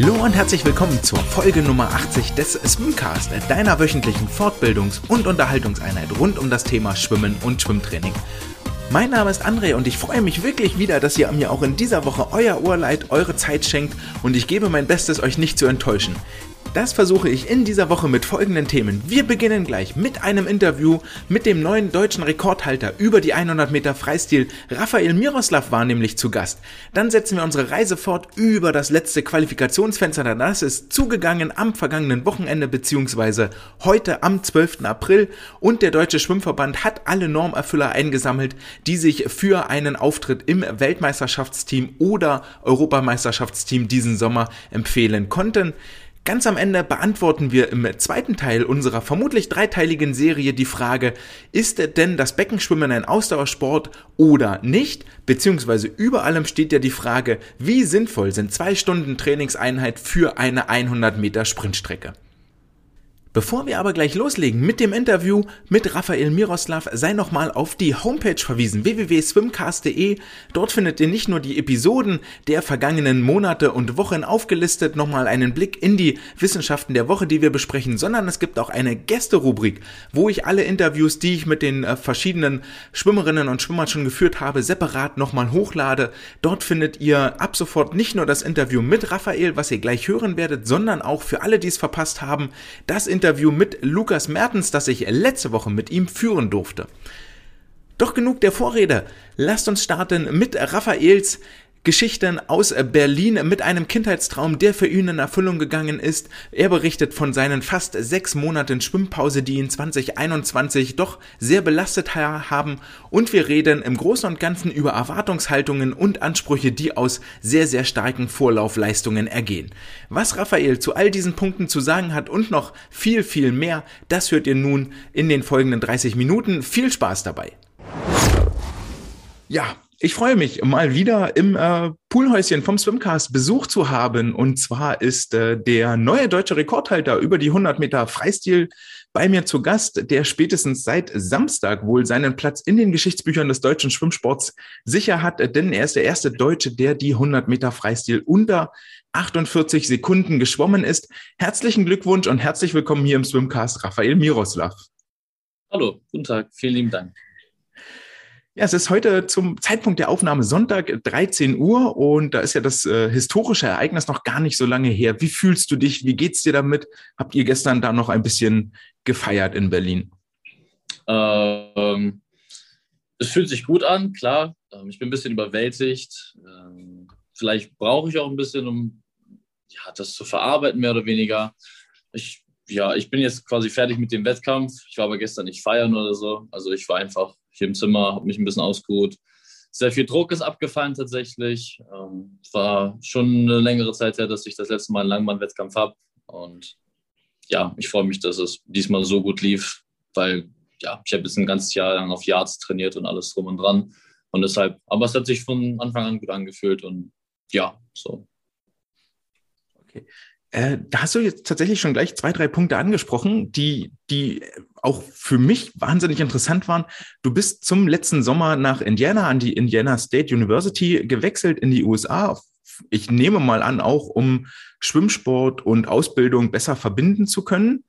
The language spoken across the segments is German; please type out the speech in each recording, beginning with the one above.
Hallo und herzlich willkommen zur Folge Nummer 80 des Swimcast, deiner wöchentlichen Fortbildungs- und Unterhaltungseinheit rund um das Thema Schwimmen und Schwimmtraining. Mein Name ist André und ich freue mich wirklich wieder, dass ihr mir auch in dieser Woche euer Ohr leiht, eure Zeit schenkt und ich gebe mein Bestes, euch nicht zu enttäuschen. Das versuche ich in dieser Woche mit folgenden Themen. Wir beginnen gleich mit einem Interview mit dem neuen deutschen Rekordhalter über die 100 Meter Freistil. Raphael Miroslav war nämlich zu Gast. Dann setzen wir unsere Reise fort über das letzte Qualifikationsfenster. Das ist zugegangen am vergangenen Wochenende beziehungsweise heute am 12. April und der Deutsche Schwimmverband hat alle Normerfüller eingesammelt, die sich für einen Auftritt im Weltmeisterschaftsteam oder Europameisterschaftsteam diesen Sommer empfehlen konnten. Ganz am Ende beantworten wir im zweiten Teil unserer vermutlich dreiteiligen Serie die Frage, ist denn das Beckenschwimmen ein Ausdauersport oder nicht? Beziehungsweise über allem steht ja die Frage, wie sinnvoll sind zwei Stunden Trainingseinheit für eine 100 Meter Sprintstrecke? Bevor wir aber gleich loslegen mit dem Interview mit Raphael Miroslav, sei nochmal auf die Homepage verwiesen, www.swimcast.de. Dort findet ihr nicht nur die Episoden der vergangenen Monate und Wochen aufgelistet, nochmal einen Blick in die Wissenschaften der Woche, die wir besprechen, sondern es gibt auch eine Gästerubrik, wo ich alle Interviews, die ich mit den äh, verschiedenen Schwimmerinnen und Schwimmern schon geführt habe, separat nochmal hochlade. Dort findet ihr ab sofort nicht nur das Interview mit Raphael, was ihr gleich hören werdet, sondern auch für alle, die es verpasst haben, das Interview mit Lukas Mertens, das ich letzte Woche mit ihm führen durfte. Doch genug der Vorrede. Lasst uns starten mit Raphaels Geschichten aus Berlin mit einem Kindheitstraum, der für ihn in Erfüllung gegangen ist. Er berichtet von seinen fast sechs Monaten Schwimmpause, die ihn 2021 doch sehr belastet haben. Und wir reden im Großen und Ganzen über Erwartungshaltungen und Ansprüche, die aus sehr, sehr starken Vorlaufleistungen ergehen. Was Raphael zu all diesen Punkten zu sagen hat und noch viel, viel mehr, das hört ihr nun in den folgenden 30 Minuten. Viel Spaß dabei. Ja, ich freue mich, mal wieder im äh, Poolhäuschen vom Swimcast Besuch zu haben. Und zwar ist äh, der neue deutsche Rekordhalter über die 100 Meter Freistil bei mir zu Gast, der spätestens seit Samstag wohl seinen Platz in den Geschichtsbüchern des deutschen Schwimmsports sicher hat, denn er ist der erste Deutsche, der die 100 Meter Freistil unter 48 Sekunden geschwommen ist. Herzlichen Glückwunsch und herzlich willkommen hier im Swimcast, Raphael Miroslav. Hallo, guten Tag, vielen lieben Dank. Ja, es ist heute zum Zeitpunkt der Aufnahme Sonntag 13 Uhr und da ist ja das äh, historische Ereignis noch gar nicht so lange her. Wie fühlst du dich? Wie geht's dir damit? Habt ihr gestern da noch ein bisschen gefeiert in Berlin? Ähm, es fühlt sich gut an, klar. Ähm, ich bin ein bisschen überwältigt. Ähm, vielleicht brauche ich auch ein bisschen, um ja, das zu verarbeiten, mehr oder weniger. Ich, ja, ich bin jetzt quasi fertig mit dem Wettkampf. Ich war aber gestern nicht feiern oder so. Also ich war einfach hier im Zimmer, habe mich ein bisschen ausgeruht. Sehr viel Druck ist abgefallen tatsächlich. Ähm, war schon eine längere Zeit her, dass ich das letzte Mal einen Langmann-Wettkampf habe. Und ja, ich freue mich, dass es diesmal so gut lief, weil ja, ich habe jetzt ein ganzes Jahr lang auf Yards trainiert und alles drum und dran. Und deshalb, aber es hat sich von Anfang an gut angefühlt und ja, so. Okay. Äh, da hast du jetzt tatsächlich schon gleich zwei, drei Punkte angesprochen, die, die auch für mich wahnsinnig interessant waren. Du bist zum letzten Sommer nach Indiana an die Indiana State University gewechselt in die USA. Ich nehme mal an, auch um Schwimmsport und Ausbildung besser verbinden zu können.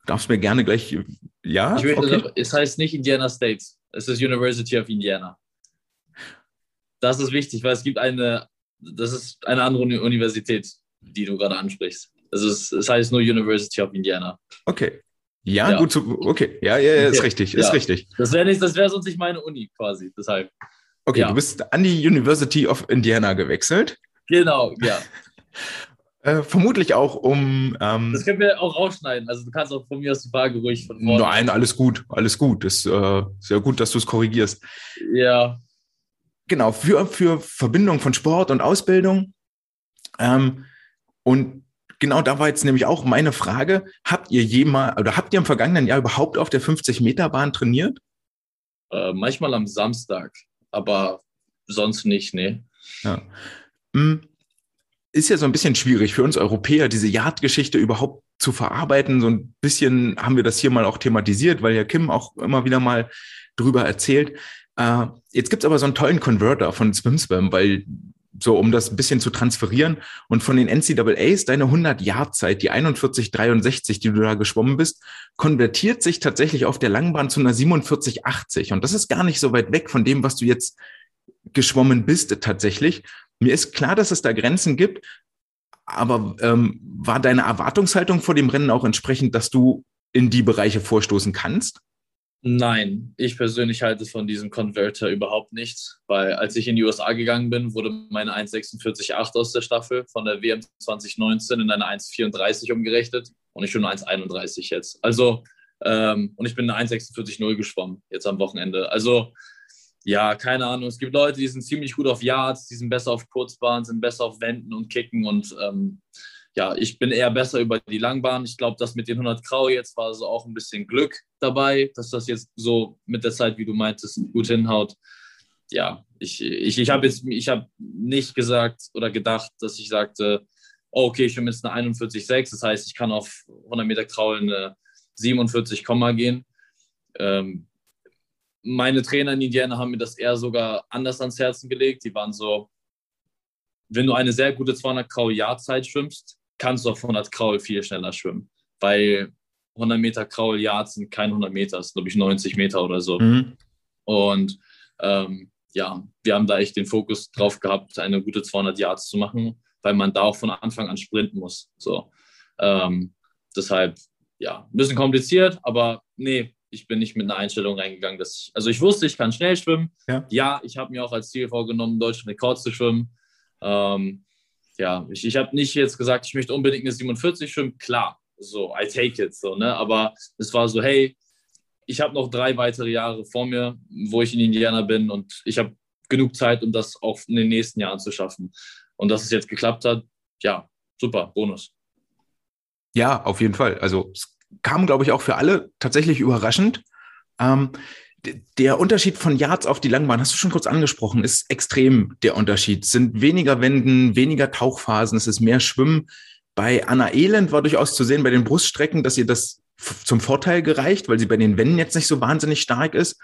Du darfst mir gerne gleich, ja. Ich okay. es heißt nicht Indiana State, es ist University of Indiana. Das ist wichtig, weil es gibt eine, das ist eine andere Universität die du gerade ansprichst. Also es, es, heißt nur University of Indiana. Okay. Ja, ja. gut, zu, okay. Ja, ja, ja ist okay. richtig, ist ja. richtig. Das wäre nicht, das wäre sonst nicht meine Uni quasi, deshalb. Okay, du bist an die University of Indiana gewechselt. Genau, ja. Äh, vermutlich auch um. Ähm, das können wir auch rausschneiden. Also du kannst auch von mir aus die Frage ruhig von vorne. Nein, alles gut, alles gut. Ist äh, sehr gut, dass du es korrigierst. Ja. Genau, für, für Verbindung von Sport und Ausbildung. Ähm, und genau da war jetzt nämlich auch meine Frage. Habt ihr jemals oder habt ihr im vergangenen Jahr überhaupt auf der 50-Meter-Bahn trainiert? Äh, manchmal am Samstag, aber sonst nicht, nee. Ja. Hm. Ist ja so ein bisschen schwierig für uns Europäer, diese Yard-Geschichte überhaupt zu verarbeiten. So ein bisschen haben wir das hier mal auch thematisiert, weil ja Kim auch immer wieder mal drüber erzählt. Äh, jetzt gibt's aber so einen tollen Converter von SwimSwam, weil so um das ein bisschen zu transferieren. Und von den NCAAs, deine 100-Jahr-Zeit, die 41,63, die du da geschwommen bist, konvertiert sich tatsächlich auf der Langbahn zu einer 47,80. Und das ist gar nicht so weit weg von dem, was du jetzt geschwommen bist tatsächlich. Mir ist klar, dass es da Grenzen gibt, aber ähm, war deine Erwartungshaltung vor dem Rennen auch entsprechend, dass du in die Bereiche vorstoßen kannst? Nein, ich persönlich halte von diesem Converter überhaupt nichts, weil als ich in die USA gegangen bin, wurde meine 1,46,8 aus der Staffel von der WM 2019 in eine 1,34 umgerechnet und ich schon 1,31 jetzt. Also, ähm, und ich bin eine 1,46,0 geschwommen jetzt am Wochenende. Also, ja, keine Ahnung. Es gibt Leute, die sind ziemlich gut auf Yards, die sind besser auf Kurzbahnen, sind besser auf Wänden und Kicken und ähm, ja, ich bin eher besser über die Langbahn. Ich glaube, das mit den 100 Grau jetzt war so auch ein bisschen Glück dabei, dass das jetzt so mit der Zeit, wie du meintest, gut hinhaut. Ja, ich, ich, ich habe jetzt, ich habe nicht gesagt oder gedacht, dass ich sagte, oh, okay, ich bin jetzt eine 41,6, das heißt, ich kann auf 100 Meter Kraulen eine 47, gehen. Ähm, meine Trainer in Indiana haben mir das eher sogar anders ans Herzen gelegt. Die waren so, wenn du eine sehr gute 200 Kraul Jahrzeit schwimmst, kannst du auf 100 Kraul viel schneller schwimmen, weil 100 Meter Kraul Yard sind kein 100 Meter, das ist glaube ich 90 Meter oder so. Mhm. Und ähm, ja, wir haben da echt den Fokus drauf gehabt, eine gute 200 Yards zu machen, weil man da auch von Anfang an sprinten muss. So, ähm, deshalb ja, ein bisschen kompliziert, aber nee, ich bin nicht mit einer Einstellung reingegangen, dass ich, also ich wusste, ich kann schnell schwimmen. Ja, ja ich habe mir auch als Ziel vorgenommen, deutschen Rekord zu schwimmen. Ähm, ja, ich, ich habe nicht jetzt gesagt, ich möchte unbedingt eine 47 schwimmen. Klar, so, I take it, so, ne? Aber es war so, hey, ich habe noch drei weitere Jahre vor mir, wo ich in Indiana bin und ich habe genug Zeit, um das auch in den nächsten Jahren zu schaffen. Und dass es jetzt geklappt hat, ja, super, Bonus. Ja, auf jeden Fall. Also es kam, glaube ich, auch für alle tatsächlich überraschend. Ähm, der Unterschied von Yards auf die Langbahn, hast du schon kurz angesprochen, ist extrem der Unterschied. Es sind weniger Wenden, weniger Tauchphasen, es ist mehr Schwimmen. Bei Anna Elend war durchaus zu sehen bei den Bruststrecken, dass ihr das zum Vorteil gereicht, weil sie bei den Wänden jetzt nicht so wahnsinnig stark ist.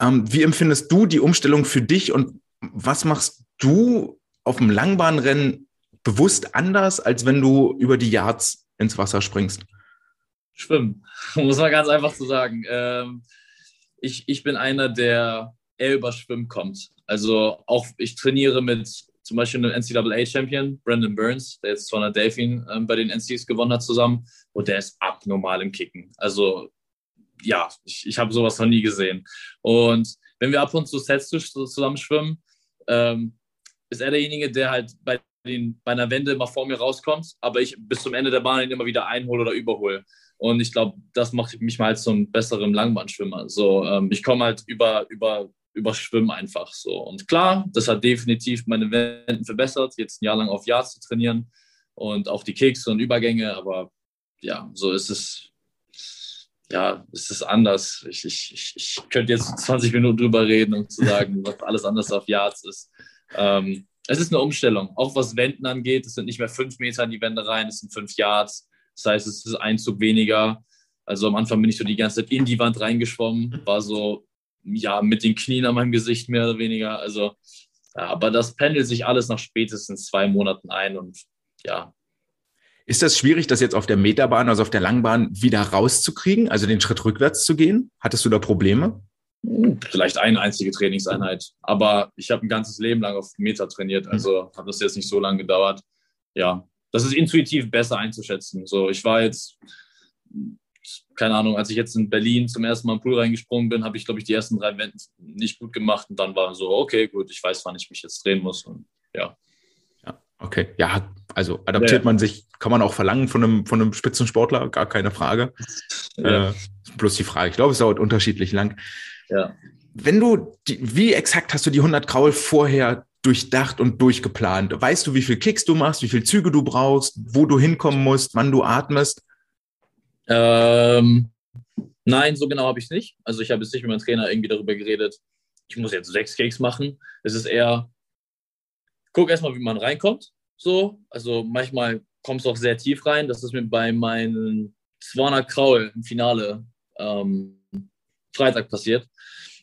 Ähm, wie empfindest du die Umstellung für dich und was machst du auf dem Langbahnrennen bewusst anders, als wenn du über die Yards ins Wasser springst? Schwimmen, muss man ganz einfach so sagen. Ähm, ich, ich bin einer, der eher über Schwimmen kommt. Also auch ich trainiere mit zum Beispiel einem NCAA-Champion, Brandon Burns, der jetzt 200 Delfin ähm, bei den NCs gewonnen hat zusammen und der ist abnormal im Kicken. Also ja, ich, ich habe sowas noch nie gesehen. Und wenn wir ab und zu Sets zusammen schwimmen, ähm, ist er derjenige, der halt bei, den, bei einer Wende mal vor mir rauskommt, aber ich bis zum Ende der Bahn ihn immer wieder einhole oder überhole. Und ich glaube, das macht mich mal zum besseren Langbahnschwimmer. So, ähm, ich komme halt über, über, über Schwimmen einfach so. Und klar, das hat definitiv meine Wenden verbessert, jetzt ein Jahr lang auf Jahr zu trainieren und auch die Kekse und Übergänge. Aber ja, so ist es. Ja, es ist anders. Ich, ich, ich, könnte jetzt 20 Minuten drüber reden, um zu sagen, was alles anders auf Yards ist. Ähm, es ist eine Umstellung, auch was Wenden angeht. Es sind nicht mehr fünf Meter in die Wände rein, es sind fünf Yards. Das heißt, es ist ein Zug weniger. Also am Anfang bin ich so die ganze Zeit in die Wand reingeschwommen, war so, ja, mit den Knien an meinem Gesicht mehr oder weniger. Also, ja, aber das pendelt sich alles nach spätestens zwei Monaten ein und ja. Ist das schwierig, das jetzt auf der Meterbahn, also auf der Langbahn, wieder rauszukriegen, also den Schritt rückwärts zu gehen? Hattest du da Probleme? Vielleicht eine einzige Trainingseinheit. Aber ich habe ein ganzes Leben lang auf Meter trainiert, also hat das jetzt nicht so lange gedauert. Ja, das ist intuitiv besser einzuschätzen. So, ich war jetzt, keine Ahnung, als ich jetzt in Berlin zum ersten Mal im Pool reingesprungen bin, habe ich, glaube ich, die ersten drei Wände nicht gut gemacht und dann war so, okay, gut, ich weiß, wann ich mich jetzt drehen muss und ja. Ja, okay. Ja, also adaptiert ja. man sich, kann man auch verlangen von einem, von einem Spitzensportler, gar keine Frage. Ja. Äh, bloß die Frage, ich glaube, es dauert unterschiedlich lang. Ja. Wenn du, die, wie exakt hast du die 100 Kraul vorher durchdacht und durchgeplant? Weißt du, wie viel Kicks du machst, wie viele Züge du brauchst, wo du hinkommen musst, wann du atmest? Ähm, nein, so genau habe ich es nicht. Also ich habe jetzt nicht mit meinem Trainer irgendwie darüber geredet, ich muss jetzt sechs Kicks machen. Es ist eher, guck erstmal, wie man reinkommt. So, also manchmal kommst du auch sehr tief rein. Das ist mir bei meinen 200 Kraul im Finale ähm, Freitag passiert.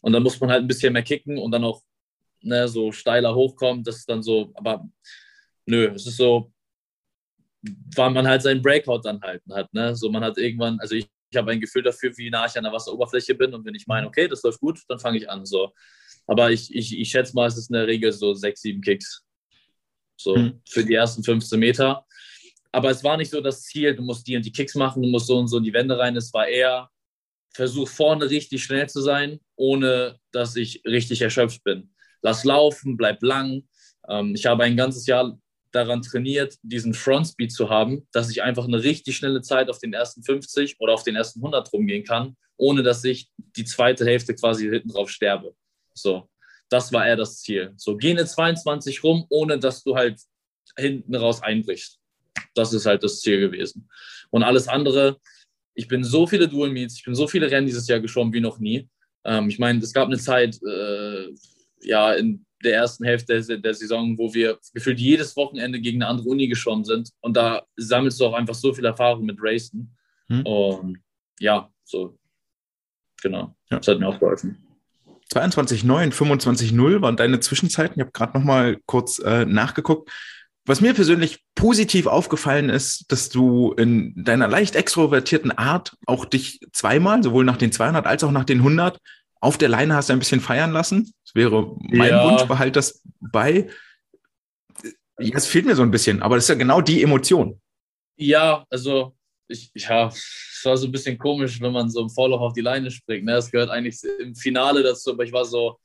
Und dann muss man halt ein bisschen mehr kicken und dann auch ne, so steiler hochkommt, das ist dann so, aber nö, es ist so, weil man halt seinen Breakout dann halten hat. Ne? So, man hat irgendwann, also ich, ich habe ein Gefühl dafür, wie nah ich an der Wasseroberfläche bin und wenn ich meine, okay, das läuft gut, dann fange ich an. So. Aber ich, ich, ich schätze mal, es ist in der Regel so sechs, sieben Kicks. So mhm. für die ersten 15 Meter. Aber es war nicht so das Ziel, du musst die und die Kicks machen, du musst so und so in die Wände rein. Es war eher, versuch vorne richtig schnell zu sein, ohne dass ich richtig erschöpft bin. Lass laufen, bleib lang. Ähm, ich habe ein ganzes Jahr daran trainiert, diesen Frontspeed zu haben, dass ich einfach eine richtig schnelle Zeit auf den ersten 50 oder auf den ersten 100 rumgehen kann, ohne dass ich die zweite Hälfte quasi hinten drauf sterbe. So, das war eher das Ziel. So, geh eine 22 rum, ohne dass du halt hinten raus einbrichst. Das ist halt das Ziel gewesen. Und alles andere, ich bin so viele Dual Meets, ich bin so viele Rennen dieses Jahr geschwommen wie noch nie. Ähm, ich meine, es gab eine Zeit, äh, ja, in der ersten Hälfte der, der, Saison, wo wir gefühlt jedes Wochenende gegen eine andere Uni geschwommen sind. Und da sammelst du auch einfach so viel Erfahrung mit Racen. Hm. Und ja, so, genau. Ja. Das hat mir auch geholfen. 22,9, 25,0 waren deine Zwischenzeiten. Ich habe gerade noch mal kurz äh, nachgeguckt. Was mir persönlich positiv aufgefallen ist, dass du in deiner leicht extrovertierten Art auch dich zweimal, sowohl nach den 200 als auch nach den 100, auf der Leine hast ein bisschen feiern lassen. Das wäre mein ja. Wunsch, behalt das bei. Ja, es fehlt mir so ein bisschen, aber das ist ja genau die Emotion. Ja, also ich, ja, es war so ein bisschen komisch, wenn man so im Vorlauf auf die Leine springt. Ne? Das gehört eigentlich im Finale dazu, aber ich war so,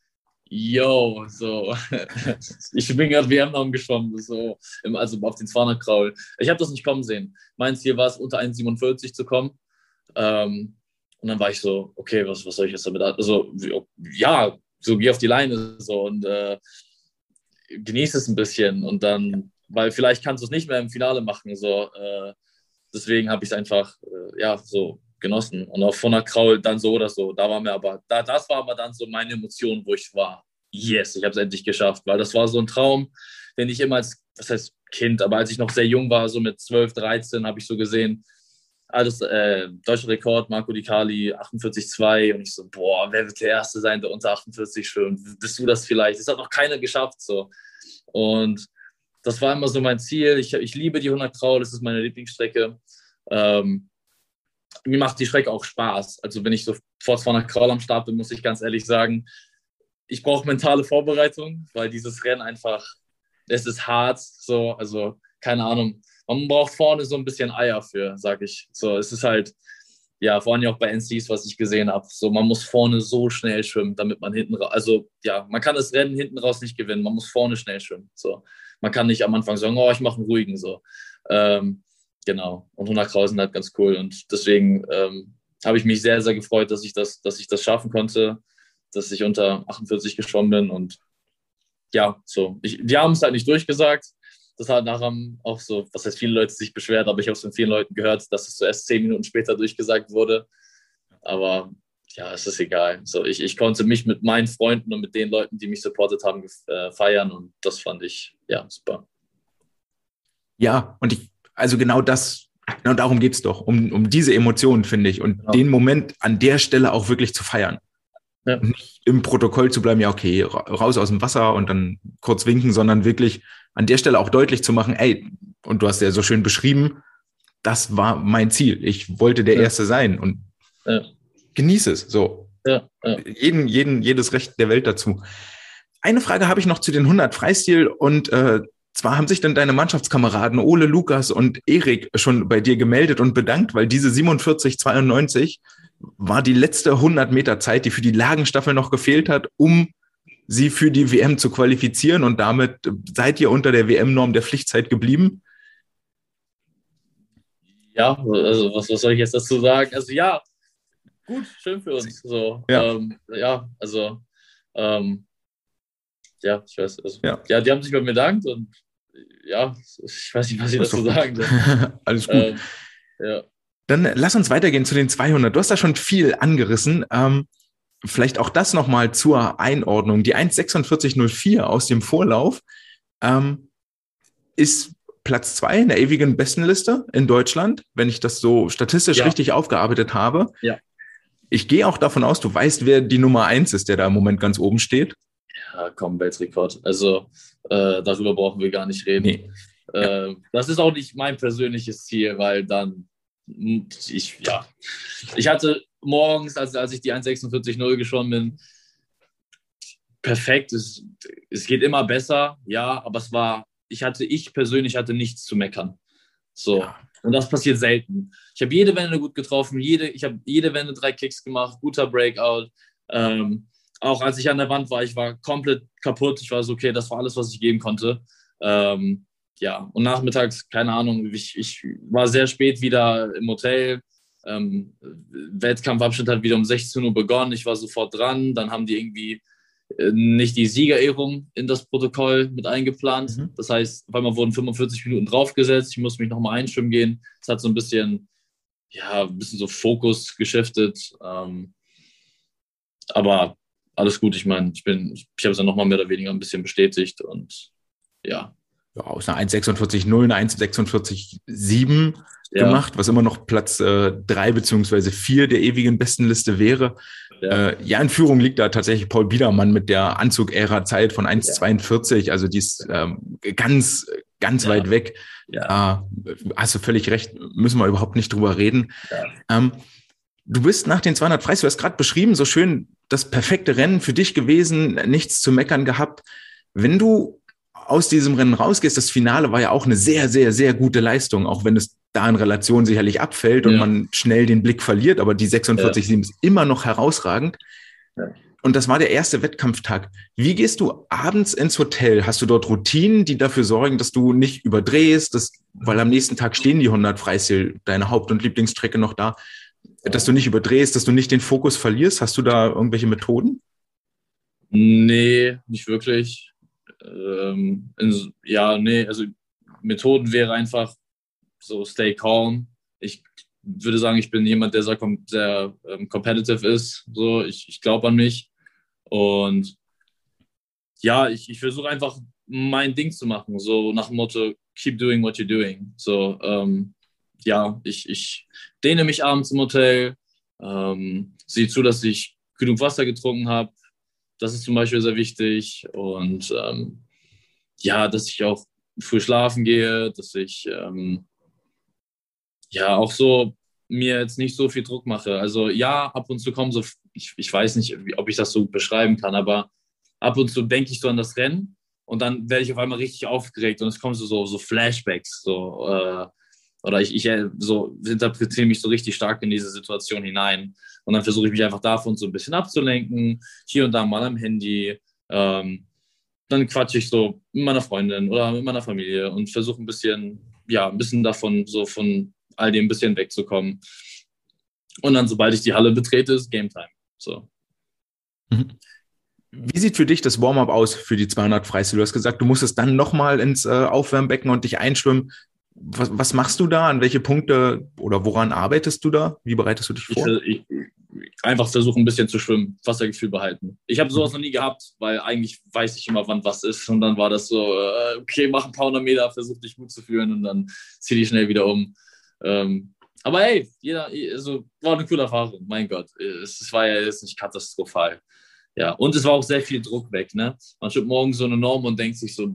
yo, so, ich bin gerade WM-Namen geschwommen, so, also auf den 200 Kraul. Ich habe das nicht kommen sehen. Mein Ziel war es, unter 1,47 zu kommen. Ähm, und dann war ich so, okay, was, was soll ich jetzt damit? Also, ja, so geh auf die Leine so und äh, genieße es ein bisschen und dann, weil vielleicht kannst du es nicht mehr im Finale machen. So, äh, deswegen habe ich es einfach, äh, ja, so genossen. Und auch von der Kraul dann so oder so. Da war mir aber, da, das war aber dann so meine Emotion, wo ich war. Yes, ich habe es endlich geschafft, weil das war so ein Traum, den ich immer als, was heißt Kind, aber als ich noch sehr jung war, so mit 12, 13, habe ich so gesehen, alles äh, deutscher Rekord, Marco Di Cali, 48,2 und ich so, boah, wer wird der Erste sein, der unter 48 schwimmt? Bist du das vielleicht? Das hat noch keiner geschafft, so. Und das war immer so mein Ziel. Ich, ich liebe die 100 Kraul, das ist meine Lieblingsstrecke. Ähm, mir macht die Strecke auch Spaß. Also wenn ich so vor 200 Kraul am Start bin, muss ich ganz ehrlich sagen, ich brauche mentale Vorbereitung, weil dieses Rennen einfach, es ist hart, so, also keine Ahnung, man braucht vorne so ein bisschen Eier für, sag ich. So, es ist halt, ja, vor allem auch bei NCs, was ich gesehen habe. So, man muss vorne so schnell schwimmen, damit man hinten raus, also ja, man kann das Rennen hinten raus nicht gewinnen, man muss vorne schnell schwimmen. So, man kann nicht am Anfang sagen, oh, ich mache einen ruhigen, so. Ähm, genau. Und 100 Krausen halt ganz cool und deswegen ähm, habe ich mich sehr, sehr gefreut, dass ich das, dass ich das schaffen konnte, dass ich unter 48 geschwommen bin und ja, so. Ich, die haben es halt nicht durchgesagt das hat nachher auch so, was heißt viele Leute sich beschwert, aber ich habe es von vielen Leuten gehört, dass es zuerst zehn Minuten später durchgesagt wurde. Aber ja, es ist egal. So, ich, ich konnte mich mit meinen Freunden und mit den Leuten, die mich supportet haben, äh, feiern und das fand ich ja super. Ja, und ich, also genau das, genau darum geht es doch, um, um diese Emotionen, finde ich, und genau. den Moment an der Stelle auch wirklich zu feiern. Ja. Nicht im Protokoll zu bleiben, ja, okay, raus aus dem Wasser und dann kurz winken, sondern wirklich an der Stelle auch deutlich zu machen, ey, und du hast ja so schön beschrieben, das war mein Ziel. Ich wollte der ja. Erste sein und ja. genieße es so. Ja, Jeden, jeden, jedes Recht der Welt dazu. Eine Frage habe ich noch zu den 100 Freistil und äh, zwar haben sich dann deine Mannschaftskameraden Ole, Lukas und Erik schon bei dir gemeldet und bedankt, weil diese 47,92 war die letzte 100 Meter Zeit, die für die Lagenstaffel noch gefehlt hat, um sie für die WM zu qualifizieren und damit seid ihr unter der WM-Norm der Pflichtzeit geblieben? Ja, also was, was soll ich jetzt dazu sagen? Also ja, gut, schön für uns. So, ja. Ähm, ja, also ähm, ja, ich weiß, also, ja. ja. die haben sich bei mir bedankt und ja, ich weiß nicht, was ich dazu sagen soll. Alles gut. Ähm, ja. Dann lass uns weitergehen zu den 200. Du hast da schon viel angerissen. Ähm, vielleicht auch das nochmal zur Einordnung. Die 1,4604 aus dem Vorlauf ähm, ist Platz zwei in der ewigen Bestenliste in Deutschland, wenn ich das so statistisch ja. richtig aufgearbeitet habe. Ja. Ich gehe auch davon aus, du weißt, wer die Nummer eins ist, der da im Moment ganz oben steht. Ja, komm, Weltrekord. Also äh, darüber brauchen wir gar nicht reden. Nee. Äh, das ist auch nicht mein persönliches Ziel, weil dann ich, ja, ich hatte morgens, als, als ich die 1,46,0 geschwommen bin, perfekt. Es, es geht immer besser, ja, aber es war, ich hatte, ich persönlich hatte nichts zu meckern. So. Ja. Und das passiert selten. Ich habe jede Wende gut getroffen, jede, ich habe jede Wende drei Kicks gemacht, guter Breakout. Ähm, auch als ich an der Wand war, ich war komplett kaputt. Ich war so, okay, das war alles, was ich geben konnte. Ähm, ja, und nachmittags, keine Ahnung, ich, ich war sehr spät wieder im Hotel. Ähm, Wettkampfabschnitt hat wieder um 16 Uhr begonnen. Ich war sofort dran. Dann haben die irgendwie äh, nicht die Siegerehrung in das Protokoll mit eingeplant. Mhm. Das heißt, auf einmal wurden 45 Minuten draufgesetzt. Ich musste mich nochmal einschwimmen gehen. Es hat so ein bisschen, ja, ein bisschen so Fokus geschiftet. Ähm, aber alles gut. Ich meine, ich bin, ich habe es dann nochmal mehr oder weniger ein bisschen bestätigt und ja, ja, aus einer 1,46,0 eine 1,46,7 ja. gemacht, was immer noch Platz äh, drei beziehungsweise vier der ewigen Bestenliste wäre. Ja. Äh, ja, in Führung liegt da tatsächlich Paul Biedermann mit der Anzug-Ära-Zeit von 1,42, also die ist ähm, ganz, ganz weit weg. Ja. Äh, hast du völlig recht, müssen wir überhaupt nicht drüber reden. Ähm, du bist nach den 200 Freis, du hast gerade beschrieben, so schön das perfekte Rennen für dich gewesen, nichts zu meckern gehabt. Wenn du aus diesem Rennen rausgehst, das Finale war ja auch eine sehr, sehr, sehr gute Leistung, auch wenn es da in Relation sicherlich abfällt und ja. man schnell den Blick verliert, aber die 46,7 ja. ist immer noch herausragend. Ja. Und das war der erste Wettkampftag. Wie gehst du abends ins Hotel? Hast du dort Routinen, die dafür sorgen, dass du nicht überdrehst, dass, weil am nächsten Tag stehen die 100 Freistil, deine Haupt- und Lieblingsstrecke noch da, dass du nicht überdrehst, dass du nicht den Fokus verlierst? Hast du da irgendwelche Methoden? Nee, nicht wirklich. Ähm, in, ja, nee, also Methoden wäre einfach so stay calm. Ich würde sagen, ich bin jemand, der sehr, sehr ähm, competitive ist. So, ich, ich glaube an mich. Und ja, ich, ich versuche einfach mein Ding zu machen. So nach dem Motto, keep doing what you're doing. So, ähm, ja, ich, ich dehne mich abends im Hotel, ähm, sehe zu, dass ich genug Wasser getrunken habe, das ist zum Beispiel sehr wichtig. Und ähm, ja, dass ich auch früh schlafen gehe, dass ich ähm, ja auch so mir jetzt nicht so viel Druck mache. Also ja, ab und zu kommen so, ich, ich weiß nicht, ob ich das so beschreiben kann, aber ab und zu denke ich so an das Rennen und dann werde ich auf einmal richtig aufgeregt und es kommen so, so, Flashbacks, so äh, oder ich, ich äh, so interpretiere mich so richtig stark in diese Situation hinein. Und dann versuche ich mich einfach davon so ein bisschen abzulenken, hier und da mal am Handy. Ähm, dann quatsche ich so mit meiner Freundin oder mit meiner Familie und versuche ein bisschen, ja, ein bisschen davon, so von all dem ein bisschen wegzukommen. Und dann, sobald ich die Halle betrete, ist Game Time. So. Mhm. Wie sieht für dich das Warm-up aus für die 200 Freistil? Du hast gesagt, du musstest dann nochmal ins äh, Aufwärmbecken und dich einschwimmen was, was machst du da? An welche Punkte oder woran arbeitest du da? Wie bereitest du dich vor? Ich, ich, einfach versuchen, ein bisschen zu schwimmen, Wassergefühl behalten. Ich habe sowas noch nie gehabt, weil eigentlich weiß ich immer, wann was ist. Und dann war das so, äh, okay, mach ein paar hundert Meter, versuch dich gut zu fühlen und dann zieh dich schnell wieder um. Ähm, aber hey, jeder, also, war eine coole Erfahrung, mein Gott. Es, es war ja jetzt nicht katastrophal. Ja, und es war auch sehr viel Druck weg. Ne? Man schreibt morgen so eine Norm und denkt sich so,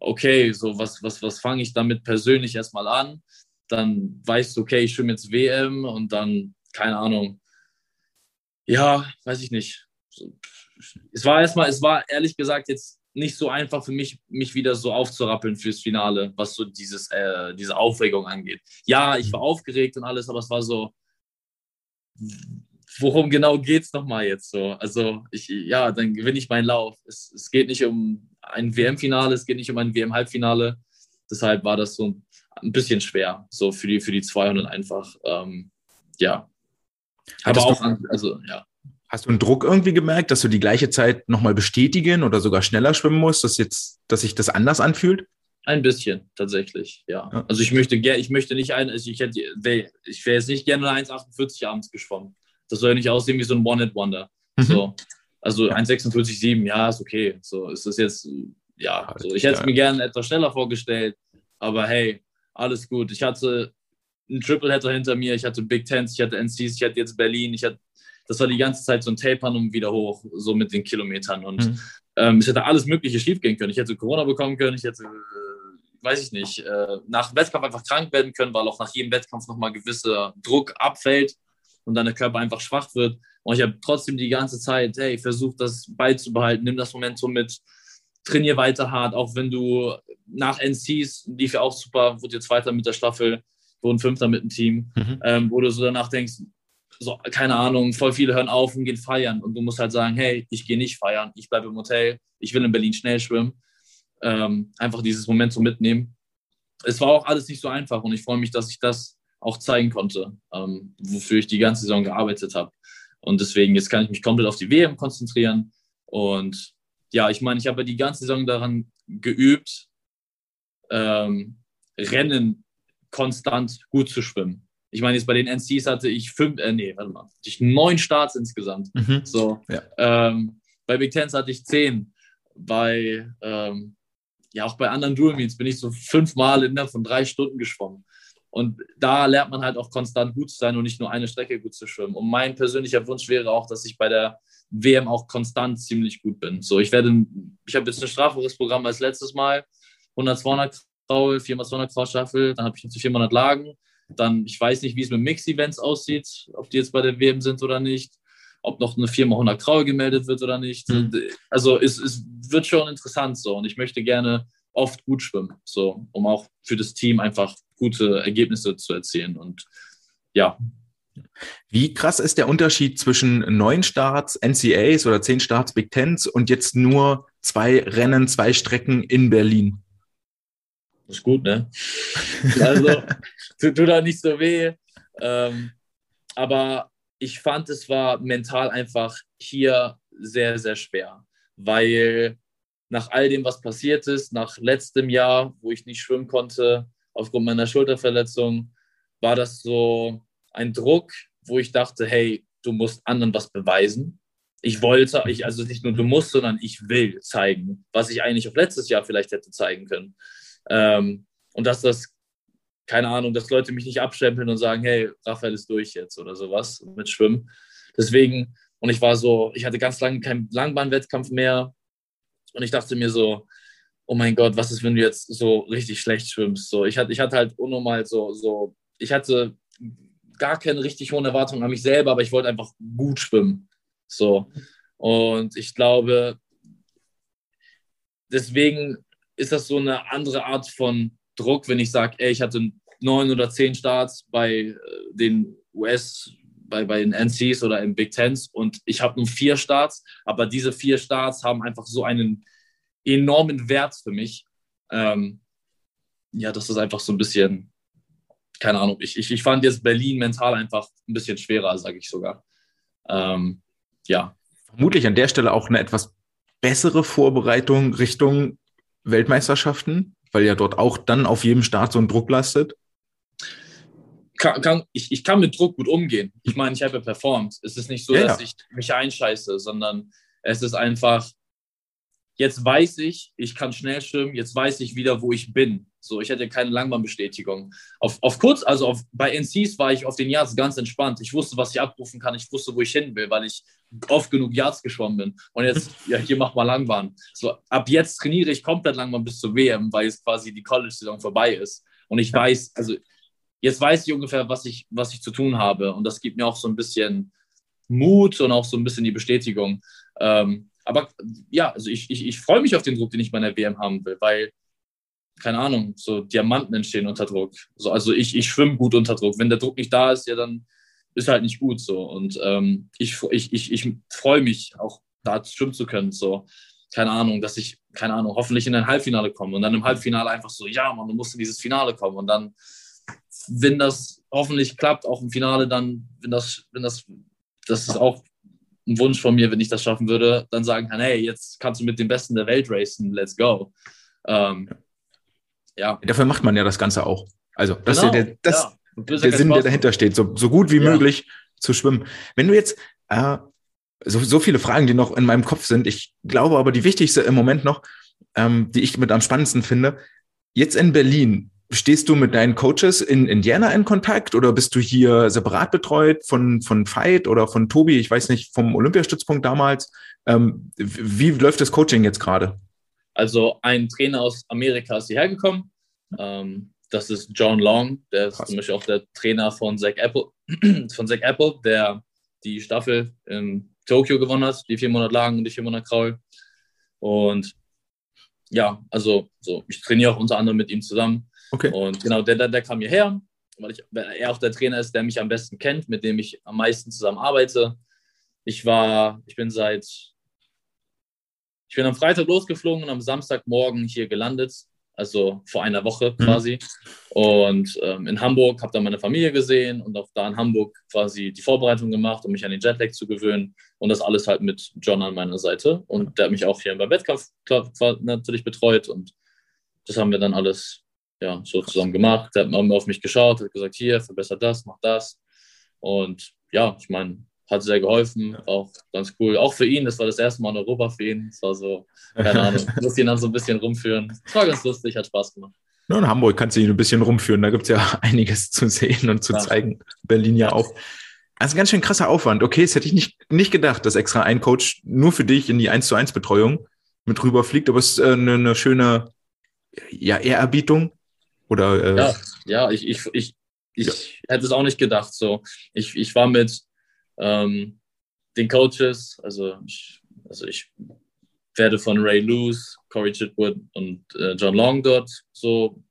okay, so was, was, was fange ich damit persönlich erstmal an? Dann weißt du, okay, ich schwimme jetzt WM und dann, keine Ahnung. Ja, weiß ich nicht. Es war erstmal, es war ehrlich gesagt jetzt nicht so einfach für mich, mich wieder so aufzurappeln fürs Finale, was so dieses, äh, diese Aufregung angeht. Ja, ich war aufgeregt und alles, aber es war so, worum genau geht es nochmal jetzt so? Also, ich, ja, dann gewinne ich meinen Lauf. Es, es geht nicht um ein WM-Finale, es geht nicht um ein WM-Halbfinale. Deshalb war das so ein bisschen schwer, so für die, für die 200 einfach. Ähm, ja. Aber auch, an, also, ja. Hast du einen Druck irgendwie gemerkt, dass du die gleiche Zeit nochmal bestätigen oder sogar schneller schwimmen musst, dass jetzt, dass sich das anders anfühlt? Ein bisschen, tatsächlich, ja. ja. Also ich möchte gerne, ich möchte nicht ein, also ich hätte, ich wäre jetzt nicht gerne 1,48 abends geschwommen. Das soll ja nicht aussehen wie so ein One-Hit-Wonder. Mhm. So. Also 1,46,7, ja, ist okay. So ist das jetzt, ja, so. ich hätte es mir gerne etwas schneller vorgestellt, aber hey, alles gut. Ich hatte einen Triple-Header hinter mir, ich hatte Big Tens, ich hatte NCs, ich hatte jetzt Berlin, ich hatte, das war die ganze Zeit so ein Tapern und wieder hoch, so mit den Kilometern. Und mhm. Ähm, es hätte alles Mögliche schiefgehen können. Ich hätte Corona bekommen können, ich hätte, äh, weiß ich nicht, äh, nach dem Wettkampf einfach krank werden können, weil auch nach jedem Wettkampf nochmal gewisser Druck abfällt und dann der Körper einfach schwach wird. Und ich habe trotzdem die ganze Zeit, hey, versuch das beizubehalten, nimm das Momentum mit, trainier weiter hart, auch wenn du nach NCs lief ja auch super, wurde jetzt weiter mit der Staffel, wurden Fünfter mit dem Team, mhm. ähm, wo du so danach denkst, so, keine Ahnung, voll viele hören auf und gehen feiern. Und du musst halt sagen, hey, ich gehe nicht feiern, ich bleibe im Hotel, ich will in Berlin schnell schwimmen. Ähm, einfach dieses Momentum mitnehmen. Es war auch alles nicht so einfach und ich freue mich, dass ich das auch zeigen konnte, ähm, wofür ich die ganze Saison gearbeitet habe. Und deswegen, jetzt kann ich mich komplett auf die WM konzentrieren. Und ja, ich meine, ich habe ja die ganze Saison daran geübt, ähm, Rennen konstant gut zu schwimmen. Ich meine, jetzt bei den NCs hatte ich fünf, äh, nee, warte mal, hatte ich neun Starts insgesamt. Mhm. So. Ja. Ähm, bei Big Tens hatte ich zehn. Bei, ähm, ja, auch bei anderen Dual Meets bin ich so fünfmal innerhalb von drei Stunden geschwommen. Und da lernt man halt auch konstant gut zu sein und nicht nur eine Strecke gut zu schwimmen. Und mein persönlicher Wunsch wäre auch, dass ich bei der WM auch konstant ziemlich gut bin. So, ich werde, ich habe jetzt ein strafbares Programm als letztes Mal, 100, 200 Kraul, 4x 200 Kraul Staffel, dann habe ich jetzt 400 Lagen. Dann, ich weiß nicht, wie es mit Mix-Events aussieht, ob die jetzt bei der WM sind oder nicht, ob noch eine 4x100 Kraul gemeldet wird oder nicht. Mhm. Also es, es wird schon interessant so und ich möchte gerne oft gut schwimmen, so, um auch für das Team einfach gute Ergebnisse zu erzielen. Und ja. Wie krass ist der Unterschied zwischen neun Starts, NCAs oder zehn Starts Big Tens und jetzt nur zwei Rennen, zwei Strecken in Berlin? Das ist gut, ne? Also, tut, tut da nicht so weh. Ähm, aber ich fand, es war mental einfach hier sehr, sehr schwer, weil nach all dem, was passiert ist, nach letztem Jahr, wo ich nicht schwimmen konnte, aufgrund meiner Schulterverletzung, war das so ein Druck, wo ich dachte, hey, du musst anderen was beweisen. Ich wollte, ich, also nicht nur du musst, sondern ich will zeigen, was ich eigentlich auf letztes Jahr vielleicht hätte zeigen können. Ähm, und dass das, keine Ahnung, dass Leute mich nicht abstempeln und sagen, hey, Raphael ist durch jetzt oder sowas mit Schwimmen. Deswegen, und ich war so, ich hatte ganz lange keinen Langbahnwettkampf mehr. Und ich dachte mir so, oh mein Gott, was ist, wenn du jetzt so richtig schlecht schwimmst? So, ich hatte, ich hatte halt unnormal so, so, ich hatte gar keine richtig hohen Erwartungen an mich selber, aber ich wollte einfach gut schwimmen. So. Und ich glaube, deswegen ist das so eine andere Art von Druck, wenn ich sage, ey, ich hatte neun oder zehn Starts bei äh, den US, bei, bei den NCs oder im Big Tens und ich habe nur vier Starts, aber diese vier Starts haben einfach so einen enormen Wert für mich. Ähm, ja, das ist einfach so ein bisschen, keine Ahnung, ich, ich, ich fand jetzt Berlin mental einfach ein bisschen schwerer, sage ich sogar. Ähm, ja. Vermutlich an der Stelle auch eine etwas bessere Vorbereitung Richtung Weltmeisterschaften, weil ja dort auch dann auf jedem Start so ein Druck lastet? Kann, kann, ich, ich kann mit Druck gut umgehen. Ich meine, ich habe ja performt. Es ist nicht so, ja, dass ja. ich mich einscheiße, sondern es ist einfach, jetzt weiß ich, ich kann schnell schwimmen, jetzt weiß ich wieder, wo ich bin. So, ich hatte keine Langbahnbestätigung. Auf, auf kurz, also auf, bei NCs war ich auf den Yards ganz entspannt. Ich wusste, was ich abrufen kann. Ich wusste, wo ich hin will, weil ich oft genug Yards geschwommen bin. Und jetzt, ja, hier mach mal Langbahn. So, ab jetzt trainiere ich komplett Langbahn bis zur WM, weil es quasi die College-Saison vorbei ist. Und ich weiß, also jetzt weiß ich ungefähr, was ich, was ich zu tun habe. Und das gibt mir auch so ein bisschen Mut und auch so ein bisschen die Bestätigung. Ähm, aber ja, also ich, ich, ich freue mich auf den Druck, den ich bei der WM haben will, weil keine Ahnung, so Diamanten entstehen unter Druck. So, also ich, ich schwimme gut unter Druck. Wenn der Druck nicht da ist, ja, dann ist halt nicht gut so. Und ähm, ich, ich, ich, ich freue mich auch da schwimmen zu können. So, keine Ahnung, dass ich, keine Ahnung, hoffentlich in ein Halbfinale komme und dann im Halbfinale einfach so, ja, man, du musst in dieses Finale kommen. Und dann, wenn das hoffentlich klappt, auch im Finale, dann, wenn das, wenn das, das ist auch ein Wunsch von mir, wenn ich das schaffen würde, dann sagen kann, hey, jetzt kannst du mit dem Besten der Welt racen, let's go. Ähm, ja. Dafür macht man ja das Ganze auch. Also, das genau, ist der, das, ja. der Sinn, der dahinter steht, so, so gut wie ja. möglich zu schwimmen. Wenn du jetzt, äh, so, so viele Fragen, die noch in meinem Kopf sind, ich glaube aber die wichtigste im Moment noch, ähm, die ich mit am spannendsten finde, jetzt in Berlin, Stehst du mit deinen Coaches in Indiana in Kontakt oder bist du hier separat betreut von, von Veit oder von Tobi, ich weiß nicht, vom Olympiastützpunkt damals? Ähm, wie läuft das Coaching jetzt gerade? Also ein Trainer aus Amerika ist hierher gekommen. Ähm, das ist John Long, der ist Krass. zum Beispiel auch der Trainer von Zach Apple, von Zach Apple, der die Staffel in Tokio gewonnen hat, die 400 Lagen und die 400 Kraul. Und ja, also so, ich trainiere auch unter anderem mit ihm zusammen. Okay. Und genau, der, der, der kam hierher, weil, ich, weil er auch der Trainer ist, der mich am besten kennt, mit dem ich am meisten zusammen arbeite. Ich war, ich bin seit, ich bin am Freitag losgeflogen und am Samstagmorgen hier gelandet also vor einer Woche mhm. quasi. Mhm. Und ähm, in Hamburg habe dann meine Familie gesehen und auch da in Hamburg quasi die Vorbereitung gemacht, um mich an den Jetlag zu gewöhnen. Und das alles halt mit John an meiner Seite. Und der hat mich auch hier beim Wettkampf natürlich betreut. Und das haben wir dann alles ja, so zusammen gemacht. Der hat auf mich geschaut, hat gesagt, hier, verbessert das, mach das. Und ja, ich meine, hat sehr geholfen, auch ganz cool. Auch für ihn, das war das erste Mal in Europa für ihn. Das war so, keine Ahnung, musste ihn dann so ein bisschen rumführen. Es war ganz lustig, hat Spaß gemacht. Ja, in Hamburg kannst du ihn ein bisschen rumführen, da gibt es ja einiges zu sehen und zu ja. zeigen. Berlin ja auch. Also ganz schön krasser Aufwand. Okay, das hätte ich nicht, nicht gedacht, dass extra ein Coach nur für dich in die 1 zu 1 Betreuung mit rüberfliegt, aber es ist äh, eine, eine schöne ja, Ehrerbietung. Oder, äh, ja, ja, ich, ich, ich, ich ja. hätte es auch nicht gedacht. So. Ich, ich war mit ähm, den Coaches, also ich, also ich werde von Ray Lewis, Corey Chitwood und äh, John Long dort so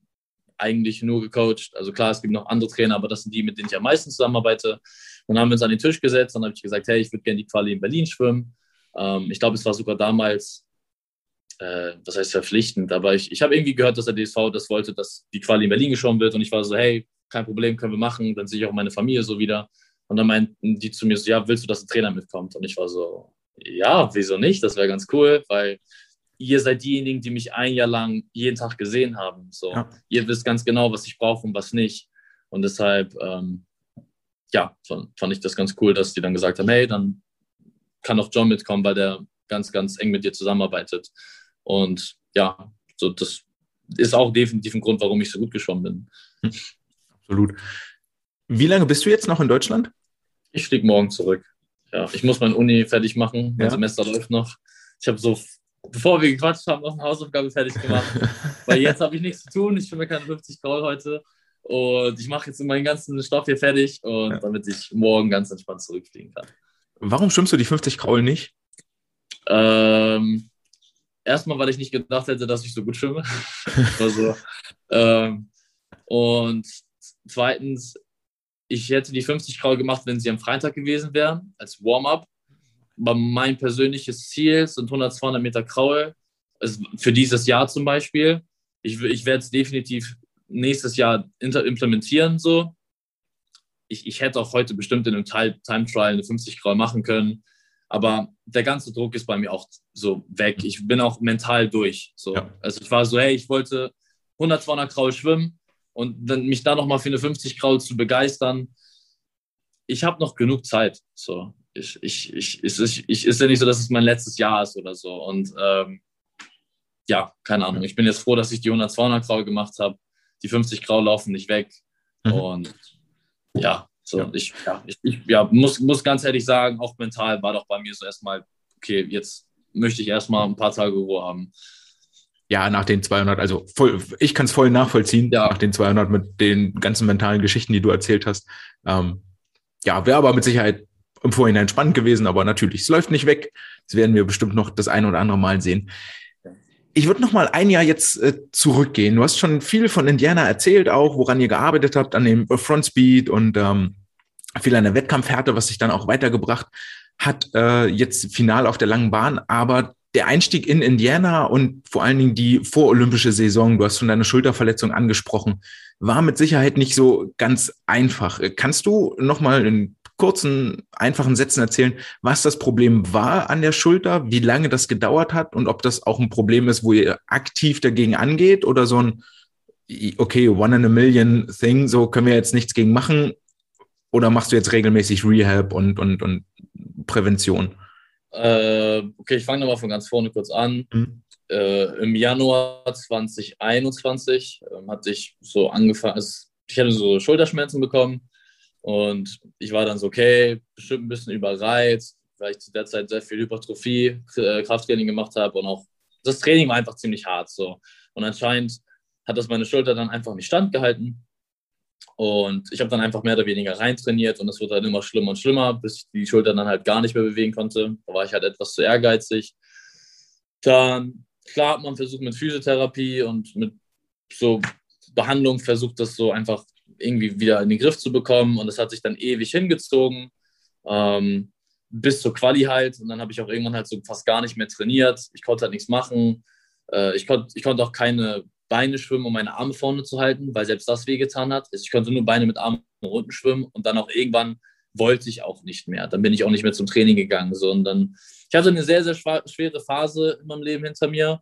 eigentlich nur gecoacht. Also klar, es gibt noch andere Trainer, aber das sind die, mit denen ich am meisten zusammenarbeite. Dann haben wir uns an den Tisch gesetzt, dann habe ich gesagt, hey, ich würde gerne die Quali in Berlin schwimmen. Ähm, ich glaube, es war sogar damals, äh, was heißt verpflichtend, aber ich, ich habe irgendwie gehört, dass der DSV das wollte, dass die Quali in Berlin geschwommen wird und ich war so, hey, kein Problem, können wir machen, dann sehe ich auch meine Familie so wieder. Und dann meinten die zu mir so, ja, willst du, dass ein Trainer mitkommt? Und ich war so, ja, wieso nicht? Das wäre ganz cool, weil ihr seid diejenigen, die mich ein Jahr lang jeden Tag gesehen haben. So, ja. ihr wisst ganz genau, was ich brauche und was nicht. Und deshalb, ähm, ja, fand, fand ich das ganz cool, dass die dann gesagt haben, hey, dann kann auch John mitkommen, weil der ganz, ganz eng mit dir zusammenarbeitet. Und ja, so das ist auch definitiv ein Grund, warum ich so gut geschwommen bin. Hm. Absolut. Wie lange bist du jetzt noch in Deutschland? Ich fliege morgen zurück. Ja, ich muss meine Uni fertig machen. Mein ja. Semester läuft noch. Ich habe so, bevor wir gequatscht haben, noch eine Hausaufgabe fertig gemacht. weil jetzt habe ich nichts zu tun. Ich mir keine 50 Graul heute. Und ich mache jetzt meinen ganzen Stoff hier fertig und ja. damit ich morgen ganz entspannt zurückfliegen kann. Warum schwimmst du die 50 Kraul nicht? Ähm, erstmal, weil ich nicht gedacht hätte, dass ich so gut schwimme. also, ähm, und zweitens, ich hätte die 50 Kraul gemacht, wenn sie am Freitag gewesen wären, als Warm-up. Aber mein persönliches Ziel sind 100, 200 Meter Kraul. Also für dieses Jahr zum Beispiel. Ich, ich werde es definitiv nächstes Jahr implementieren. So. Ich, ich hätte auch heute bestimmt in einem Time Trial eine 50 Kraul machen können. Aber der ganze Druck ist bei mir auch so weg. Ich bin auch mental durch. So. Ja. Also ich war so, hey, ich wollte 100, 200 Kraul schwimmen und dann mich da nochmal für eine 50 Kraul zu begeistern. Ich habe noch genug Zeit. So, ich, ich, ich, ist, ich, ich, ist ja nicht so, dass es mein letztes Jahr ist oder so. Und ähm, ja, keine Ahnung. Ich bin jetzt froh, dass ich die 100, 200 Kraul gemacht habe. Die 50 Kraul laufen nicht weg. Mhm. Und ja, so, ja. ich, ja, ich, ich ja, muss, muss ganz ehrlich sagen, auch mental war doch bei mir so erstmal, okay, jetzt möchte ich erstmal ein paar Tage Ruhe haben. Ja, nach den 200, also voll, ich kann es voll nachvollziehen, ja. nach den 200 mit den ganzen mentalen Geschichten, die du erzählt hast. Ähm, ja, wäre aber mit Sicherheit im Vorhinein spannend gewesen, aber natürlich, es läuft nicht weg. Das werden wir bestimmt noch das eine oder andere Mal sehen. Ich würde noch mal ein Jahr jetzt äh, zurückgehen. Du hast schon viel von Indiana erzählt, auch woran ihr gearbeitet habt, an dem Front Speed und ähm, viel an der Wettkampfhärte, was sich dann auch weitergebracht hat, äh, jetzt final auf der langen Bahn. Aber der Einstieg in Indiana und vor allen Dingen die vorolympische Saison, du hast von deiner Schulterverletzung angesprochen, war mit Sicherheit nicht so ganz einfach. Kannst du nochmal in kurzen, einfachen Sätzen erzählen, was das Problem war an der Schulter, wie lange das gedauert hat und ob das auch ein Problem ist, wo ihr aktiv dagegen angeht oder so ein, okay, one in a million thing, so können wir jetzt nichts gegen machen oder machst du jetzt regelmäßig Rehab und, und, und Prävention? Äh, okay, ich fange nochmal von ganz vorne kurz an. Mhm. Äh, Im Januar 2021 äh, hatte ich so angefangen, also ich hatte so Schulterschmerzen bekommen und ich war dann so, okay, bestimmt ein bisschen überreizt, weil ich zu der Zeit sehr viel Hypertrophie, äh, Krafttraining gemacht habe und auch das Training war einfach ziemlich hart so. Und anscheinend hat das meine Schulter dann einfach nicht standgehalten. Und ich habe dann einfach mehr oder weniger reintrainiert und es wurde dann immer schlimmer und schlimmer, bis ich die Schulter dann halt gar nicht mehr bewegen konnte. Da war ich halt etwas zu ehrgeizig. Dann, klar hat man versucht mit Physiotherapie und mit so Behandlung versucht, das so einfach irgendwie wieder in den Griff zu bekommen. Und das hat sich dann ewig hingezogen. Ähm, bis zur Quali halt. Und dann habe ich auch irgendwann halt so fast gar nicht mehr trainiert. Ich konnte halt nichts machen. Äh, ich, konnt, ich konnte auch keine Beine schwimmen, um meine Arme vorne zu halten, weil selbst das wehgetan hat. Ich konnte nur Beine mit Armen unten schwimmen und dann auch irgendwann wollte ich auch nicht mehr. Dann bin ich auch nicht mehr zum Training gegangen, sondern ich hatte eine sehr, sehr schwere Phase in meinem Leben hinter mir,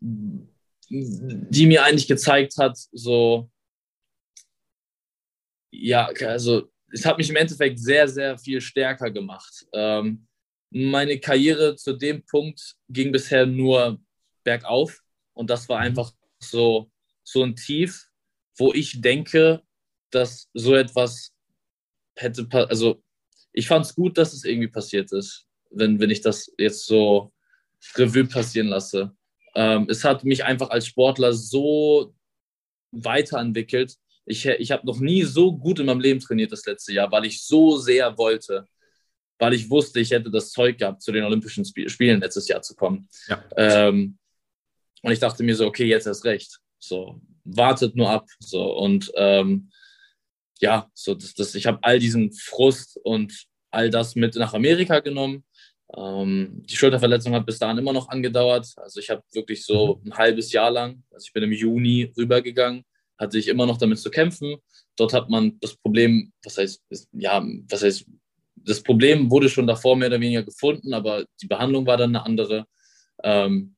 die mir eigentlich gezeigt hat, so, ja, also es hat mich im Endeffekt sehr, sehr viel stärker gemacht. Ähm, meine Karriere zu dem Punkt ging bisher nur bergauf und das war einfach so, so ein Tief, wo ich denke, dass so etwas hätte, also ich fand es gut, dass es irgendwie passiert ist, wenn, wenn ich das jetzt so Revue passieren lasse. Ähm, es hat mich einfach als Sportler so weiterentwickelt. Ich, ich habe noch nie so gut in meinem Leben trainiert das letzte Jahr, weil ich so sehr wollte, weil ich wusste, ich hätte das Zeug gehabt, zu den Olympischen Spielen letztes Jahr zu kommen. Ja. Ähm, und ich dachte mir so, okay, jetzt erst recht. So, wartet nur ab. So, und ähm, ja, so das, das, ich habe all diesen Frust und all das mit nach Amerika genommen. Ähm, die Schulterverletzung hat bis dahin immer noch angedauert. Also ich habe wirklich so mhm. ein halbes Jahr lang, also ich bin im Juni rübergegangen, hatte ich immer noch damit zu kämpfen. Dort hat man das Problem, was heißt, ja, was heißt, das Problem wurde schon davor mehr oder weniger gefunden, aber die Behandlung war dann eine andere. Ähm,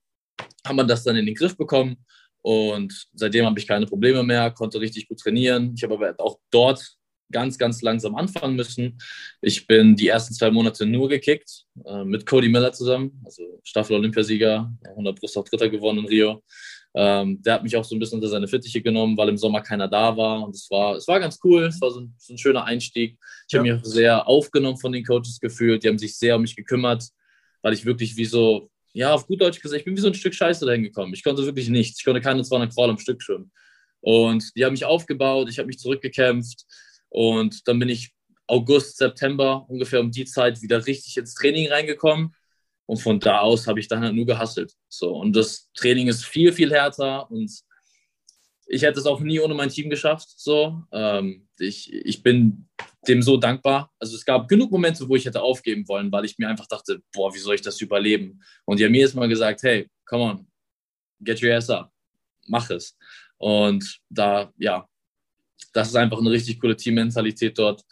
hat man das dann in den Griff bekommen und seitdem habe ich keine Probleme mehr, konnte richtig gut trainieren. Ich habe aber auch dort ganz, ganz langsam anfangen müssen. Ich bin die ersten zwei Monate nur gekickt, äh, mit Cody Miller zusammen, also Staffel-Olympiasieger, 100 Brust auch Dritter gewonnen in Rio. Ähm, der hat mich auch so ein bisschen unter seine Fittiche genommen, weil im Sommer keiner da war. Und es war, es war ganz cool, es war so ein, so ein schöner Einstieg. Ich ja. habe mich auch sehr aufgenommen von den Coaches gefühlt. Die haben sich sehr um mich gekümmert, weil ich wirklich wie so ja, auf gut Deutsch gesagt, ich bin wie so ein Stück Scheiße dahin gekommen. Ich konnte wirklich nichts. Ich konnte keine 200 Crawl am Stück schwimmen. Und die haben mich aufgebaut, ich habe mich zurückgekämpft und dann bin ich August, September ungefähr um die Zeit wieder richtig ins Training reingekommen. Und von da aus habe ich dann halt nur gehasselt. So, und das Training ist viel, viel härter und ich hätte es auch nie ohne mein Team geschafft. So, ähm, ich, ich bin dem so dankbar. Also es gab genug Momente, wo ich hätte aufgeben wollen, weil ich mir einfach dachte, boah, wie soll ich das überleben? Und die haben mir jetzt mal gesagt, hey, come on, get your ass up, mach es. Und da, ja, das ist einfach eine richtig coole Teammentalität dort.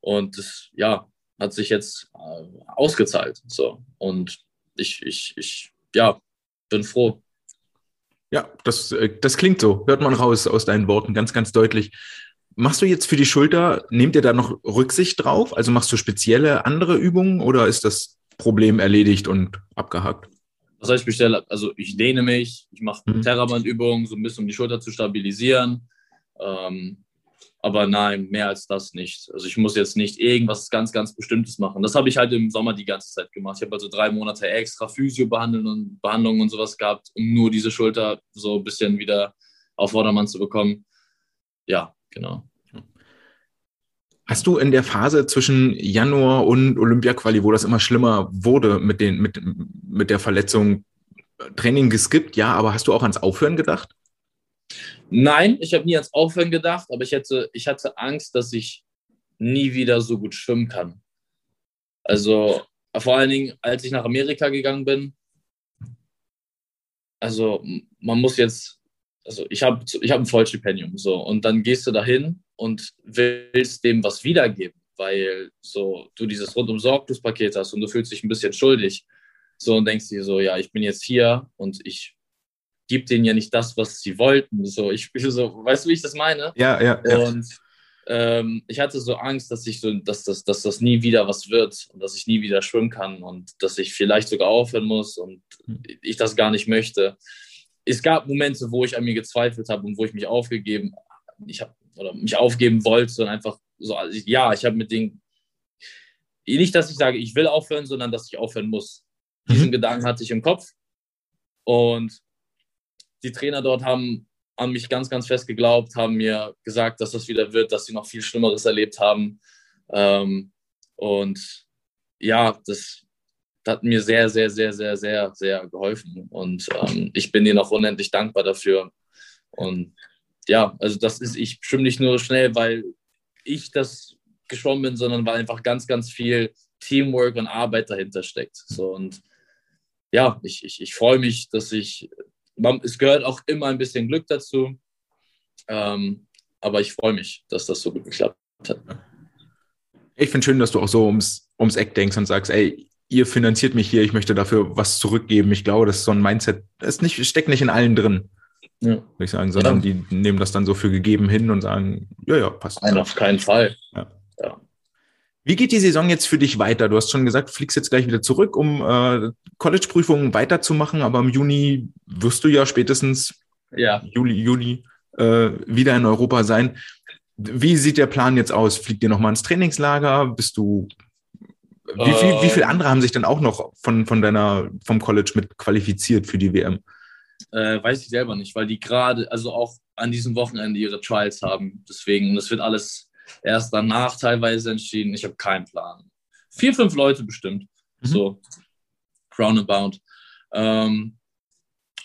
Und das, ja, hat sich jetzt äh, ausgezahlt. So. Und ich, ich, ich, ja, bin froh. Ja, das, äh, das klingt so. Hört man raus aus deinen Worten ganz, ganz deutlich. Machst du jetzt für die Schulter, nehmt ihr da noch Rücksicht drauf? Also machst du spezielle andere Übungen oder ist das Problem erledigt und abgehakt? Was heißt bestelle? Also ich dehne mich, ich mache mhm. Terrabandübungen, so ein bisschen um die Schulter zu stabilisieren. Ähm, aber nein, mehr als das nicht. Also ich muss jetzt nicht irgendwas ganz, ganz Bestimmtes machen. Das habe ich halt im Sommer die ganze Zeit gemacht. Ich habe also drei Monate extra Physio-Behandlungen und Behandlungen und sowas gehabt, um nur diese Schulter so ein bisschen wieder auf Vordermann zu bekommen. Ja, genau. Hast du in der Phase zwischen Januar und Olympia-Quali, wo das immer schlimmer wurde mit, den, mit, mit der Verletzung, Training geskippt? Ja, aber hast du auch ans Aufhören gedacht? Nein, ich habe nie ans Aufhören gedacht, aber ich, hätte, ich hatte Angst, dass ich nie wieder so gut schwimmen kann. Also vor allen Dingen, als ich nach Amerika gegangen bin, also man muss jetzt, also ich habe ich hab ein Vollstipendium so und dann gehst du dahin und willst dem was wiedergeben, weil so du dieses rundum sorglos Paket hast und du fühlst dich ein bisschen schuldig so und denkst dir so, ja, ich bin jetzt hier und ich gebe denen ja nicht das, was sie wollten. So, ich so, weißt du, wie ich das meine? Ja, ja. ja. Und ähm, ich hatte so Angst, dass ich so, dass das, dass das nie wieder was wird und dass ich nie wieder schwimmen kann und dass ich vielleicht sogar aufhören muss und hm. ich das gar nicht möchte. Es gab Momente, wo ich an mir gezweifelt habe und wo ich mich aufgegeben, ich habe oder mich aufgeben wollte und einfach so, also ja, ich habe mit den nicht, dass ich sage, ich will aufhören, sondern dass ich aufhören muss. Mhm. Diesen Gedanken hatte ich im Kopf. Und die Trainer dort haben an mich ganz, ganz fest geglaubt, haben mir gesagt, dass das wieder wird, dass sie noch viel Schlimmeres erlebt haben. Ähm, und ja, das, hat mir sehr, sehr, sehr, sehr, sehr, sehr geholfen. Und ähm, ich bin ihnen auch unendlich dankbar dafür. Und ja, also das ist, ich schwimme nicht nur schnell, weil ich das geschwommen bin, sondern weil einfach ganz, ganz viel Teamwork und Arbeit dahinter steckt. So und ja, ich, ich, ich freue mich, dass ich, man, es gehört auch immer ein bisschen Glück dazu, ähm, aber ich freue mich, dass das so gut geklappt hat. Ich finde schön, dass du auch so ums, ums Eck denkst und sagst, ey, ihr finanziert mich hier, ich möchte dafür was zurückgeben. Ich glaube, das ist so ein Mindset, das nicht, steckt nicht in allen drin ja. würde ich sagen, sondern ja. die nehmen das dann so für gegeben hin und sagen, ja, ja, passt. Nein, auf keinen Fall. Ja. ja. Wie geht die Saison jetzt für dich weiter? Du hast schon gesagt, fliegst jetzt gleich wieder zurück, um äh, College-Prüfungen weiterzumachen, aber im Juni wirst du ja spätestens ja. Juli, Juli äh, wieder in Europa sein. Wie sieht der Plan jetzt aus? Fliegt ihr nochmal ins Trainingslager? Bist du wie, viel, wie viele ähm. andere haben sich dann auch noch von, von deiner, vom College mit qualifiziert für die WM? Äh, weiß ich selber nicht, weil die gerade, also auch an diesem Wochenende ihre Trials haben. Deswegen, das wird alles erst danach teilweise entschieden. Ich habe keinen Plan. Vier, fünf Leute bestimmt. Mhm. So, roundabout. Ähm,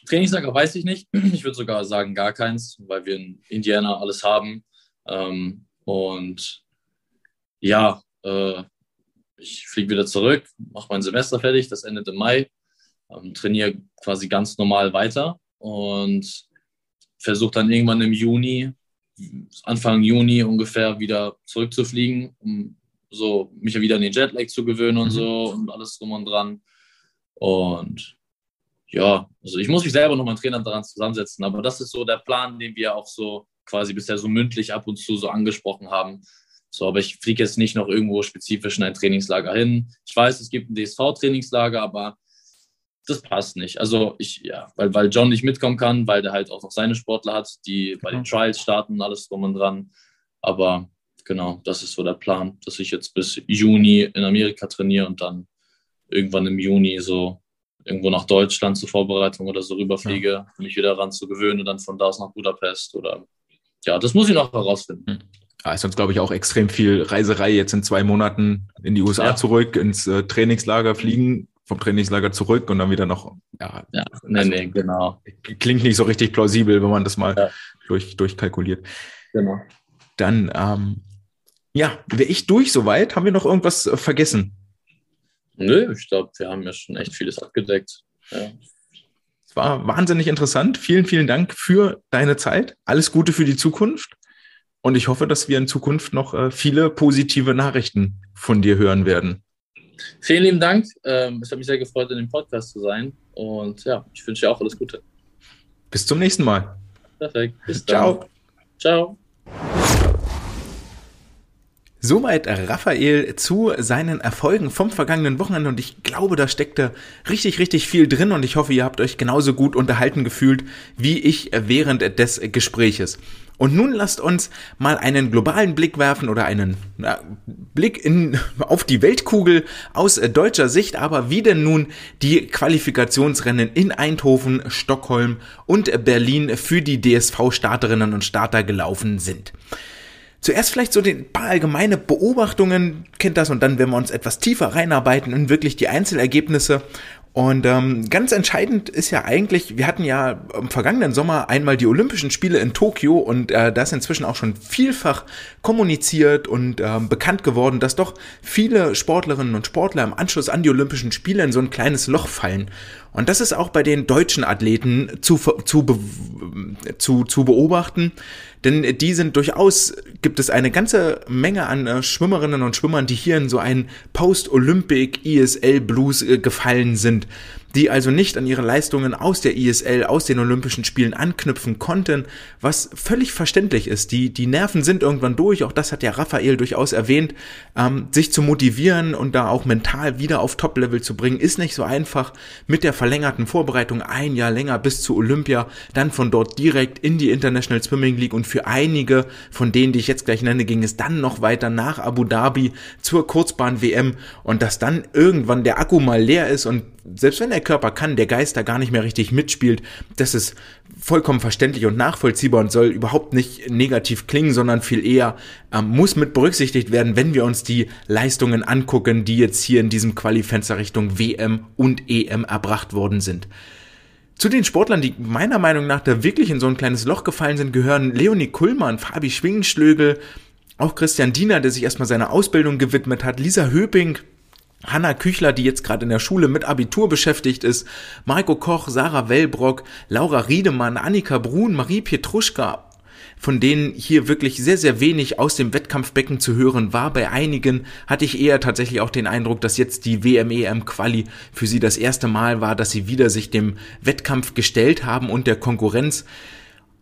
Trainingslager weiß ich nicht. Ich würde sogar sagen gar keins, weil wir in Indiana alles haben. Ähm, und ja, äh, ich fliege wieder zurück, mache mein Semester fertig, das endet im Mai ähm, trainiere quasi ganz normal weiter und versuche dann irgendwann im Juni, Anfang Juni ungefähr wieder zurückzufliegen, um so mich wieder an den Jetlag zu gewöhnen und mhm. so und alles drum und dran. Und ja, also ich muss mich selber noch mal Trainer daran zusammensetzen, aber das ist so der Plan, den wir auch so quasi bisher so mündlich ab und zu so angesprochen haben. So, aber ich fliege jetzt nicht noch irgendwo spezifisch in ein Trainingslager hin. Ich weiß, es gibt ein DSV-Trainingslager, aber das passt nicht. Also ich, ja, weil, weil John nicht mitkommen kann, weil der halt auch noch seine Sportler hat, die bei den Trials starten und alles drum und dran. Aber genau, das ist so der Plan, dass ich jetzt bis Juni in Amerika trainiere und dann irgendwann im Juni so irgendwo nach Deutschland zur Vorbereitung oder so rüberfliege, ja. mich wieder ran zu gewöhnen und dann von da aus nach Budapest oder ja, das muss ich noch herausfinden. Ja, ist sonst, glaube ich, auch extrem viel Reiserei jetzt in zwei Monaten in die USA ja. zurück, ins äh, Trainingslager fliegen vom Trainingslager zurück und dann wieder noch, ja, ja nee, also, nee, genau. Klingt nicht so richtig plausibel, wenn man das mal ja. durch, durchkalkuliert. Genau. Dann, ähm, ja, wäre ich durch soweit? Haben wir noch irgendwas äh, vergessen? Nö, ich glaube, wir haben ja schon echt vieles abgedeckt. Ja. Es war wahnsinnig interessant. Vielen, vielen Dank für deine Zeit. Alles Gute für die Zukunft. Und ich hoffe, dass wir in Zukunft noch äh, viele positive Nachrichten von dir hören werden. Vielen lieben Dank. Ähm, es hat mich sehr gefreut, in dem Podcast zu sein. Und ja, ich wünsche dir auch alles Gute. Bis zum nächsten Mal. Perfekt. Bis dann. Ciao. Ciao. Soweit Raphael zu seinen Erfolgen vom vergangenen Wochenende und ich glaube, da steckte richtig, richtig viel drin und ich hoffe, ihr habt euch genauso gut unterhalten gefühlt wie ich während des Gespräches. Und nun lasst uns mal einen globalen Blick werfen oder einen na, Blick in, auf die Weltkugel aus deutscher Sicht, aber wie denn nun die Qualifikationsrennen in Eindhoven, Stockholm und Berlin für die DSV-Starterinnen und Starter gelaufen sind. Zuerst vielleicht so ein paar allgemeine Beobachtungen, kennt das, und dann werden wir uns etwas tiefer reinarbeiten in wirklich die Einzelergebnisse und ähm, ganz entscheidend ist ja eigentlich, wir hatten ja im vergangenen Sommer einmal die Olympischen Spiele in Tokio und äh, das inzwischen auch schon vielfach kommuniziert und äh, bekannt geworden, dass doch viele Sportlerinnen und Sportler im Anschluss an die Olympischen Spiele in so ein kleines Loch fallen. Und das ist auch bei den deutschen Athleten zu, zu, zu, zu beobachten, denn die sind durchaus, gibt es eine ganze Menge an äh, Schwimmerinnen und Schwimmern, die hier in so einen Post-Olympic ESL Blues äh, gefallen sind die also nicht an ihre Leistungen aus der ISL, aus den Olympischen Spielen anknüpfen konnten, was völlig verständlich ist. Die, die Nerven sind irgendwann durch, auch das hat ja Raphael durchaus erwähnt, ähm, sich zu motivieren und da auch mental wieder auf Top-Level zu bringen, ist nicht so einfach. Mit der verlängerten Vorbereitung ein Jahr länger bis zu Olympia, dann von dort direkt in die International Swimming League und für einige von denen, die ich jetzt gleich nenne, ging es dann noch weiter nach Abu Dhabi zur Kurzbahn-WM und dass dann irgendwann der Akku mal leer ist und selbst wenn der Körper kann, der Geist da gar nicht mehr richtig mitspielt, das ist vollkommen verständlich und nachvollziehbar und soll überhaupt nicht negativ klingen, sondern viel eher ähm, muss mit berücksichtigt werden, wenn wir uns die Leistungen angucken, die jetzt hier in diesem Qualifenster Richtung WM und EM erbracht worden sind. Zu den Sportlern, die meiner Meinung nach da wirklich in so ein kleines Loch gefallen sind, gehören Leonie Kullmann, Fabi Schwingenschlögel, auch Christian Diener, der sich erstmal seiner Ausbildung gewidmet hat, Lisa Höping, Hanna Küchler, die jetzt gerade in der Schule mit Abitur beschäftigt ist, Marco Koch, Sarah Wellbrock, Laura Riedemann, Annika Brun, Marie Pietruschka, von denen hier wirklich sehr, sehr wenig aus dem Wettkampfbecken zu hören war. Bei einigen hatte ich eher tatsächlich auch den Eindruck, dass jetzt die WM-EM-Quali für sie das erste Mal war, dass sie wieder sich dem Wettkampf gestellt haben und der Konkurrenz.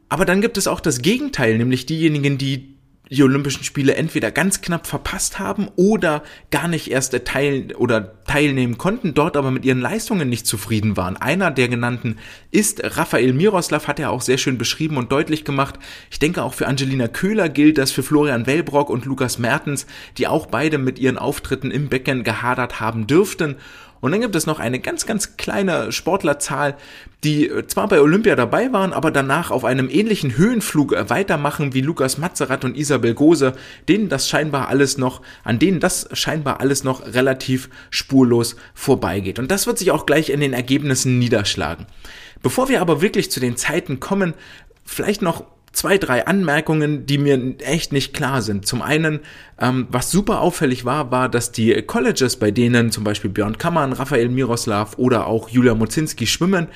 Aber dann gibt es auch das Gegenteil, nämlich diejenigen, die die Olympischen Spiele entweder ganz knapp verpasst haben oder gar nicht erst teil oder teilnehmen konnten, dort aber mit ihren Leistungen nicht zufrieden waren. Einer der genannten ist Raphael Miroslav, hat er auch sehr schön beschrieben und deutlich gemacht. Ich denke auch für Angelina Köhler gilt das für Florian Wellbrock und Lukas Mertens, die auch beide mit ihren Auftritten im Becken gehadert haben dürften. Und dann gibt es noch eine ganz, ganz kleine Sportlerzahl, die äh, zwar bei Olympia dabei waren, aber danach auf einem ähnlichen Höhenflug äh, weitermachen wie Lukas Mazerat und Isabel Gose, denen das scheinbar alles noch, an denen das scheinbar alles noch relativ spurlos vorbeigeht. Und das wird sich auch gleich in den Ergebnissen niederschlagen. Bevor wir aber wirklich zu den Zeiten kommen, vielleicht noch zwei, drei Anmerkungen, die mir echt nicht klar sind. Zum einen, ähm, was super auffällig war, war, dass die Colleges, bei denen zum Beispiel Björn Kammern, Raphael Miroslav oder auch Julia Mozinski schwimmen,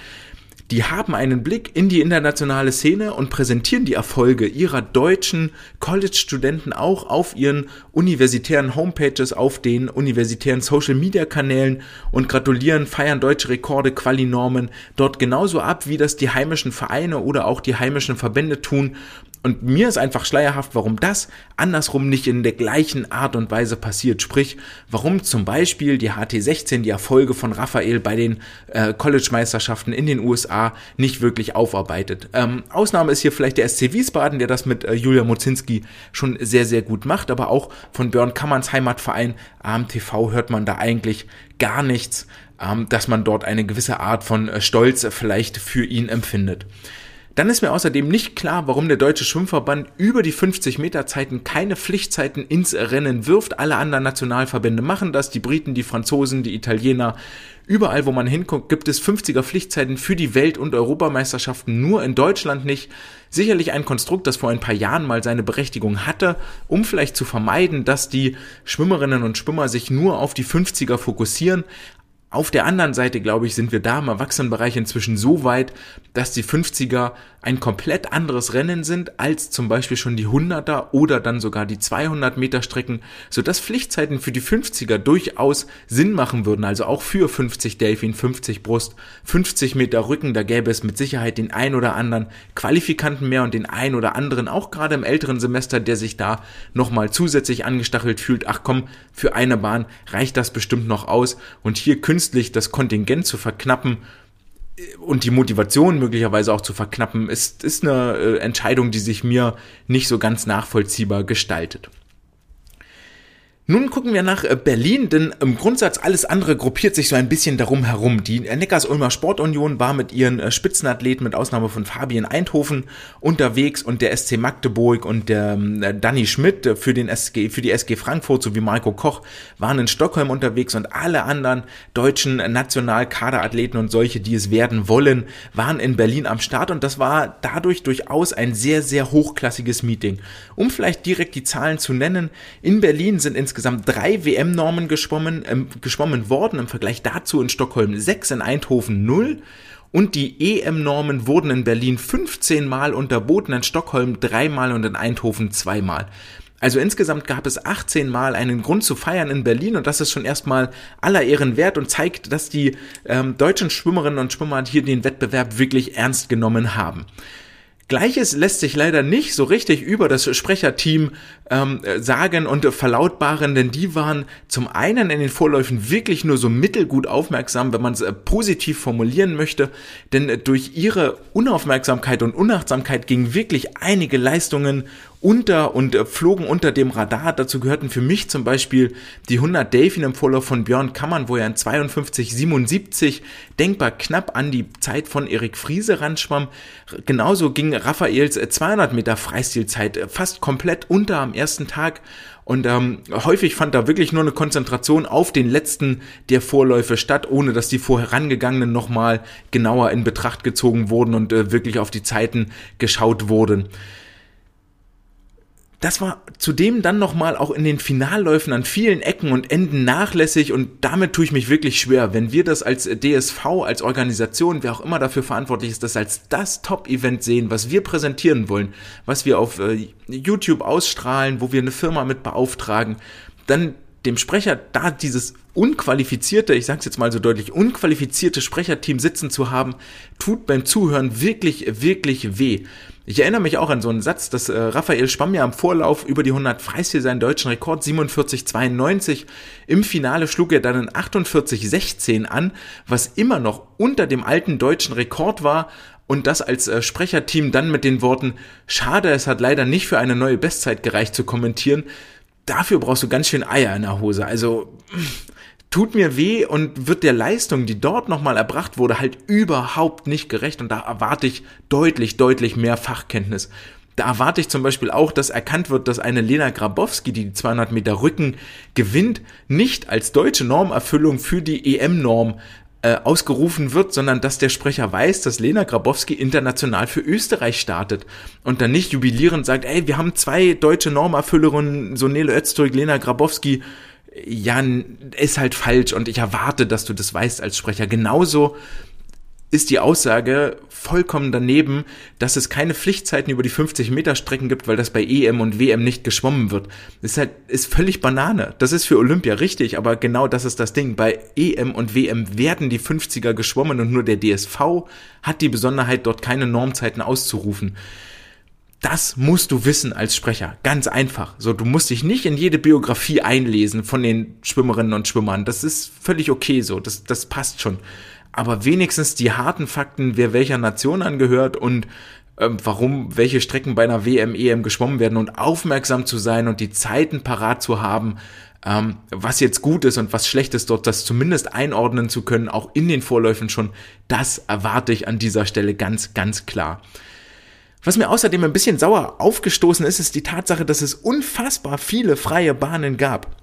die haben einen Blick in die internationale Szene und präsentieren die Erfolge ihrer deutschen College-Studenten auch auf ihren universitären Homepages, auf den universitären Social-Media-Kanälen und gratulieren, feiern deutsche Rekorde, Qualinormen dort genauso ab, wie das die heimischen Vereine oder auch die heimischen Verbände tun und mir ist einfach schleierhaft, warum das andersrum nicht in der gleichen Art und Weise passiert. Sprich, warum zum Beispiel die HT16 die Erfolge von Raphael bei den äh, College-Meisterschaften in den USA nicht wirklich aufarbeitet. Ähm, Ausnahme ist hier vielleicht der SC Wiesbaden, der das mit äh, Julia Mozinski schon sehr, sehr gut macht. Aber auch von Björn Kammerns Heimatverein AMTV hört man da eigentlich gar nichts, ähm, dass man dort eine gewisse Art von äh, Stolz vielleicht für ihn empfindet. Dann ist mir außerdem nicht klar, warum der Deutsche Schwimmverband über die 50 Meter Zeiten keine Pflichtzeiten ins Rennen wirft. Alle anderen Nationalverbände machen das, die Briten, die Franzosen, die Italiener. Überall, wo man hinguckt, gibt es 50er Pflichtzeiten für die Welt- und Europameisterschaften, nur in Deutschland nicht. Sicherlich ein Konstrukt, das vor ein paar Jahren mal seine Berechtigung hatte, um vielleicht zu vermeiden, dass die Schwimmerinnen und Schwimmer sich nur auf die 50er fokussieren. Auf der anderen Seite, glaube ich, sind wir da im Erwachsenenbereich inzwischen so weit, dass die 50er ein komplett anderes Rennen sind als zum Beispiel schon die 100er oder dann sogar die 200 Meter Strecken, sodass Pflichtzeiten für die 50er durchaus Sinn machen würden. Also auch für 50 Delfin, 50 Brust, 50 Meter Rücken, da gäbe es mit Sicherheit den ein oder anderen Qualifikanten mehr und den ein oder anderen auch gerade im älteren Semester, der sich da nochmal zusätzlich angestachelt fühlt. Ach komm, für eine Bahn reicht das bestimmt noch aus und hier künstlich das Kontingent zu verknappen, und die Motivation möglicherweise auch zu verknappen, ist, ist eine äh, Entscheidung, die sich mir nicht so ganz nachvollziehbar gestaltet. Nun gucken wir nach äh, Berlin, denn im Grundsatz alles andere gruppiert sich so ein bisschen darum herum. Die Neckars-Ulmer Sportunion war mit ihren äh, Spitzenathleten, mit Ausnahme von Fabian Eindhoven, unterwegs und der SC Magdeburg und der ähm, Danny Schmidt äh, für, den SG, für die SG Frankfurt sowie Marco Koch waren in Stockholm unterwegs und alle anderen deutschen Nationalkaderathleten und solche, die es werden wollen, waren in Berlin am Start und das war dadurch durchaus ein sehr, sehr hochklassiges Meeting. Um vielleicht direkt die Zahlen zu nennen, in Berlin sind insgesamt insgesamt drei WM-Normen geschwommen, äh, geschwommen worden, im Vergleich dazu in Stockholm sechs, in Eindhoven null. Und die EM-Normen wurden in Berlin 15 Mal unterboten, in Stockholm dreimal und in Eindhoven zweimal. Also insgesamt gab es 18 Mal einen Grund zu feiern in Berlin und das ist schon erstmal aller Ehren wert und zeigt, dass die ähm, deutschen Schwimmerinnen und Schwimmer hier den Wettbewerb wirklich ernst genommen haben. Gleiches lässt sich leider nicht so richtig über das Sprecherteam ähm, sagen und verlautbaren, denn die waren zum einen in den Vorläufen wirklich nur so mittelgut aufmerksam, wenn man es äh, positiv formulieren möchte, denn äh, durch ihre Unaufmerksamkeit und Unachtsamkeit gingen wirklich einige Leistungen unter und äh, flogen unter dem Radar. Dazu gehörten für mich zum Beispiel die 100 Delfin im Vorlauf von Björn Kammern, wo er in 52,77 denkbar knapp an die Zeit von Erik Friese ranschwamm. Genauso ging Raphaels 200 Meter Freistilzeit fast komplett unter am ersten Tag. Und ähm, häufig fand da wirklich nur eine Konzentration auf den letzten der Vorläufe statt, ohne dass die vorherangegangenen nochmal genauer in Betracht gezogen wurden und äh, wirklich auf die Zeiten geschaut wurden das war zudem dann nochmal auch in den Finalläufen an vielen Ecken und Enden nachlässig und damit tue ich mich wirklich schwer, wenn wir das als DSV, als Organisation, wer auch immer dafür verantwortlich ist, das als das Top-Event sehen, was wir präsentieren wollen, was wir auf äh, YouTube ausstrahlen, wo wir eine Firma mit beauftragen, dann dem Sprecher da dieses unqualifizierte, ich sag's jetzt mal so deutlich, unqualifizierte Sprecherteam sitzen zu haben, tut beim Zuhören wirklich, wirklich weh. Ich erinnere mich auch an so einen Satz, dass äh, Raphael Spamm ja im Vorlauf über die 100 Freistil seinen deutschen Rekord 47,92. Im Finale schlug er dann in 48,16 an, was immer noch unter dem alten deutschen Rekord war. Und das als äh, Sprecherteam dann mit den Worten, schade, es hat leider nicht für eine neue Bestzeit gereicht zu kommentieren. Dafür brauchst du ganz schön Eier in der Hose. Also, tut mir weh und wird der Leistung, die dort nochmal erbracht wurde, halt überhaupt nicht gerecht. Und da erwarte ich deutlich, deutlich mehr Fachkenntnis. Da erwarte ich zum Beispiel auch, dass erkannt wird, dass eine Lena Grabowski, die die 200 Meter Rücken gewinnt, nicht als deutsche Normerfüllung für die EM-Norm äh, ausgerufen wird, sondern dass der Sprecher weiß, dass Lena Grabowski international für Österreich startet und dann nicht jubilierend sagt, ey, wir haben zwei deutsche Normerfüllerinnen, so Nele Öztürk, Lena Grabowski, ja, ist halt falsch und ich erwarte, dass du das weißt als Sprecher. Genauso ist die Aussage vollkommen daneben, dass es keine Pflichtzeiten über die 50 Meter Strecken gibt, weil das bei EM und WM nicht geschwommen wird. Das ist halt, ist völlig Banane. Das ist für Olympia richtig, aber genau das ist das Ding. Bei EM und WM werden die 50er geschwommen und nur der DSV hat die Besonderheit, dort keine Normzeiten auszurufen. Das musst du wissen als Sprecher. Ganz einfach. So, du musst dich nicht in jede Biografie einlesen von den Schwimmerinnen und Schwimmern. Das ist völlig okay so. Das, das passt schon. Aber wenigstens die harten Fakten, wer welcher Nation angehört und ähm, warum welche Strecken bei einer WM, EM geschwommen werden und aufmerksam zu sein und die Zeiten parat zu haben, ähm, was jetzt gut ist und was schlecht ist, dort das zumindest einordnen zu können, auch in den Vorläufen schon, das erwarte ich an dieser Stelle ganz, ganz klar. Was mir außerdem ein bisschen sauer aufgestoßen ist, ist die Tatsache, dass es unfassbar viele freie Bahnen gab.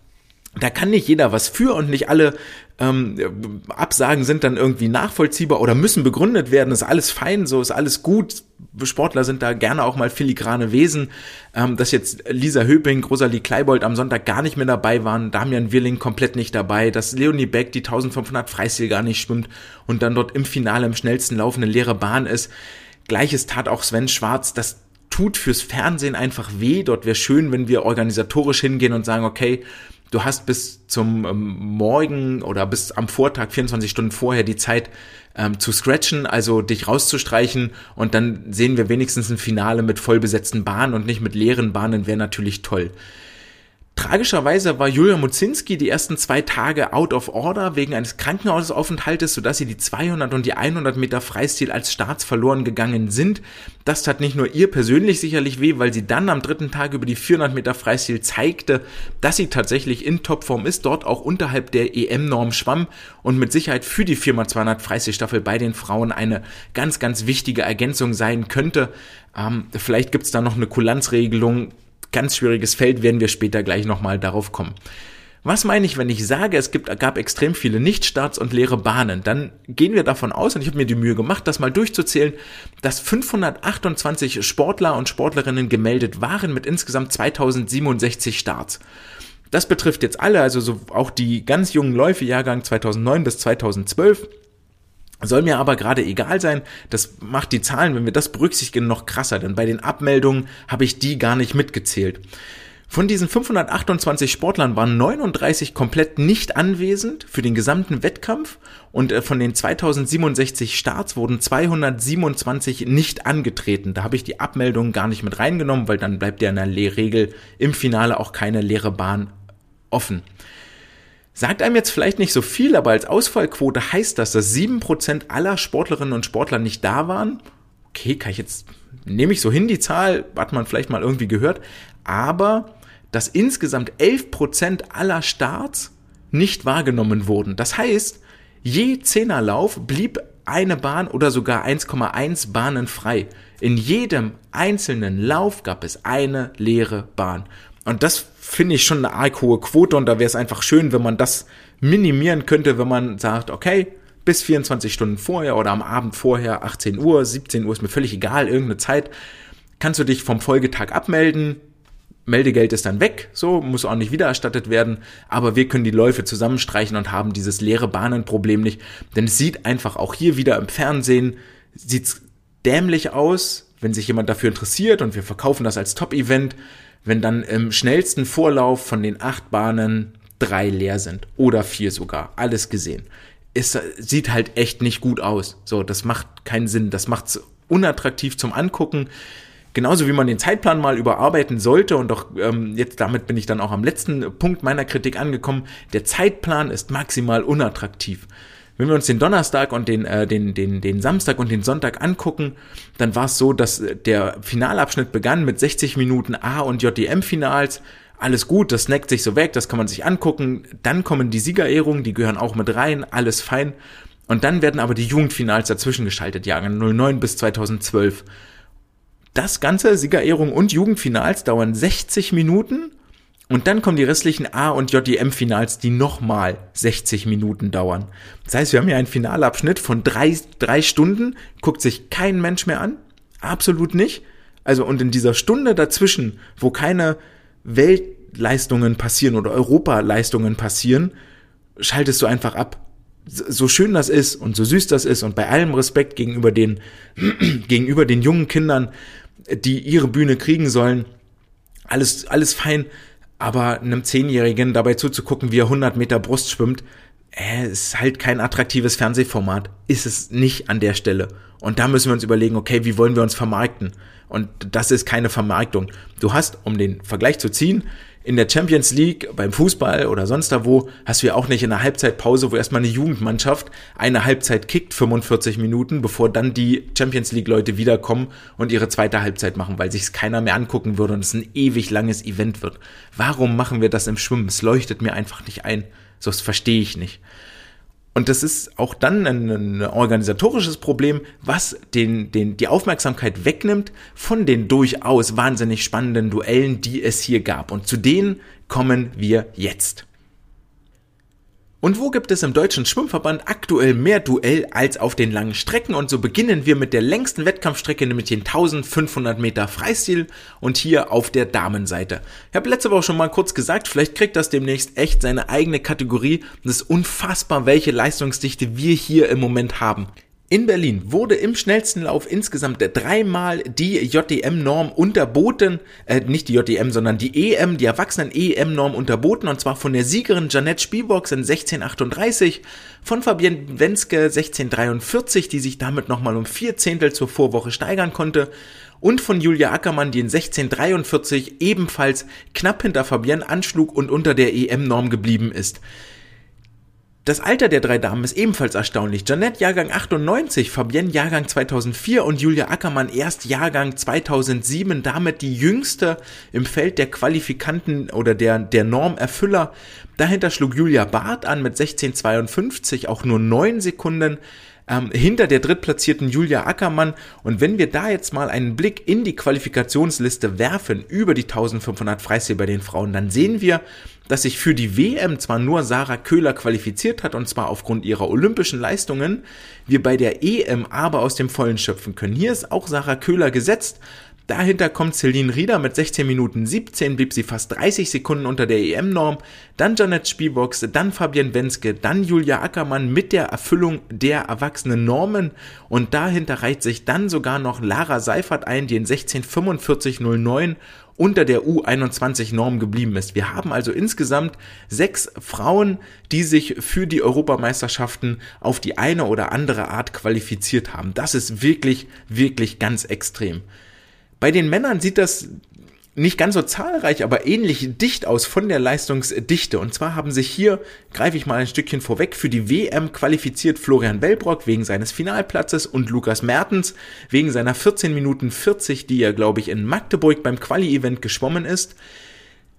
Da kann nicht jeder was für und nicht alle ähm, Absagen sind dann irgendwie nachvollziehbar oder müssen begründet werden. Ist alles fein, so ist alles gut. Sportler sind da gerne auch mal filigrane Wesen. Ähm, dass jetzt Lisa Höping, Rosalie Kleibold am Sonntag gar nicht mehr dabei waren, Damian Wirling komplett nicht dabei, dass Leonie Beck die 1500 Freistil gar nicht schwimmt und dann dort im Finale im schnellsten laufende leere Bahn ist Gleiches tat auch Sven Schwarz. Das tut fürs Fernsehen einfach weh. Dort wäre schön, wenn wir organisatorisch hingehen und sagen, okay, du hast bis zum ähm, Morgen oder bis am Vortag, 24 Stunden vorher, die Zeit ähm, zu scratchen, also dich rauszustreichen und dann sehen wir wenigstens ein Finale mit vollbesetzten Bahnen und nicht mit leeren Bahnen, wäre natürlich toll. Tragischerweise war Julia Muzinski die ersten zwei Tage out of order wegen eines Krankenhausaufenthaltes, sodass sie die 200 und die 100 Meter Freistil als Starts verloren gegangen sind. Das tat nicht nur ihr persönlich sicherlich weh, weil sie dann am dritten Tag über die 400 Meter Freistil zeigte, dass sie tatsächlich in Topform ist, dort auch unterhalb der EM-Norm schwamm und mit Sicherheit für die 4x200 Freistilstaffel bei den Frauen eine ganz, ganz wichtige Ergänzung sein könnte. Ähm, vielleicht gibt's da noch eine Kulanzregelung, ganz schwieriges Feld, werden wir später gleich nochmal darauf kommen. Was meine ich, wenn ich sage, es gibt, gab extrem viele Nichtstarts und leere Bahnen? Dann gehen wir davon aus, und ich habe mir die Mühe gemacht, das mal durchzuzählen, dass 528 Sportler und Sportlerinnen gemeldet waren mit insgesamt 2067 Starts. Das betrifft jetzt alle, also so auch die ganz jungen Läufe, Jahrgang 2009 bis 2012. Soll mir aber gerade egal sein, das macht die Zahlen, wenn wir das berücksichtigen, noch krasser, denn bei den Abmeldungen habe ich die gar nicht mitgezählt. Von diesen 528 Sportlern waren 39 komplett nicht anwesend für den gesamten Wettkampf und äh, von den 2067 Starts wurden 227 nicht angetreten. Da habe ich die Abmeldung gar nicht mit reingenommen, weil dann bleibt ja in der Regel im Finale auch keine leere Bahn offen. Sagt einem jetzt vielleicht nicht so viel, aber als Ausfallquote heißt das, dass 7% aller Sportlerinnen und Sportler nicht da waren. Okay, kann ich jetzt, nehme ich so hin die Zahl, hat man vielleicht mal irgendwie gehört, aber dass insgesamt 11% aller Starts nicht wahrgenommen wurden. Das heißt, je Zehnerlauf blieb eine Bahn oder sogar 1,1 Bahnen frei. In jedem einzelnen Lauf gab es eine leere Bahn. Und das finde ich schon eine arg hohe Quote und da wäre es einfach schön, wenn man das minimieren könnte, wenn man sagt, okay, bis 24 Stunden vorher oder am Abend vorher, 18 Uhr, 17 Uhr, ist mir völlig egal, irgendeine Zeit, kannst du dich vom Folgetag abmelden, Meldegeld ist dann weg, so muss auch nicht wiedererstattet werden, aber wir können die Läufe zusammenstreichen und haben dieses leere Bahnenproblem nicht, denn es sieht einfach auch hier wieder im Fernsehen sieht's dämlich aus, wenn sich jemand dafür interessiert und wir verkaufen das als Top-Event, wenn dann im schnellsten Vorlauf von den acht Bahnen drei leer sind oder vier sogar, alles gesehen. Es sieht halt echt nicht gut aus. So, das macht keinen Sinn, das macht's unattraktiv zum Angucken. Genauso wie man den Zeitplan mal überarbeiten sollte und doch ähm, jetzt damit bin ich dann auch am letzten Punkt meiner Kritik angekommen. Der Zeitplan ist maximal unattraktiv. Wenn wir uns den Donnerstag und den, äh, den, den, den Samstag und den Sonntag angucken, dann war es so, dass der Finalabschnitt begann mit 60 Minuten A- und JDM-Finals. Alles gut, das snackt sich so weg, das kann man sich angucken. Dann kommen die Siegerehrungen, die gehören auch mit rein, alles fein. Und dann werden aber die Jugendfinals dazwischen geschaltet, Jahre 09 bis 2012. Das ganze Siegerehrung und Jugendfinals dauern 60 Minuten und dann kommen die restlichen A- und JDM-Finals, die nochmal 60 Minuten dauern. Das heißt, wir haben hier einen Finalabschnitt von drei, drei Stunden, guckt sich kein Mensch mehr an. Absolut nicht. Also, und in dieser Stunde dazwischen, wo keine Weltleistungen passieren oder Europaleistungen passieren, schaltest du einfach ab. So schön das ist und so süß das ist und bei allem Respekt gegenüber den, gegenüber den jungen Kindern, die ihre Bühne kriegen sollen. Alles, alles fein. Aber einem Zehnjährigen dabei zuzugucken, wie er 100 Meter Brust schwimmt, äh, ist halt kein attraktives Fernsehformat. Ist es nicht an der Stelle. Und da müssen wir uns überlegen, okay, wie wollen wir uns vermarkten? Und das ist keine Vermarktung. Du hast, um den Vergleich zu ziehen, in der Champions League, beim Fußball oder sonst da wo, hast du ja auch nicht in der Halbzeitpause, wo erstmal eine Jugendmannschaft eine Halbzeit kickt, 45 Minuten, bevor dann die Champions League Leute wiederkommen und ihre zweite Halbzeit machen, weil sich's keiner mehr angucken würde und es ein ewig langes Event wird. Warum machen wir das im Schwimmen? Es leuchtet mir einfach nicht ein. So, das verstehe ich nicht. Und das ist auch dann ein, ein, organisatorisches Problem, was den, den, die Aufmerksamkeit wegnimmt von den durchaus wahnsinnig spannenden Duellen, die es hier gab. Und zu denen kommen wir jetzt. Und wo gibt es im Deutschen Schwimmverband aktuell mehr Duell als auf den langen Strecken? Und so beginnen wir mit der längsten Wettkampfstrecke, nämlich den 1500 Meter Freistil und hier auf der Damenseite. Ich habe letzte Woche schon mal kurz gesagt, vielleicht kriegt das demnächst echt seine eigene Kategorie. Das ist unfassbar, welche Leistungsdichte wir hier im Moment haben. In Berlin wurde im schnellsten Lauf insgesamt dreimal die JDM-Norm unterboten, äh, nicht die JDM, sondern die EM, die Erwachsenen-EM-Norm unterboten, und zwar von der Siegerin Janette Spielbox in 1638, von Fabienne Wenske 1643, die sich damit nochmal um vier Zehntel zur Vorwoche steigern konnte, und von Julia Ackermann, die in 1643 ebenfalls knapp hinter Fabienne anschlug und unter der EM-Norm geblieben ist. Das Alter der drei Damen ist ebenfalls erstaunlich. Janette Jahrgang 98, Fabienne Jahrgang 2004 und Julia Ackermann erst Jahrgang 2007, damit die jüngste im Feld der Qualifikanten oder der, der Normerfüller. Dahinter schlug Julia Barth an mit 1652, auch nur neun Sekunden ähm, hinter der drittplatzierten Julia Ackermann. Und wenn wir da jetzt mal einen Blick in die Qualifikationsliste werfen über die 1500 Freistil bei den Frauen, dann sehen wir, dass sich für die WM zwar nur Sarah Köhler qualifiziert hat und zwar aufgrund ihrer olympischen Leistungen, wir bei der EM aber aus dem Vollen schöpfen können. Hier ist auch Sarah Köhler gesetzt, Dahinter kommt Celine Rieder mit 16 Minuten 17, blieb sie fast 30 Sekunden unter der EM-Norm. Dann Janet Spielbox, dann Fabian Wenske, dann Julia Ackermann mit der Erfüllung der erwachsenen Normen. Und dahinter reiht sich dann sogar noch Lara Seifert ein, die in 16.45.09 unter der U21-Norm geblieben ist. Wir haben also insgesamt sechs Frauen, die sich für die Europameisterschaften auf die eine oder andere Art qualifiziert haben. Das ist wirklich, wirklich ganz extrem. Bei den Männern sieht das nicht ganz so zahlreich, aber ähnlich dicht aus von der Leistungsdichte. Und zwar haben sich hier, greife ich mal ein Stückchen vorweg, für die WM qualifiziert Florian Wellbrock wegen seines Finalplatzes und Lukas Mertens wegen seiner 14 Minuten 40, die er, glaube ich, in Magdeburg beim Quali-Event geschwommen ist.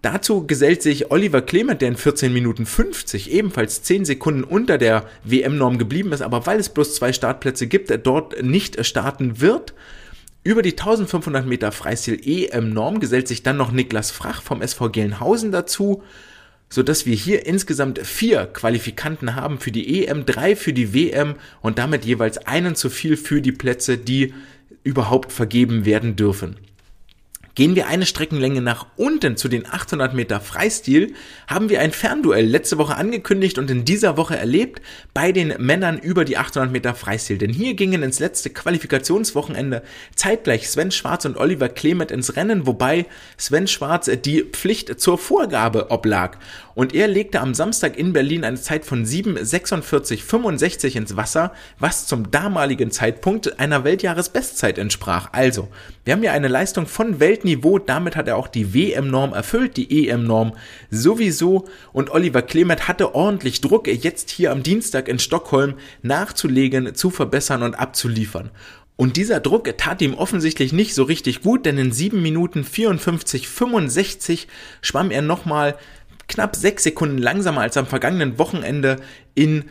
Dazu gesellt sich Oliver Clement, der in 14 Minuten 50 ebenfalls 10 Sekunden unter der WM-Norm geblieben ist, aber weil es bloß zwei Startplätze gibt, er dort nicht starten wird. Über die 1500 Meter Freistil EM-Norm gesellt sich dann noch Niklas Frach vom SV Gelnhausen dazu, so dass wir hier insgesamt vier Qualifikanten haben für die EM, drei für die WM und damit jeweils einen zu viel für die Plätze, die überhaupt vergeben werden dürfen. Gehen wir eine Streckenlänge nach unten zu den 800 Meter Freistil, haben wir ein Fernduell letzte Woche angekündigt und in dieser Woche erlebt bei den Männern über die 800 Meter Freistil. Denn hier gingen ins letzte Qualifikationswochenende zeitgleich Sven Schwarz und Oliver Clement ins Rennen, wobei Sven Schwarz die Pflicht zur Vorgabe oblag. Und er legte am Samstag in Berlin eine Zeit von 7,46,65 ins Wasser, was zum damaligen Zeitpunkt einer Weltjahresbestzeit entsprach. Also, wir haben hier eine Leistung von Weltniveau, damit hat er auch die WM-Norm erfüllt, die EM-Norm sowieso. Und Oliver Clement hatte ordentlich Druck, jetzt hier am Dienstag in Stockholm nachzulegen, zu verbessern und abzuliefern. Und dieser Druck tat ihm offensichtlich nicht so richtig gut, denn in 7 Minuten 54, 65 schwamm er nochmal knapp sechs Sekunden langsamer als am vergangenen Wochenende in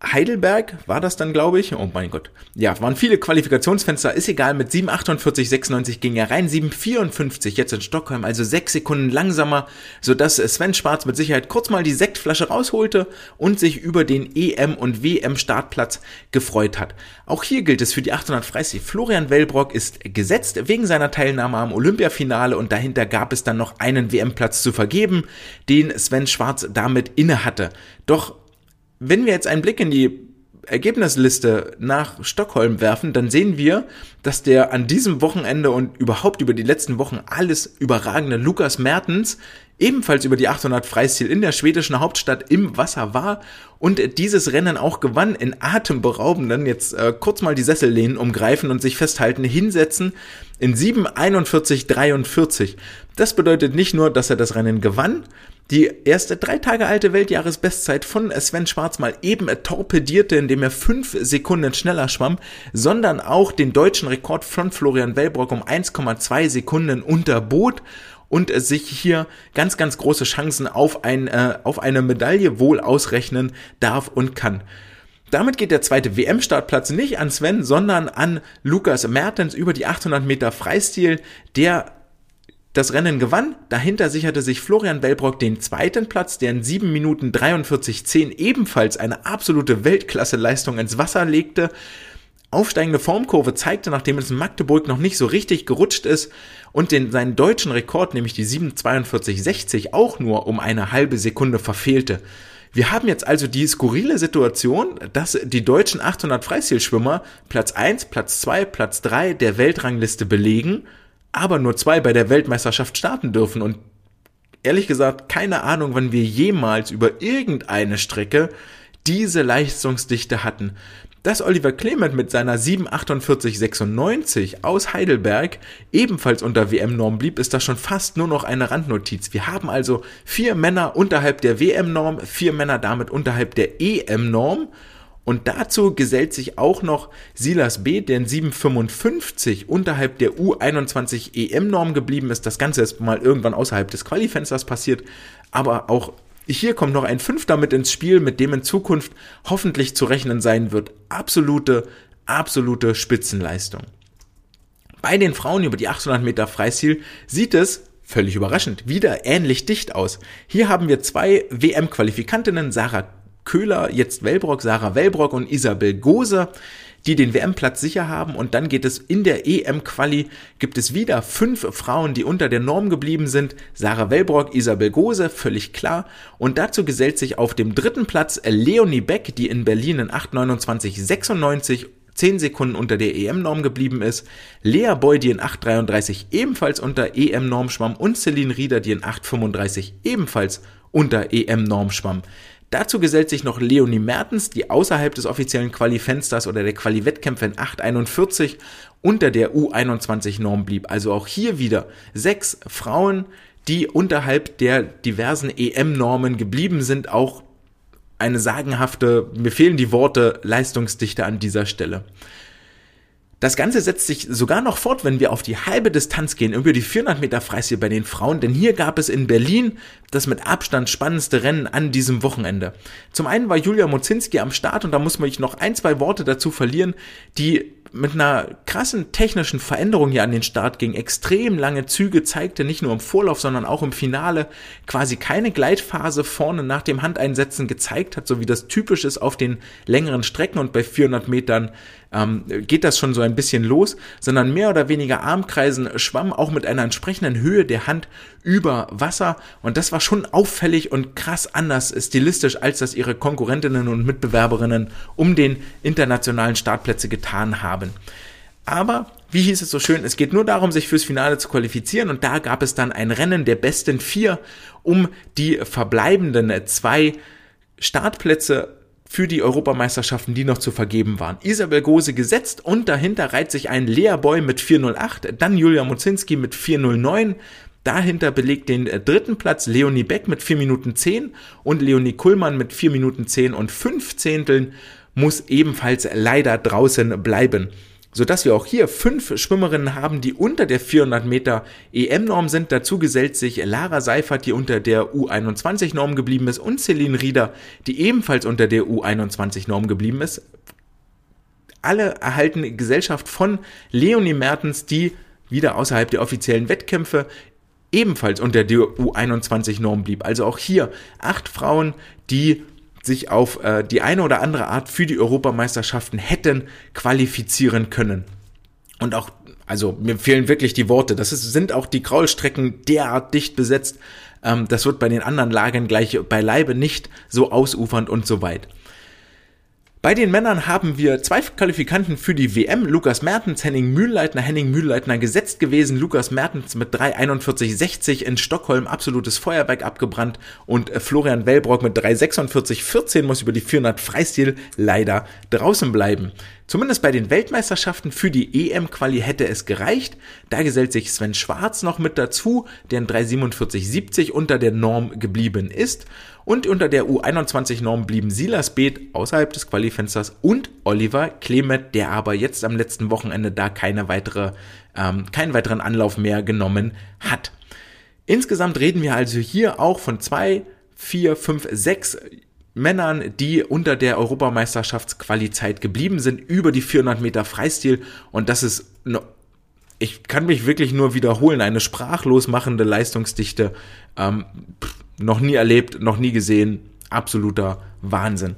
Heidelberg war das dann, glaube ich. Oh mein Gott. Ja, waren viele Qualifikationsfenster. Ist egal, mit 7,48, 96 ging er rein. 7,54 jetzt in Stockholm, also sechs Sekunden langsamer, sodass Sven Schwarz mit Sicherheit kurz mal die Sektflasche rausholte und sich über den EM- und WM-Startplatz gefreut hat. Auch hier gilt es für die 800 Freistil. Florian Wellbrock ist gesetzt wegen seiner Teilnahme am Olympiafinale und dahinter gab es dann noch einen WM-Platz zu vergeben, den Sven Schwarz damit inne hatte. Doch wenn wir jetzt einen Blick in die Ergebnisliste nach Stockholm werfen, dann sehen wir, dass der an diesem Wochenende und überhaupt über die letzten Wochen alles überragende Lukas Mertens ebenfalls über die 800 Freistil in der schwedischen Hauptstadt im Wasser war und dieses Rennen auch gewann in atemberaubenden, jetzt äh, kurz mal die Sessellehnen umgreifen und sich festhalten, hinsetzen in 7:41:43. Das bedeutet nicht nur, dass er das Rennen gewann, die erste drei Tage alte Weltjahresbestzeit von Sven Schwarz mal eben torpedierte, indem er fünf Sekunden schneller schwamm, sondern auch den deutschen Rekord von Florian Wellbrock um 1,2 Sekunden unterbot und sich hier ganz, ganz große Chancen auf, ein, äh, auf eine Medaille wohl ausrechnen darf und kann. Damit geht der zweite WM-Startplatz nicht an Sven, sondern an Lukas Mertens über die 800 Meter Freistil, der das Rennen gewann. Dahinter sicherte sich Florian Wellbrock den zweiten Platz, der in 7 Minuten 43,10 ebenfalls eine absolute Weltklasse-Leistung ins Wasser legte. Aufsteigende Formkurve zeigte, nachdem es in Magdeburg noch nicht so richtig gerutscht ist und den, seinen deutschen Rekord, nämlich die 7,42,60, auch nur um eine halbe Sekunde verfehlte. Wir haben jetzt also die skurrile Situation, dass die deutschen 800 Freistilschwimmer Platz 1, Platz 2, Platz 3 der Weltrangliste belegen, aber nur zwei bei der Weltmeisterschaft starten dürfen und ehrlich gesagt keine Ahnung, wann wir jemals über irgendeine Strecke diese Leistungsdichte hatten. Dass Oliver Clement mit seiner 74896 aus Heidelberg ebenfalls unter WM-Norm blieb, ist das schon fast nur noch eine Randnotiz. Wir haben also vier Männer unterhalb der WM-Norm, vier Männer damit unterhalb der EM-Norm. Und dazu gesellt sich auch noch Silas B., der in 755 unterhalb der U21 EM-Norm geblieben ist. Das Ganze ist mal irgendwann außerhalb des Qualifensters passiert, aber auch hier kommt noch ein Fünfter mit ins Spiel, mit dem in Zukunft hoffentlich zu rechnen sein wird. Absolute, absolute Spitzenleistung. Bei den Frauen über die 800 Meter Freistil sieht es völlig überraschend wieder ähnlich dicht aus. Hier haben wir zwei WM-Qualifikantinnen, Sarah Köhler, jetzt Wellbrock, Sarah Wellbrock und Isabel Gose. die den WM-Platz sicher haben. Und dann geht es in der EM-Quali, gibt es wieder fünf Frauen, die unter der Norm geblieben sind. Sarah Wellbrock, Isabel Gose, völlig klar. Und dazu gesellt sich auf dem dritten Platz Leonie Beck, die in Berlin in 8,29,96 10 Sekunden unter der EM-Norm geblieben ist, Lea Boy, die in 8,33 ebenfalls unter EM-Norm schwamm und Celine Rieder, die in 8,35 ebenfalls unter EM-Norm schwamm. Dazu gesellt sich noch Leonie Mertens, die außerhalb des offiziellen Quali-Fensters oder der Quali-Wettkämpfe in 8,41 unter der U21-Norm blieb. Also auch hier wieder sechs Frauen, die unterhalb der diversen EM-Normen geblieben sind, auch eine sagenhafte, mir fehlen die Worte, Leistungsdichte an dieser Stelle. Das Ganze setzt sich sogar noch fort, wenn wir auf die halbe Distanz gehen, über die 400 Meter Freistil bei den Frauen, denn hier gab es in Berlin das mit Abstand spannendste Rennen an diesem Wochenende. Zum einen war Julia Mozinski am Start und da muss man ich noch ein, zwei Worte dazu verlieren, die mit einer krassen technischen Veränderung hier an den Start ging, extrem lange Züge zeigte, nicht nur im Vorlauf, sondern auch im Finale, quasi keine Gleitphase vorne nach dem Handeinsetzen gezeigt hat, so wie das typisch ist auf den längeren Strecken und bei 400 Metern ähm, geht das schon so ein bisschen los, sondern mehr oder weniger Armkreisen schwamm auch mit einer entsprechenden Höhe der Hand über Wasser und das war schon auffällig und krass anders stilistisch, als das ihre Konkurrentinnen und Mitbewerberinnen um den internationalen Startplätze getan haben. Aber wie hieß es so schön, es geht nur darum, sich fürs Finale zu qualifizieren und da gab es dann ein Rennen der besten vier um die verbleibenden zwei Startplätze für die Europameisterschaften, die noch zu vergeben waren. Isabel Gose gesetzt und dahinter reiht sich ein Lea Boy mit 408, dann Julia Mozinski mit 409, Dahinter belegt den äh, dritten Platz Leonie Beck mit 4 Minuten 10 und Leonie Kuhlmann mit 4 Minuten 10 und 5 Zehnteln muss ebenfalls leider draußen bleiben sodass wir auch hier fünf Schwimmerinnen haben, die unter der 400 Meter EM-Norm sind. Dazu gesellt sich Lara Seifert, die unter der U21-Norm geblieben ist, und Celine Rieder, die ebenfalls unter der U21-Norm geblieben ist. Alle erhalten Gesellschaft von Leonie Mertens, die wieder außerhalb der offiziellen Wettkämpfe ebenfalls unter der U21-Norm blieb. Also auch hier acht Frauen, die sich auf äh, die eine oder andere Art für die Europameisterschaften hätten qualifizieren können. Und auch, also mir fehlen wirklich die Worte. Das ist, sind auch die Kraulstrecken derart dicht besetzt. Ähm, das wird bei den anderen Lagern gleich beileibe nicht so ausufernd und so weit. Bei den Männern haben wir zwei Qualifikanten für die WM. Lukas Mertens, Henning Mühlleitner. Henning Mühlleitner gesetzt gewesen. Lukas Mertens mit 3,41,60 in Stockholm absolutes Feuerwerk abgebrannt. Und äh, Florian Wellbrock mit 3,46,14 muss über die 400 Freistil leider draußen bleiben. Zumindest bei den Weltmeisterschaften für die EM-Quali hätte es gereicht. Da gesellt sich Sven Schwarz noch mit dazu, der in 3,47,70 unter der Norm geblieben ist. Und unter der U21-Norm blieben Silas Beeth außerhalb des Qualifensters und Oliver Klemet, der aber jetzt am letzten Wochenende da keine weitere, ähm, keinen weiteren Anlauf mehr genommen hat. Insgesamt reden wir also hier auch von zwei, vier, fünf, sechs Männern, die unter der Europameisterschaftsqualizeit geblieben sind, über die 400 Meter Freistil. Und das ist, ich kann mich wirklich nur wiederholen, eine sprachlos machende Leistungsdichte. Ähm, noch nie erlebt, noch nie gesehen. Absoluter Wahnsinn.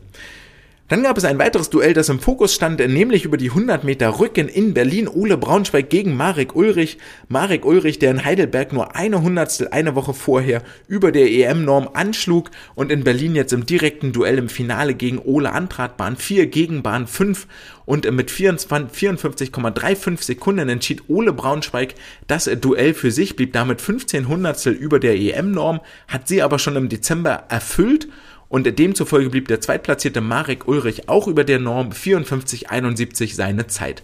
Dann gab es ein weiteres Duell, das im Fokus stand, nämlich über die 100 Meter Rücken in Berlin. Ole Braunschweig gegen Marek Ulrich. Marek Ulrich, der in Heidelberg nur eine Hundertstel eine Woche vorher über der EM-Norm anschlug und in Berlin jetzt im direkten Duell im Finale gegen Ole antrat, Bahn 4 gegen Bahn 5 und mit 54,35 Sekunden entschied Ole Braunschweig das Duell für sich, blieb damit 15 Hundertstel über der EM-Norm, hat sie aber schon im Dezember erfüllt und demzufolge blieb der zweitplatzierte Marek Ulrich auch über der Norm 54,71 seine Zeit.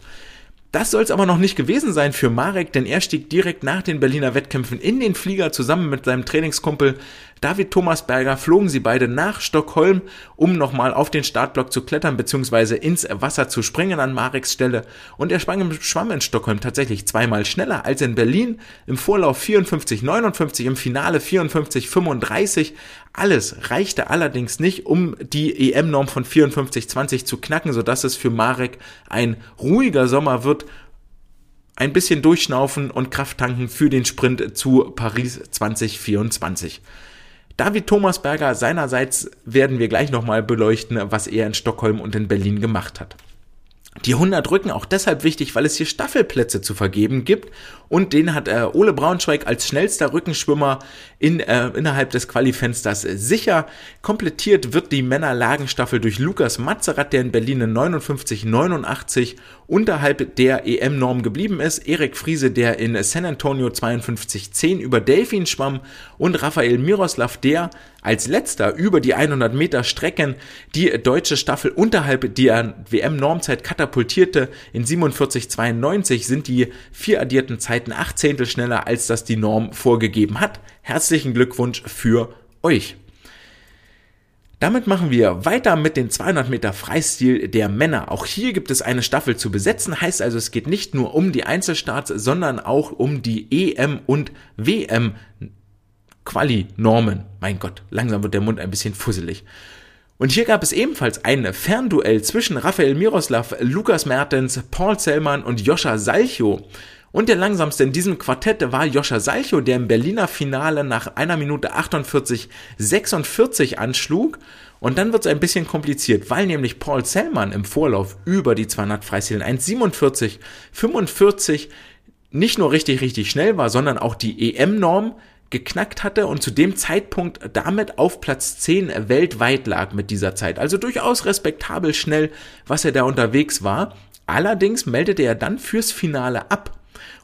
Das soll es aber noch nicht gewesen sein für Marek, denn er stieg direkt nach den Berliner Wettkämpfen in den Flieger zusammen mit seinem Trainingskumpel David Thomas Berger flogen sie beide nach Stockholm, um nochmal auf den Startblock zu klettern bzw. ins Wasser zu springen an Mareks Stelle. Und er schwamm, schwamm in Stockholm tatsächlich zweimal schneller als in Berlin. Im Vorlauf 54,59, im Finale 54,35. Alles reichte allerdings nicht, um die EM-Norm von 54,20 zu knacken, sodass es für Marek ein ruhiger Sommer wird ein bisschen durchschnaufen und Kraft tanken für den Sprint zu Paris 2024. David Thomasberger seinerseits werden wir gleich nochmal beleuchten, was er in Stockholm und in Berlin gemacht hat. Die 100 Rücken auch deshalb wichtig, weil es hier Staffelplätze zu vergeben gibt und den hat äh, Ole Braunschweig als schnellster Rückenschwimmer in, äh, innerhalb des Qualifensters sicher. Komplettiert wird die Männerlagenstaffel durch Lukas Mazerat, der in Berlin in 59,89 unterhalb der EM-Norm geblieben ist. Erik Friese, der in San Antonio 52,10 über Delfin schwamm und Raphael Miroslav, der als letzter über die 100 Meter Strecken die deutsche Staffel unterhalb der WM-Normzeit katapultierte. In 47,92 sind die vier addierten Zeiten Zeiten acht Zehntel schneller, als das die Norm vorgegeben hat. Herzlichen Glückwunsch für euch. Damit machen wir weiter mit den 200 Meter Freistil der Männer. Auch hier gibt es eine Staffel zu besetzen, heißt also, es geht nicht nur um die Einzelstarts, sondern auch um die EM und WM Quali-Normen. Mein Gott, langsam wird der Mund ein bisschen fusselig. Und hier gab es ebenfalls ein Fernduell zwischen Raphael Miroslav, Lukas Mertens, Paul Zellmann und Joscha Salcho. Und der langsamste in diesem Quartett war Joscha Salcho, der im Berliner Finale nach einer Minute 48 46 anschlug. Und dann wird es ein bisschen kompliziert, weil nämlich Paul Zellmann im Vorlauf über die 200 Freistilen 1,47, 45 nicht nur richtig, richtig schnell war, sondern auch die EM-Norm geknackt hatte und zu dem Zeitpunkt damit auf Platz 10 weltweit lag mit dieser Zeit. Also durchaus respektabel schnell, was er da unterwegs war. Allerdings meldete er dann fürs Finale ab.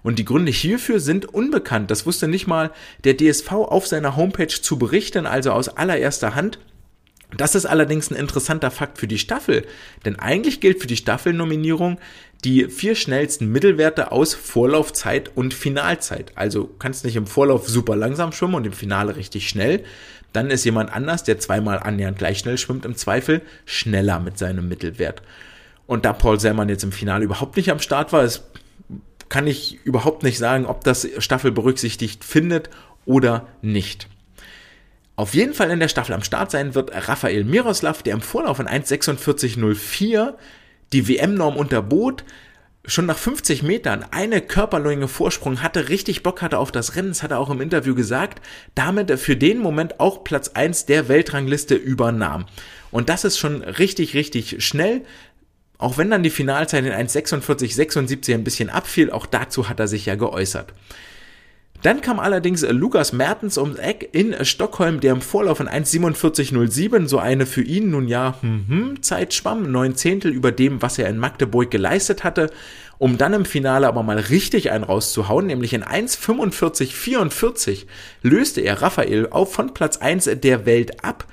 Und die Gründe hierfür sind unbekannt. Das wusste nicht mal der DSV auf seiner Homepage zu berichten, also aus allererster Hand. Das ist allerdings ein interessanter Fakt für die Staffel, denn eigentlich gilt für die Staffelnominierung die vier schnellsten Mittelwerte aus Vorlaufzeit und Finalzeit. Also kannst nicht im Vorlauf super langsam schwimmen und im Finale richtig schnell. Dann ist jemand anders, der zweimal annähernd gleich schnell schwimmt, im Zweifel schneller mit seinem Mittelwert. Und da Paul Sellmann jetzt im Finale überhaupt nicht am Start war, ist kann ich überhaupt nicht sagen, ob das Staffel berücksichtigt findet oder nicht. Auf jeden Fall in der Staffel am Start sein wird Raphael Miroslav, der im Vorlauf in 1,46,04 die WM-Norm unterbot, schon nach 50 Metern eine Körperlänge Vorsprung hatte, richtig Bock hatte auf das Rennen, das hat er auch im Interview gesagt, damit für den Moment auch Platz 1 der Weltrangliste übernahm. Und das ist schon richtig, richtig schnell. Auch wenn dann die Finalzeit in 1,46, 76 ein bisschen abfiel, auch dazu hat er sich ja geäußert. Dann kam allerdings Lukas Mertens ums Eck in Stockholm, der im Vorlauf in 1,47,07 so eine für ihn nun ja hm, hm, Zeit schwamm, neun Zehntel über dem, was er in Magdeburg geleistet hatte, um dann im Finale aber mal richtig einen rauszuhauen, nämlich in 1,45,44 löste er Raphael auf von Platz 1 der Welt ab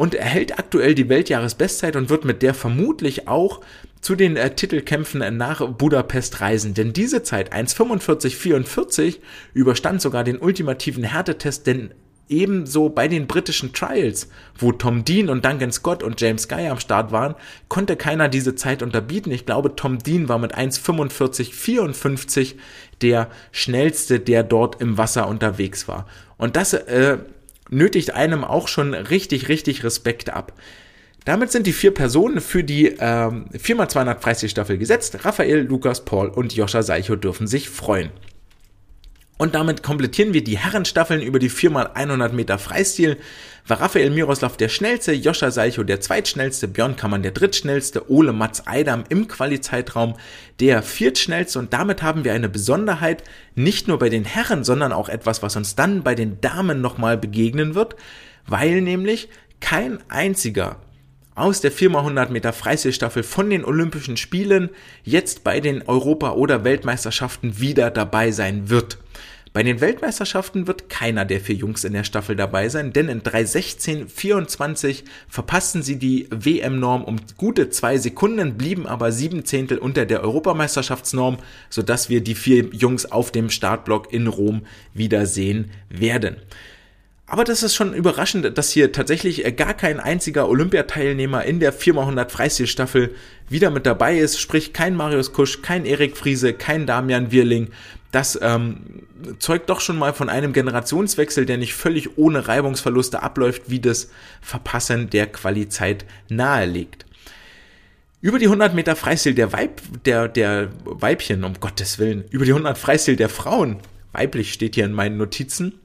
und erhält aktuell die Weltjahresbestzeit und wird mit der vermutlich auch zu den äh, Titelkämpfen nach Budapest reisen. Denn diese Zeit, 1,45,44, überstand sogar den ultimativen Härtetest, denn ebenso bei den britischen Trials, wo Tom Dean und Duncan Scott und James Guy am Start waren, konnte keiner diese Zeit unterbieten. Ich glaube, Tom Dean war mit 1,45,54 der schnellste, der dort im Wasser unterwegs war. Und das äh, nötigt einem auch schon richtig, richtig Respekt ab. Damit sind die vier Personen für die ähm, 4x200 Freistilstaffel gesetzt. Raphael, Lukas, Paul und Joscha Seicho dürfen sich freuen. Und damit komplettieren wir die Herrenstaffeln über die 4x100 Meter Freistil. War Raphael Miroslav der schnellste, Joscha Seicho der zweitschnellste, Björn Kammern der drittschnellste, Ole Mats Eidam im Quali-Zeitraum der viertschnellste. Und damit haben wir eine Besonderheit, nicht nur bei den Herren, sondern auch etwas, was uns dann bei den Damen nochmal begegnen wird, weil nämlich kein einziger aus der 4x100 Meter Freistilstaffel von den Olympischen Spielen jetzt bei den Europa- oder Weltmeisterschaften wieder dabei sein wird. Bei den Weltmeisterschaften wird keiner der vier Jungs in der Staffel dabei sein, denn in 3.16.24 verpassten sie die WM-Norm um gute zwei Sekunden, blieben aber sieben Zehntel unter der Europameisterschaftsnorm, sodass wir die vier Jungs auf dem Startblock in Rom wiedersehen werden. Aber das ist schon überraschend, dass hier tatsächlich äh, gar kein einziger Olympiateilnehmer in der 4x100 Freistilstaffel wieder mit dabei ist. Sprich, kein Marius Kusch, kein Erik Friese, kein Damian Wirling. Das ähm, zeugt doch schon mal von einem Generationswechsel, der nicht völlig ohne Reibungsverluste abläuft, wie das Verpassen der Qualizeit nahelegt. Über die 100 Meter Freistil der, Weib, der, der Weibchen, um Gottes Willen, über die 100 Freistil der Frauen, weiblich steht hier in meinen Notizen,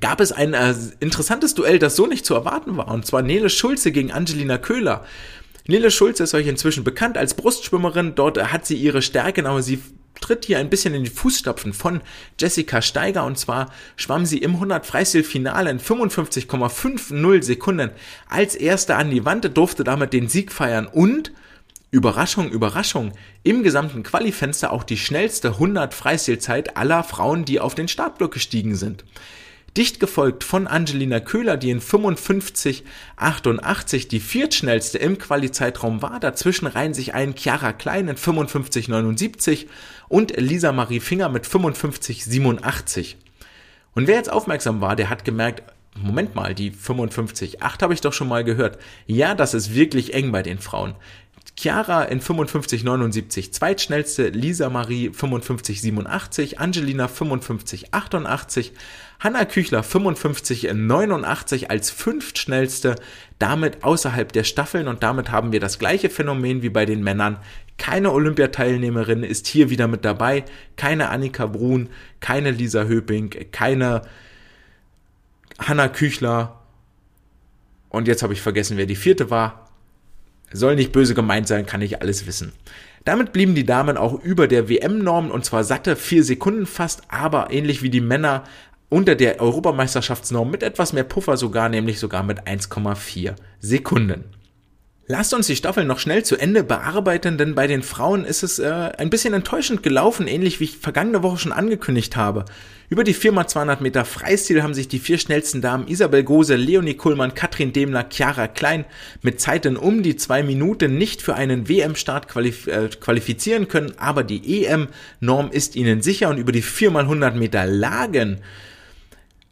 gab es ein äh, interessantes Duell, das so nicht zu erwarten war. Und zwar Nele Schulze gegen Angelina Köhler. Nele Schulze ist euch inzwischen bekannt als Brustschwimmerin. Dort hat sie ihre Stärken, aber sie tritt hier ein bisschen in die Fußstapfen von Jessica Steiger und zwar schwamm sie im 100 Freistil-Finale in 55,50 Sekunden als erste an die Wand, durfte damit den Sieg feiern und Überraschung, Überraschung, im gesamten Qualifenster auch die schnellste 100 Freistilzeit aller Frauen, die auf den Startblock gestiegen sind dicht gefolgt von Angelina Köhler, die in 55,88 die viertschnellste im Quali-Zeitraum war. Dazwischen reihen sich ein Chiara Klein in 55,79 und Lisa Marie Finger mit 55,87. Und wer jetzt aufmerksam war, der hat gemerkt, Moment mal, die 55,8 habe ich doch schon mal gehört. Ja, das ist wirklich eng bei den Frauen. Chiara in 55,79 zweitschnellste, Lisa Marie 55,87, Angelina 55,88, Hanna Küchler 55,89 als fünftschnellste, damit außerhalb der Staffeln und damit haben wir das gleiche Phänomen wie bei den Männern. Keine Olympiateilnehmerin ist hier wieder mit dabei, keine Annika Brun, keine Lisa Höping, keine Hanna Küchler und jetzt habe ich vergessen, wer die vierte war. Soll nicht böse gemeint sein, kann ich alles wissen. Damit blieben die Damen auch über der WM-Norm und zwar satte vier Sekunden fast, aber ähnlich wie die Männer unter der Europameisterschaftsnorm mit etwas mehr Puffer sogar, nämlich sogar mit 1,4 Sekunden. Lasst uns die Staffel noch schnell zu Ende bearbeiten, denn bei den Frauen ist es äh, ein bisschen enttäuschend gelaufen, ähnlich wie ich vergangene Woche schon angekündigt habe. Über die 4x200 Meter Freistil haben sich die vier schnellsten Damen Isabel Gose, Leonie Kuhlmann, Katrin Demler, Chiara Klein mit Zeiten um die zwei Minuten nicht für einen WM-Start qualif äh, qualifizieren können, aber die EM-Norm ist ihnen sicher und über die 4x100 Meter Lagen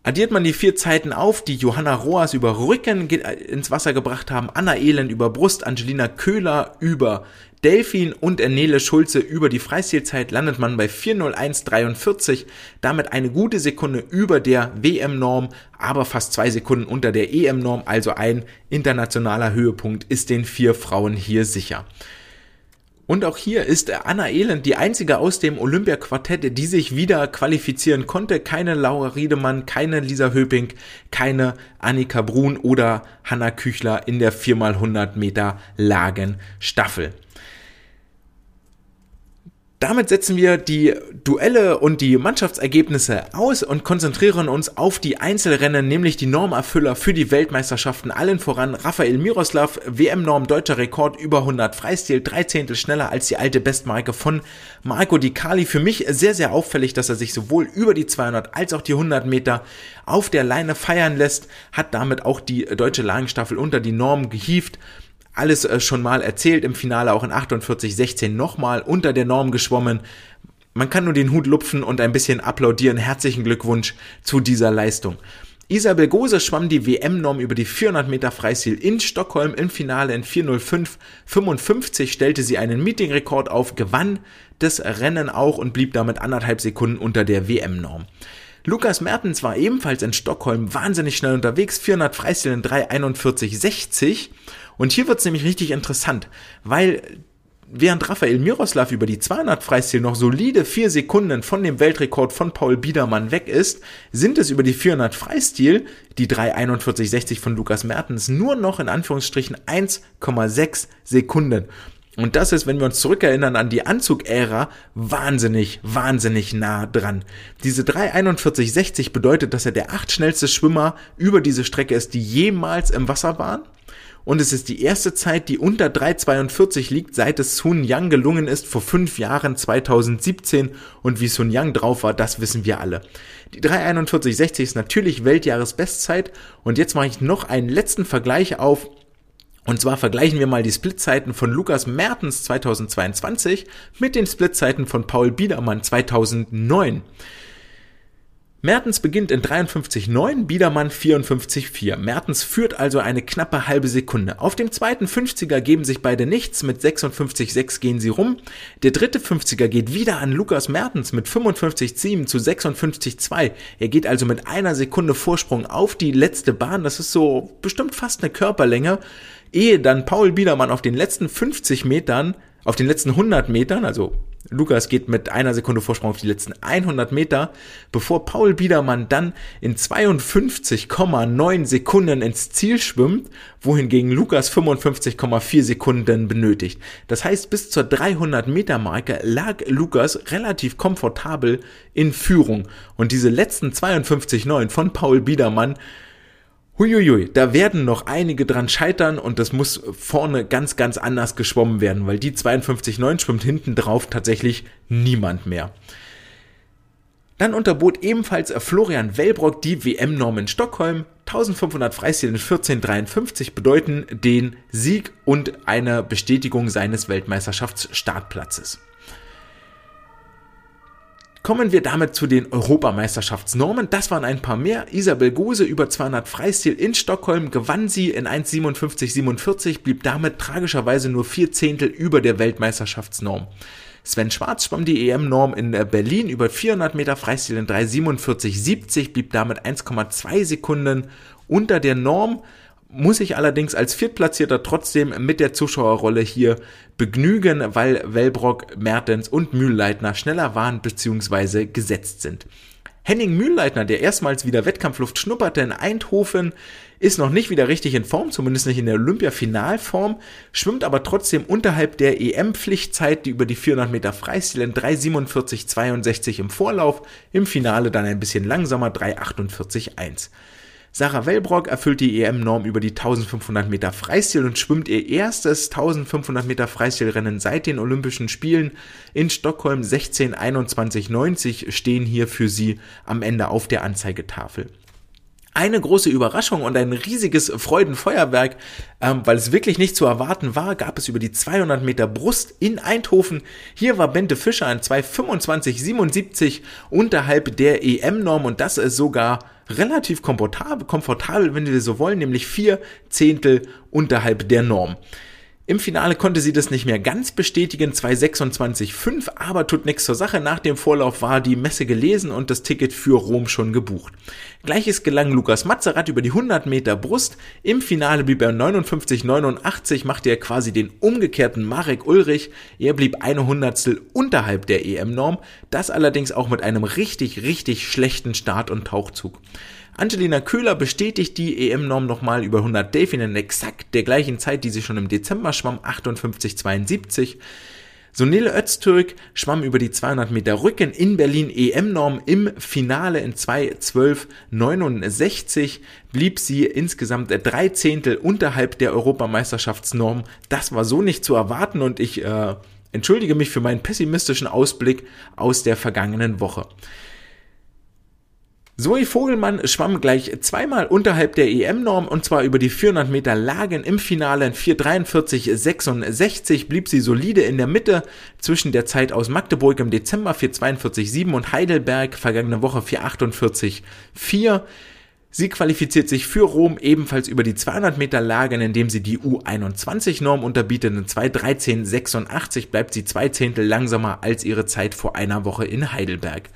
Addiert man die vier Zeiten auf, die Johanna Roas über Rücken ins Wasser gebracht haben, Anna Elend über Brust, Angelina Köhler über Delfin und Ernele Schulze über die Freistilzeit landet man bei 4.01.43, damit eine gute Sekunde über der WM-Norm, aber fast zwei Sekunden unter der EM-Norm, also ein internationaler Höhepunkt ist den vier Frauen hier sicher. Und auch hier ist Anna Elend die einzige aus dem Olympia-Quartett, die sich wieder qualifizieren konnte. Keine Laura Riedemann, keine Lisa Höping, keine Annika Brun oder Hanna Küchler in der 4x100 Meter Lagenstaffel. Damit setzen wir die Duelle und die Mannschaftsergebnisse aus und konzentrieren uns auf die Einzelrennen, nämlich die Normerfüller für die Weltmeisterschaften. Allen voran Rafael Miroslav, WM-Norm deutscher Rekord über 100 Freistil, drei Zehntel schneller als die alte Bestmarke von Marco Di Cali. Für mich sehr, sehr auffällig, dass er sich sowohl über die 200 als auch die 100 Meter auf der Leine feiern lässt, hat damit auch die deutsche Lagenstaffel unter die Norm gehievt alles äh, schon mal erzählt im Finale, auch in 48-16 nochmal unter der Norm geschwommen. Man kann nur den Hut lupfen und ein bisschen applaudieren. Herzlichen Glückwunsch zu dieser Leistung. Isabel Gose schwamm die WM-Norm über die 400 Meter Freistil in Stockholm im Finale in 4.05.55 stellte sie einen Meetingrekord auf, gewann das Rennen auch und blieb damit anderthalb Sekunden unter der WM-Norm. Lukas Mertens war ebenfalls in Stockholm wahnsinnig schnell unterwegs, 400 Freistil in 3,41,60 und hier wird's nämlich richtig interessant, weil während Rafael Miroslav über die 200 Freistil noch solide vier Sekunden von dem Weltrekord von Paul Biedermann weg ist, sind es über die 400 Freistil, die 3,41,60 von Lukas Mertens, nur noch in Anführungsstrichen 1,6 Sekunden. Und das ist, wenn wir uns zurückerinnern an die Anzugära, wahnsinnig, wahnsinnig nah dran. Diese 3,41,60 bedeutet, dass er der acht schnellste Schwimmer über diese Strecke ist, die jemals im Wasser waren und es ist die erste Zeit, die unter 3,42 liegt, seit es Sun Yang gelungen ist, vor fünf Jahren 2017. Und wie Sun Yang drauf war, das wissen wir alle. Die 3,41,60 ist natürlich Weltjahresbestzeit. Und jetzt mache ich noch einen letzten Vergleich auf. Und zwar vergleichen wir mal die Splitzeiten von Lukas Mertens 2022 mit den Splitzeiten von Paul Biedermann 2009. Mertens beginnt in 53,9, Biedermann 54,4. Mertens führt also eine knappe halbe Sekunde. Auf dem zweiten 50er geben sich beide nichts, mit 56,6 gehen sie rum. Der dritte 50er geht wieder an Lukas Mertens mit 55,7 zu 56,2. Er geht also mit einer Sekunde Vorsprung auf die letzte Bahn. Das ist so bestimmt fast eine Körperlänge. Ehe dann Paul Biedermann auf den letzten 50 Metern, auf den letzten 100 Metern, also Lukas geht mit einer Sekunde Vorsprung auf die letzten 100 Meter, bevor Paul Biedermann dann in 52,9 Sekunden ins Ziel schwimmt, wohingegen Lukas 55,4 Sekunden benötigt. Das heißt, bis zur 300 Meter Marke lag Lukas relativ komfortabel in Führung. Und diese letzten 52,9 von Paul Biedermann Huiuiui, da werden noch einige dran scheitern und das muss vorne ganz, ganz anders geschwommen werden, weil die 52,9 schwimmt hinten drauf tatsächlich niemand mehr. Dann unterbot ebenfalls Florian Wellbrock die WM-Norm in Stockholm. 1500 Freistil in 1453 bedeuten den Sieg und eine Bestätigung seines Weltmeisterschaftsstartplatzes. Kommen wir damit zu den Europameisterschaftsnormen. Das waren ein paar mehr. Isabel Gose über 200 Freistil in Stockholm gewann sie in 1,57,47, blieb damit tragischerweise nur vier Zehntel über der Weltmeisterschaftsnorm. Sven Schwarz schwamm die EM-Norm in Berlin über 400 Meter Freistil in 3,47,70, blieb damit 1,2 Sekunden unter der Norm muss ich allerdings als Viertplatzierter trotzdem mit der Zuschauerrolle hier begnügen, weil Wellbrock, Mertens und Mühlleitner schneller waren bzw. gesetzt sind. Henning Mühlleitner, der erstmals wieder Wettkampfluft schnupperte in Eindhoven, ist noch nicht wieder richtig in Form, zumindest nicht in der Olympia-Finalform, schwimmt aber trotzdem unterhalb der EM-Pflichtzeit, die über die 400 Meter Freistil in 3,47,62 im Vorlauf, im Finale dann ein bisschen langsamer 3,48,1. Sarah Wellbrock erfüllt die EM-Norm über die 1500 Meter Freistil und schwimmt ihr erstes 1500 Meter Freistilrennen seit den Olympischen Spielen in Stockholm 16, 21, 90 stehen hier für sie am Ende auf der Anzeigetafel eine große Überraschung und ein riesiges Freudenfeuerwerk, ähm, weil es wirklich nicht zu erwarten war, gab es über die 200 Meter Brust in Eindhoven. Hier war Bente Fischer an 2,25,77 unterhalb der EM-Norm und das ist sogar relativ komfortabel, komfortabel, wenn wir so wollen, nämlich vier Zehntel unterhalb der Norm. Im Finale konnte sie das nicht mehr ganz bestätigen, 2.26.5, aber tut nichts zur Sache. Nach dem Vorlauf war die Messe gelesen und das Ticket für Rom schon gebucht. Gleiches gelang Lukas Mazerat über die 100 Meter Brust. Im Finale blieb er 59,89, machte er quasi den umgekehrten Marek Ulrich. Er blieb eine Hundertstel unterhalb der EM-Norm, das allerdings auch mit einem richtig, richtig schlechten Start und Tauchzug. Angelina Köhler bestätigt die EM-Norm nochmal über 100 Delfin in exakt der gleichen Zeit, die sie schon im Dezember schwamm, 58,72. Sunil Öztürk schwamm über die 200 Meter Rücken in Berlin EM-Norm im Finale in 2.12.69 blieb sie insgesamt drei Zehntel unterhalb der Europameisterschaftsnorm. Das war so nicht zu erwarten und ich äh, entschuldige mich für meinen pessimistischen Ausblick aus der vergangenen Woche. Zoe Vogelmann schwamm gleich zweimal unterhalb der EM-Norm und zwar über die 400 Meter Lagen im Finale in 4:43,66 blieb sie solide in der Mitte zwischen der Zeit aus Magdeburg im Dezember 4:42,7 und Heidelberg vergangene Woche 4:48,4. Sie qualifiziert sich für Rom ebenfalls über die 200 Meter Lagen, indem sie die U21-Norm unterbietet. In 2.13.86 bleibt sie zwei Zehntel langsamer als ihre Zeit vor einer Woche in Heidelberg.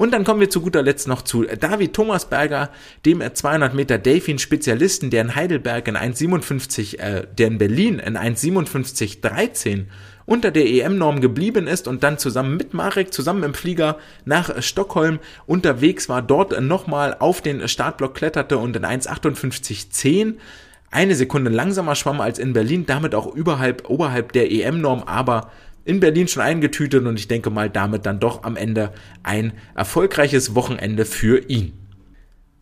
Und dann kommen wir zu guter Letzt noch zu David Thomasberger, dem 200 Meter Delfin-Spezialisten, der in Heidelberg in 1,57, äh, der in Berlin in 1,57,13 unter der EM-Norm geblieben ist und dann zusammen mit Marek zusammen im Flieger nach Stockholm unterwegs war, dort nochmal auf den Startblock kletterte und in 1,58,10 eine Sekunde langsamer schwamm als in Berlin, damit auch überhalb, oberhalb der EM-Norm, aber in Berlin schon eingetütet und ich denke mal damit dann doch am Ende ein erfolgreiches Wochenende für ihn.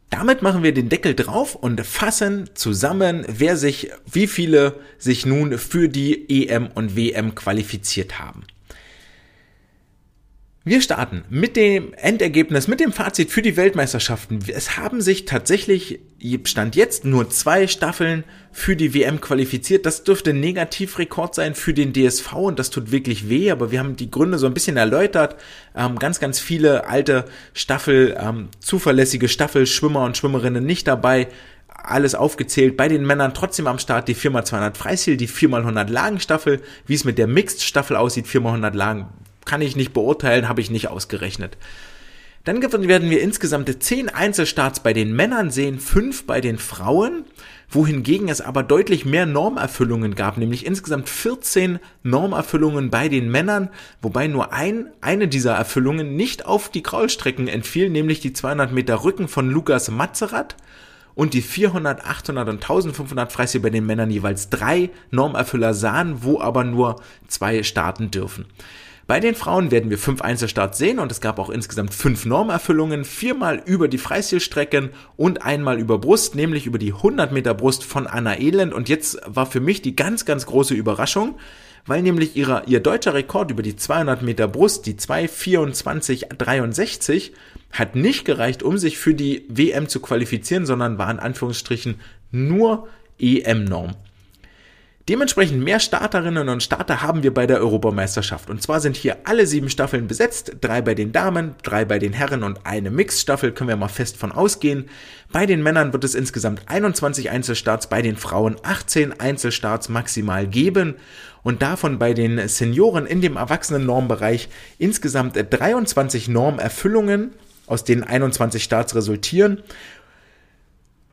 Damit machen wir den Deckel drauf und fassen zusammen, wer sich, wie viele sich nun für die EM und WM qualifiziert haben. Wir starten mit dem Endergebnis, mit dem Fazit für die Weltmeisterschaften. Es haben sich tatsächlich, Stand jetzt, nur zwei Staffeln für die WM qualifiziert. Das dürfte ein Negativrekord sein für den DSV und das tut wirklich weh, aber wir haben die Gründe so ein bisschen erläutert. Ähm, ganz, ganz viele alte Staffel, ähm, zuverlässige Staffelschwimmer und Schwimmerinnen nicht dabei alles aufgezählt. Bei den Männern trotzdem am Start die 4x200 Freistil, die 4x100 Lagenstaffel. Wie es mit der Mixed-Staffel aussieht, 4x100 Lagen, kann ich nicht beurteilen, habe ich nicht ausgerechnet. Dann werden wir insgesamt 10 Einzelstarts bei den Männern sehen, 5 bei den Frauen wohingegen es aber deutlich mehr Normerfüllungen gab, nämlich insgesamt 14 Normerfüllungen bei den Männern, wobei nur ein, eine dieser Erfüllungen nicht auf die Kraulstrecken entfiel, nämlich die 200 Meter Rücken von Lukas Mazerat und die 400, 800 und 1500 Freistil bei den Männern jeweils drei Normerfüller sahen, wo aber nur zwei starten dürfen. Bei den Frauen werden wir fünf Einzelstarts sehen und es gab auch insgesamt fünf Normerfüllungen, viermal über die Freistilstrecken und einmal über Brust, nämlich über die 100 Meter Brust von Anna Elend. Und jetzt war für mich die ganz, ganz große Überraschung, weil nämlich ihrer, ihr deutscher Rekord über die 200 Meter Brust, die 2,24,63, hat nicht gereicht, um sich für die WM zu qualifizieren, sondern war in Anführungsstrichen nur EM-Norm. Dementsprechend mehr Starterinnen und Starter haben wir bei der Europameisterschaft. Und zwar sind hier alle sieben Staffeln besetzt. Drei bei den Damen, drei bei den Herren und eine Mixstaffel, können wir mal fest von ausgehen. Bei den Männern wird es insgesamt 21 Einzelstarts, bei den Frauen 18 Einzelstarts maximal geben. Und davon bei den Senioren in dem Erwachsenen-Normbereich insgesamt 23 Normerfüllungen, aus denen 21 Starts resultieren.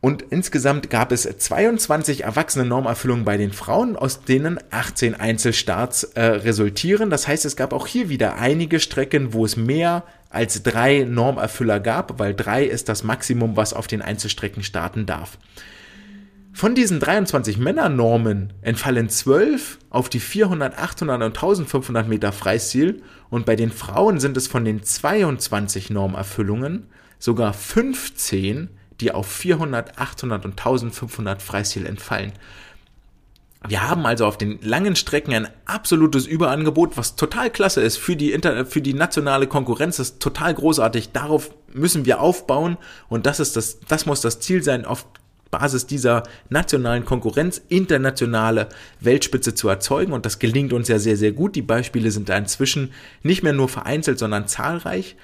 Und insgesamt gab es 22 erwachsene Normerfüllungen bei den Frauen, aus denen 18 Einzelstarts äh, resultieren. Das heißt, es gab auch hier wieder einige Strecken, wo es mehr als drei Normerfüller gab, weil drei ist das Maximum, was auf den Einzelstrecken starten darf. Von diesen 23 Männernormen entfallen 12 auf die 400, 800 und 1500 Meter Freistil und bei den Frauen sind es von den 22 Normerfüllungen sogar 15 die auf 400, 800 und 1500 Freistil entfallen. Wir haben also auf den langen Strecken ein absolutes Überangebot, was total klasse ist für die, Inter für die nationale Konkurrenz. Das ist total großartig. Darauf müssen wir aufbauen und das ist das, das muss das Ziel sein, auf Basis dieser nationalen Konkurrenz internationale Weltspitze zu erzeugen und das gelingt uns ja sehr, sehr gut. Die Beispiele sind da inzwischen nicht mehr nur vereinzelt, sondern zahlreich.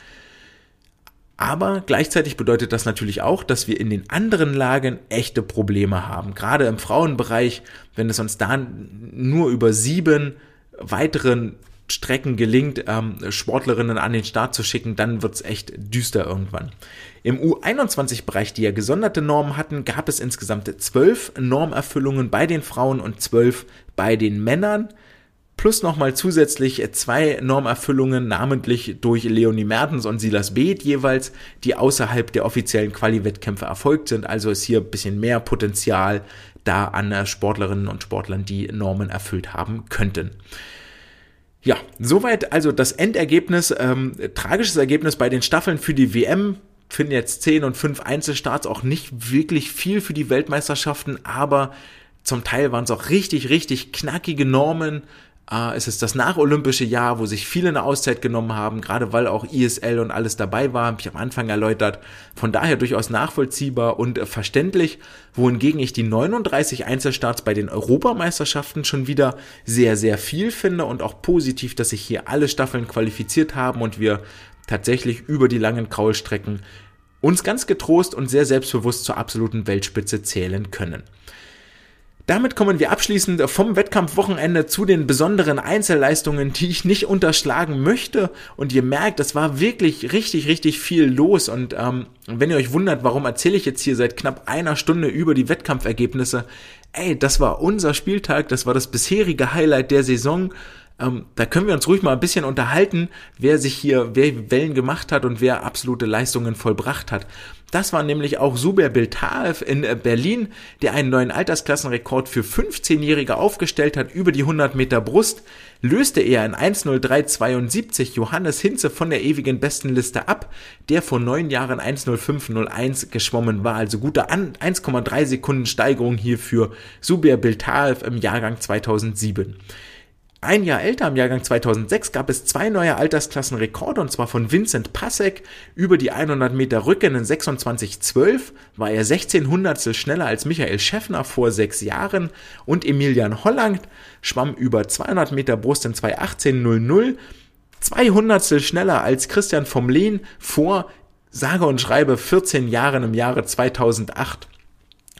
Aber gleichzeitig bedeutet das natürlich auch, dass wir in den anderen Lagen echte Probleme haben. Gerade im Frauenbereich, wenn es uns da nur über sieben weiteren Strecken gelingt, ähm, Sportlerinnen an den Start zu schicken, dann wird's echt düster irgendwann. Im U21-Bereich, die ja gesonderte Normen hatten, gab es insgesamt zwölf Normerfüllungen bei den Frauen und zwölf bei den Männern plus nochmal zusätzlich zwei Normerfüllungen, namentlich durch Leonie Mertens und Silas Beeth jeweils, die außerhalb der offiziellen Quali-Wettkämpfe erfolgt sind. Also ist hier ein bisschen mehr Potenzial da an Sportlerinnen und Sportlern, die Normen erfüllt haben könnten. Ja, soweit also das Endergebnis, ähm, tragisches Ergebnis bei den Staffeln für die WM finden jetzt 10 und 5 Einzelstarts auch nicht wirklich viel für die Weltmeisterschaften, aber zum Teil waren es auch richtig, richtig knackige Normen, äh, es ist das nacholympische Jahr, wo sich viele eine Auszeit genommen haben, gerade weil auch ISL und alles dabei war, habe ich am Anfang erläutert. Von daher durchaus nachvollziehbar und äh, verständlich, wohingegen ich die 39 Einzelstarts bei den Europameisterschaften schon wieder sehr, sehr viel finde und auch positiv, dass sich hier alle Staffeln qualifiziert haben und wir tatsächlich über die langen Kraulstrecken uns ganz getrost und sehr selbstbewusst zur absoluten Weltspitze zählen können. Damit kommen wir abschließend vom Wettkampfwochenende zu den besonderen Einzelleistungen, die ich nicht unterschlagen möchte. Und ihr merkt, es war wirklich richtig, richtig viel los. Und ähm, wenn ihr euch wundert, warum erzähle ich jetzt hier seit knapp einer Stunde über die Wettkampfergebnisse, ey, das war unser Spieltag, das war das bisherige Highlight der Saison. Ähm, da können wir uns ruhig mal ein bisschen unterhalten, wer sich hier, wer Wellen gemacht hat und wer absolute Leistungen vollbracht hat. Das war nämlich auch Suber Biltaev in äh, Berlin, der einen neuen Altersklassenrekord für 15-Jährige aufgestellt hat über die 100 Meter Brust, löste er in 1.03.72 Johannes Hinze von der ewigen Bestenliste ab, der vor neun Jahren 1.05.01 geschwommen war, also gute 1,3 Sekunden Steigerung hier für Suber Biltaev im Jahrgang 2007. Ein Jahr älter, im Jahrgang 2006, gab es zwei neue Altersklassenrekorde, und zwar von Vincent Passek über die 100 Meter Rücken in 26,12 war er 16 Hundertstel schneller als Michael Schäffner vor sechs Jahren und Emilian Holland schwamm über 200 Meter Brust in 2,18,00 zwei Hundertstel schneller als Christian vom Lehn vor sage und schreibe 14 Jahren im Jahre 2008.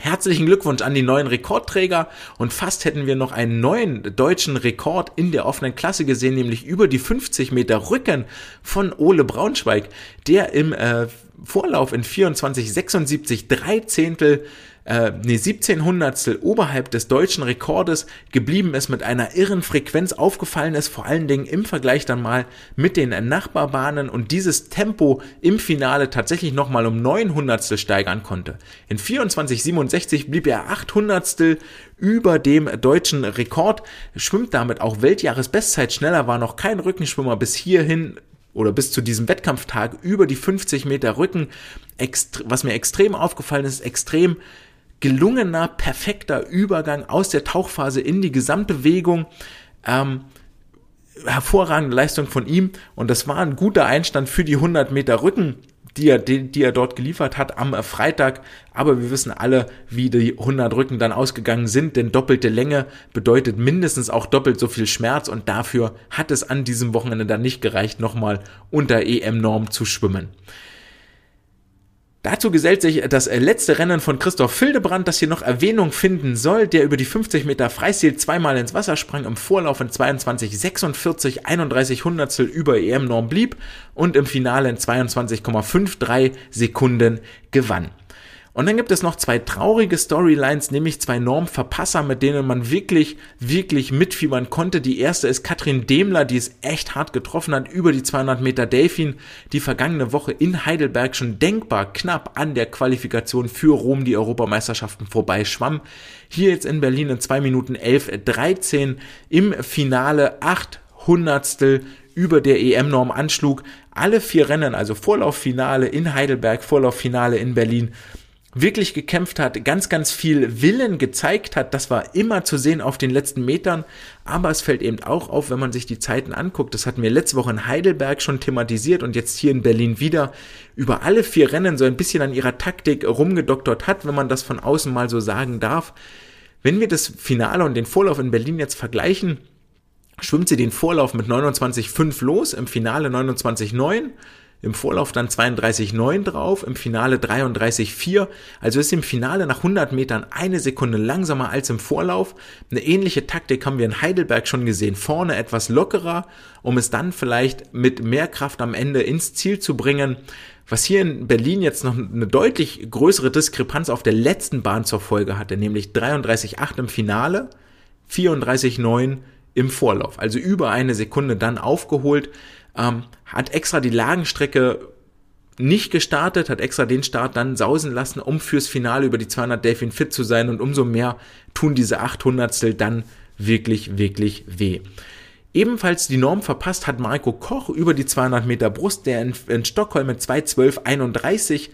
Herzlichen Glückwunsch an die neuen Rekordträger. Und fast hätten wir noch einen neuen deutschen Rekord in der offenen Klasse gesehen, nämlich über die 50 Meter Rücken von Ole Braunschweig, der im äh, Vorlauf in 24,76 drei Zehntel äh, nee, 17 Hundertstel oberhalb des deutschen Rekordes geblieben ist, mit einer irren Frequenz aufgefallen ist, vor allen Dingen im Vergleich dann mal mit den Nachbarbahnen und dieses Tempo im Finale tatsächlich nochmal um 9 Hundertstel steigern konnte. In 24,67 blieb er 8 Hundertstel über dem deutschen Rekord, schwimmt damit auch Weltjahresbestzeit. Schneller war noch kein Rückenschwimmer bis hierhin oder bis zu diesem Wettkampftag über die 50 Meter Rücken. was mir extrem aufgefallen ist, extrem gelungener, perfekter Übergang aus der Tauchphase in die Gesamtbewegung. Ähm, hervorragende Leistung von ihm und das war ein guter Einstand für die 100 Meter Rücken, die er, die, die er dort geliefert hat am Freitag. Aber wir wissen alle, wie die 100 Rücken dann ausgegangen sind, denn doppelte Länge bedeutet mindestens auch doppelt so viel Schmerz und dafür hat es an diesem Wochenende dann nicht gereicht, nochmal unter EM-Norm zu schwimmen. Dazu gesellt sich das letzte Rennen von Christoph Fildebrand, das hier noch Erwähnung finden soll, der über die 50 Meter Freistil zweimal ins Wasser sprang, im Vorlauf in 22, 46, 31 Hundertstel über EM-Norm blieb und im Finale in 22,53 Sekunden gewann. Und dann gibt es noch zwei traurige Storylines, nämlich zwei Normverpasser, mit denen man wirklich, wirklich mitfiebern konnte. Die erste ist Katrin Demler, die es echt hart getroffen hat über die 200 Meter Delfin, die vergangene Woche in Heidelberg schon denkbar knapp an der Qualifikation für Rom die Europameisterschaften vorbei schwamm. Hier jetzt in Berlin in 2 Minuten 11, 13 im Finale 8 Hundertstel über der EM-Norm anschlug. Alle vier Rennen, also Vorlauffinale in Heidelberg, Vorlauffinale in Berlin, wirklich gekämpft hat, ganz, ganz viel Willen gezeigt hat. Das war immer zu sehen auf den letzten Metern. Aber es fällt eben auch auf, wenn man sich die Zeiten anguckt. Das hatten wir letzte Woche in Heidelberg schon thematisiert und jetzt hier in Berlin wieder. Über alle vier Rennen so ein bisschen an ihrer Taktik rumgedoktert hat, wenn man das von außen mal so sagen darf. Wenn wir das Finale und den Vorlauf in Berlin jetzt vergleichen, schwimmt sie den Vorlauf mit 29,5 los, im Finale 29,9 im Vorlauf dann 32,9 drauf, im Finale 33,4. Also ist im Finale nach 100 Metern eine Sekunde langsamer als im Vorlauf. Eine ähnliche Taktik haben wir in Heidelberg schon gesehen. Vorne etwas lockerer, um es dann vielleicht mit mehr Kraft am Ende ins Ziel zu bringen. Was hier in Berlin jetzt noch eine deutlich größere Diskrepanz auf der letzten Bahn zur Folge hatte, nämlich 33,8 im Finale, 34,9 im Vorlauf. Also über eine Sekunde dann aufgeholt ähm, hat extra die Lagenstrecke nicht gestartet, hat extra den Start dann sausen lassen, um fürs Finale über die 200 Delfin fit zu sein und umso mehr tun diese 800stel dann wirklich, wirklich weh. Ebenfalls die Norm verpasst hat Marco Koch über die 200 Meter Brust, der in, in Stockholm mit 2.12.31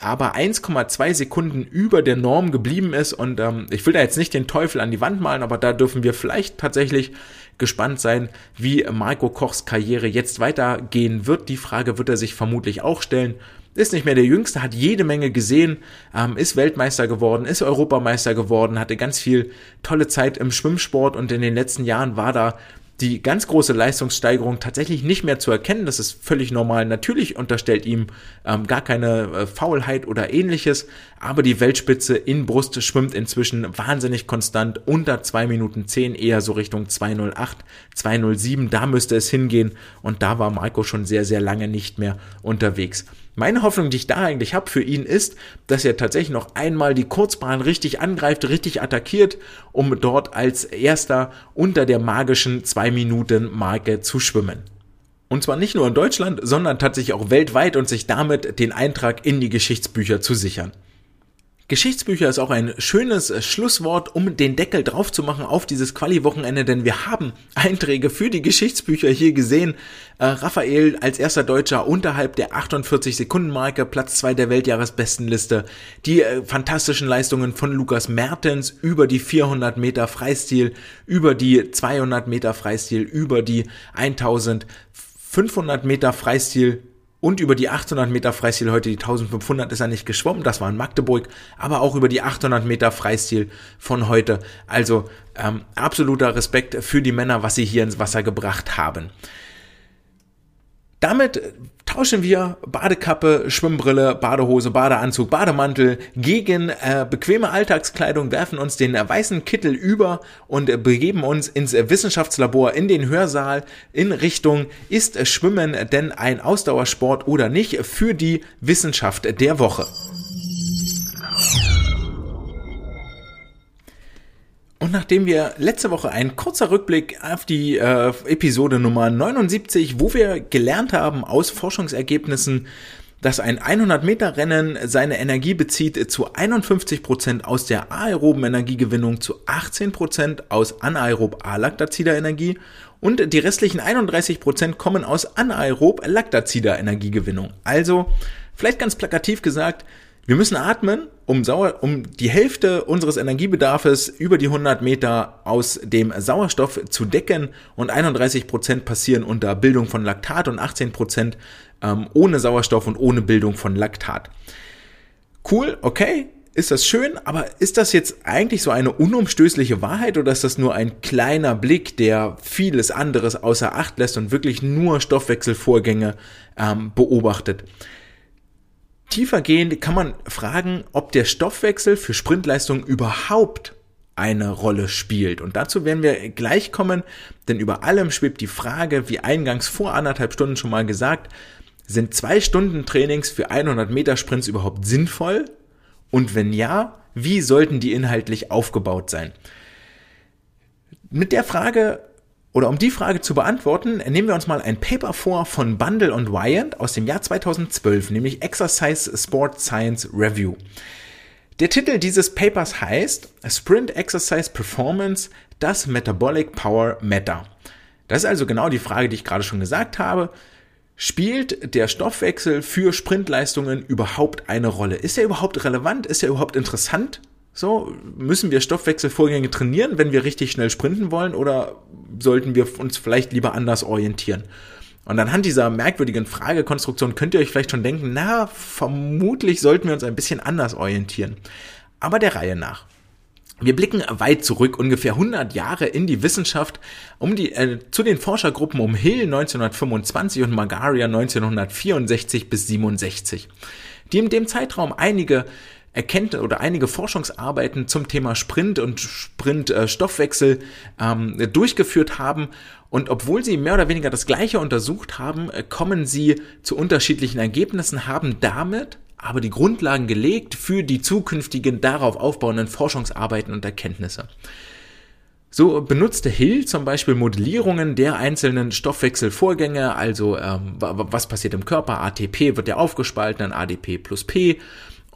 aber 1,2 Sekunden über der Norm geblieben ist und ähm, ich will da jetzt nicht den Teufel an die Wand malen, aber da dürfen wir vielleicht tatsächlich gespannt sein, wie Marco Kochs Karriere jetzt weitergehen wird. Die Frage wird er sich vermutlich auch stellen. Ist nicht mehr der Jüngste, hat jede Menge gesehen, ähm, ist Weltmeister geworden, ist Europameister geworden, hatte ganz viel tolle Zeit im Schwimmsport und in den letzten Jahren war da die ganz große Leistungssteigerung tatsächlich nicht mehr zu erkennen. Das ist völlig normal. Natürlich unterstellt ihm ähm, gar keine äh, Faulheit oder ähnliches, aber die Weltspitze in Brust schwimmt inzwischen wahnsinnig konstant unter 2 Minuten 10, eher so Richtung 208, 207. Da müsste es hingehen und da war Marco schon sehr, sehr lange nicht mehr unterwegs. Meine Hoffnung, die ich da eigentlich habe für ihn, ist, dass er tatsächlich noch einmal die Kurzbahn richtig angreift, richtig attackiert, um dort als erster unter der magischen 2-Minuten-Marke zu schwimmen. Und zwar nicht nur in Deutschland, sondern tatsächlich auch weltweit und sich damit den Eintrag in die Geschichtsbücher zu sichern. Geschichtsbücher ist auch ein schönes Schlusswort, um den Deckel drauf zu machen auf dieses Quali-Wochenende, denn wir haben Einträge für die Geschichtsbücher hier gesehen. Äh, Raphael als erster Deutscher unterhalb der 48-Sekunden-Marke, Platz zwei der Weltjahresbestenliste. Die äh, fantastischen Leistungen von Lukas Mertens über die 400 Meter Freistil, über die 200 Meter Freistil, über die 1500 Meter Freistil und über die 800 Meter Freistil heute, die 1500 ist er nicht geschwommen, das war in Magdeburg, aber auch über die 800 Meter Freistil von heute. Also ähm, absoluter Respekt für die Männer, was sie hier ins Wasser gebracht haben. Damit tauschen wir Badekappe, Schwimmbrille, Badehose, Badeanzug, Bademantel gegen äh, bequeme Alltagskleidung, werfen uns den äh, weißen Kittel über und äh, begeben uns ins äh, Wissenschaftslabor, in den Hörsaal in Richtung, ist Schwimmen denn ein Ausdauersport oder nicht für die Wissenschaft der Woche. Und nachdem wir letzte Woche ein kurzer Rückblick auf die äh, Episode Nummer 79, wo wir gelernt haben aus Forschungsergebnissen, dass ein 100-Meter-Rennen seine Energie bezieht zu 51 Prozent aus der aeroben Energiegewinnung, zu 18 Prozent aus anaerob alaktazider Energie und die restlichen 31 Prozent kommen aus anaerob laktazider Energiegewinnung. Also, vielleicht ganz plakativ gesagt, wir müssen atmen, um, Sauer, um die Hälfte unseres Energiebedarfes über die 100 Meter aus dem Sauerstoff zu decken und 31 Prozent passieren unter Bildung von Laktat und 18 Prozent ähm, ohne Sauerstoff und ohne Bildung von Laktat. Cool, okay, ist das schön, aber ist das jetzt eigentlich so eine unumstößliche Wahrheit oder ist das nur ein kleiner Blick, der vieles anderes außer Acht lässt und wirklich nur Stoffwechselvorgänge ähm, beobachtet? Tiefergehend kann man fragen, ob der Stoffwechsel für Sprintleistung überhaupt eine Rolle spielt. Und dazu werden wir gleich kommen, denn über allem schwebt die Frage, wie eingangs vor anderthalb Stunden schon mal gesagt, sind zwei Stunden Trainings für 100 Meter Sprints überhaupt sinnvoll? Und wenn ja, wie sollten die inhaltlich aufgebaut sein? Mit der Frage oder um die Frage zu beantworten, nehmen wir uns mal ein Paper vor von Bundle und Wyand aus dem Jahr 2012, nämlich Exercise Sport Science Review. Der Titel dieses Papers heißt Sprint Exercise Performance, das Metabolic Power Matter. Das ist also genau die Frage, die ich gerade schon gesagt habe. Spielt der Stoffwechsel für Sprintleistungen überhaupt eine Rolle? Ist er überhaupt relevant? Ist er überhaupt interessant? So, müssen wir Stoffwechselvorgänge trainieren, wenn wir richtig schnell sprinten wollen, oder sollten wir uns vielleicht lieber anders orientieren? Und anhand dieser merkwürdigen Fragekonstruktion könnt ihr euch vielleicht schon denken, na, vermutlich sollten wir uns ein bisschen anders orientieren. Aber der Reihe nach. Wir blicken weit zurück, ungefähr 100 Jahre in die Wissenschaft, um die, äh, zu den Forschergruppen um Hill 1925 und Margaria 1964 bis 67, die in dem Zeitraum einige erkennt oder einige Forschungsarbeiten zum Thema Sprint und Sprint-Stoffwechsel ähm, durchgeführt haben. Und obwohl sie mehr oder weniger das Gleiche untersucht haben, äh, kommen sie zu unterschiedlichen Ergebnissen, haben damit aber die Grundlagen gelegt für die zukünftigen darauf aufbauenden Forschungsarbeiten und Erkenntnisse. So benutzte Hill zum Beispiel Modellierungen der einzelnen Stoffwechselvorgänge, also ähm, was passiert im Körper, ATP wird ja aufgespalten in ADP plus P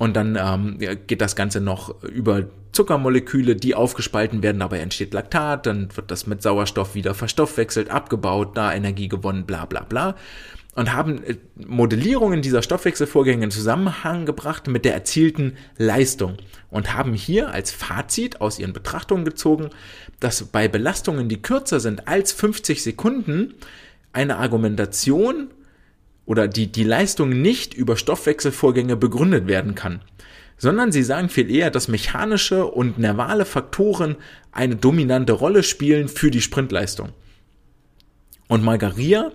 und dann ähm, geht das Ganze noch über Zuckermoleküle, die aufgespalten werden, dabei entsteht Laktat, dann wird das mit Sauerstoff wieder verstoffwechselt, abgebaut, da Energie gewonnen, bla bla bla. Und haben äh, Modellierungen dieser Stoffwechselvorgänge in Zusammenhang gebracht mit der erzielten Leistung. Und haben hier als Fazit aus ihren Betrachtungen gezogen, dass bei Belastungen, die kürzer sind als 50 Sekunden, eine Argumentation oder die, die Leistung nicht über Stoffwechselvorgänge begründet werden kann, sondern sie sagen viel eher, dass mechanische und nervale Faktoren eine dominante Rolle spielen für die Sprintleistung. Und Margaria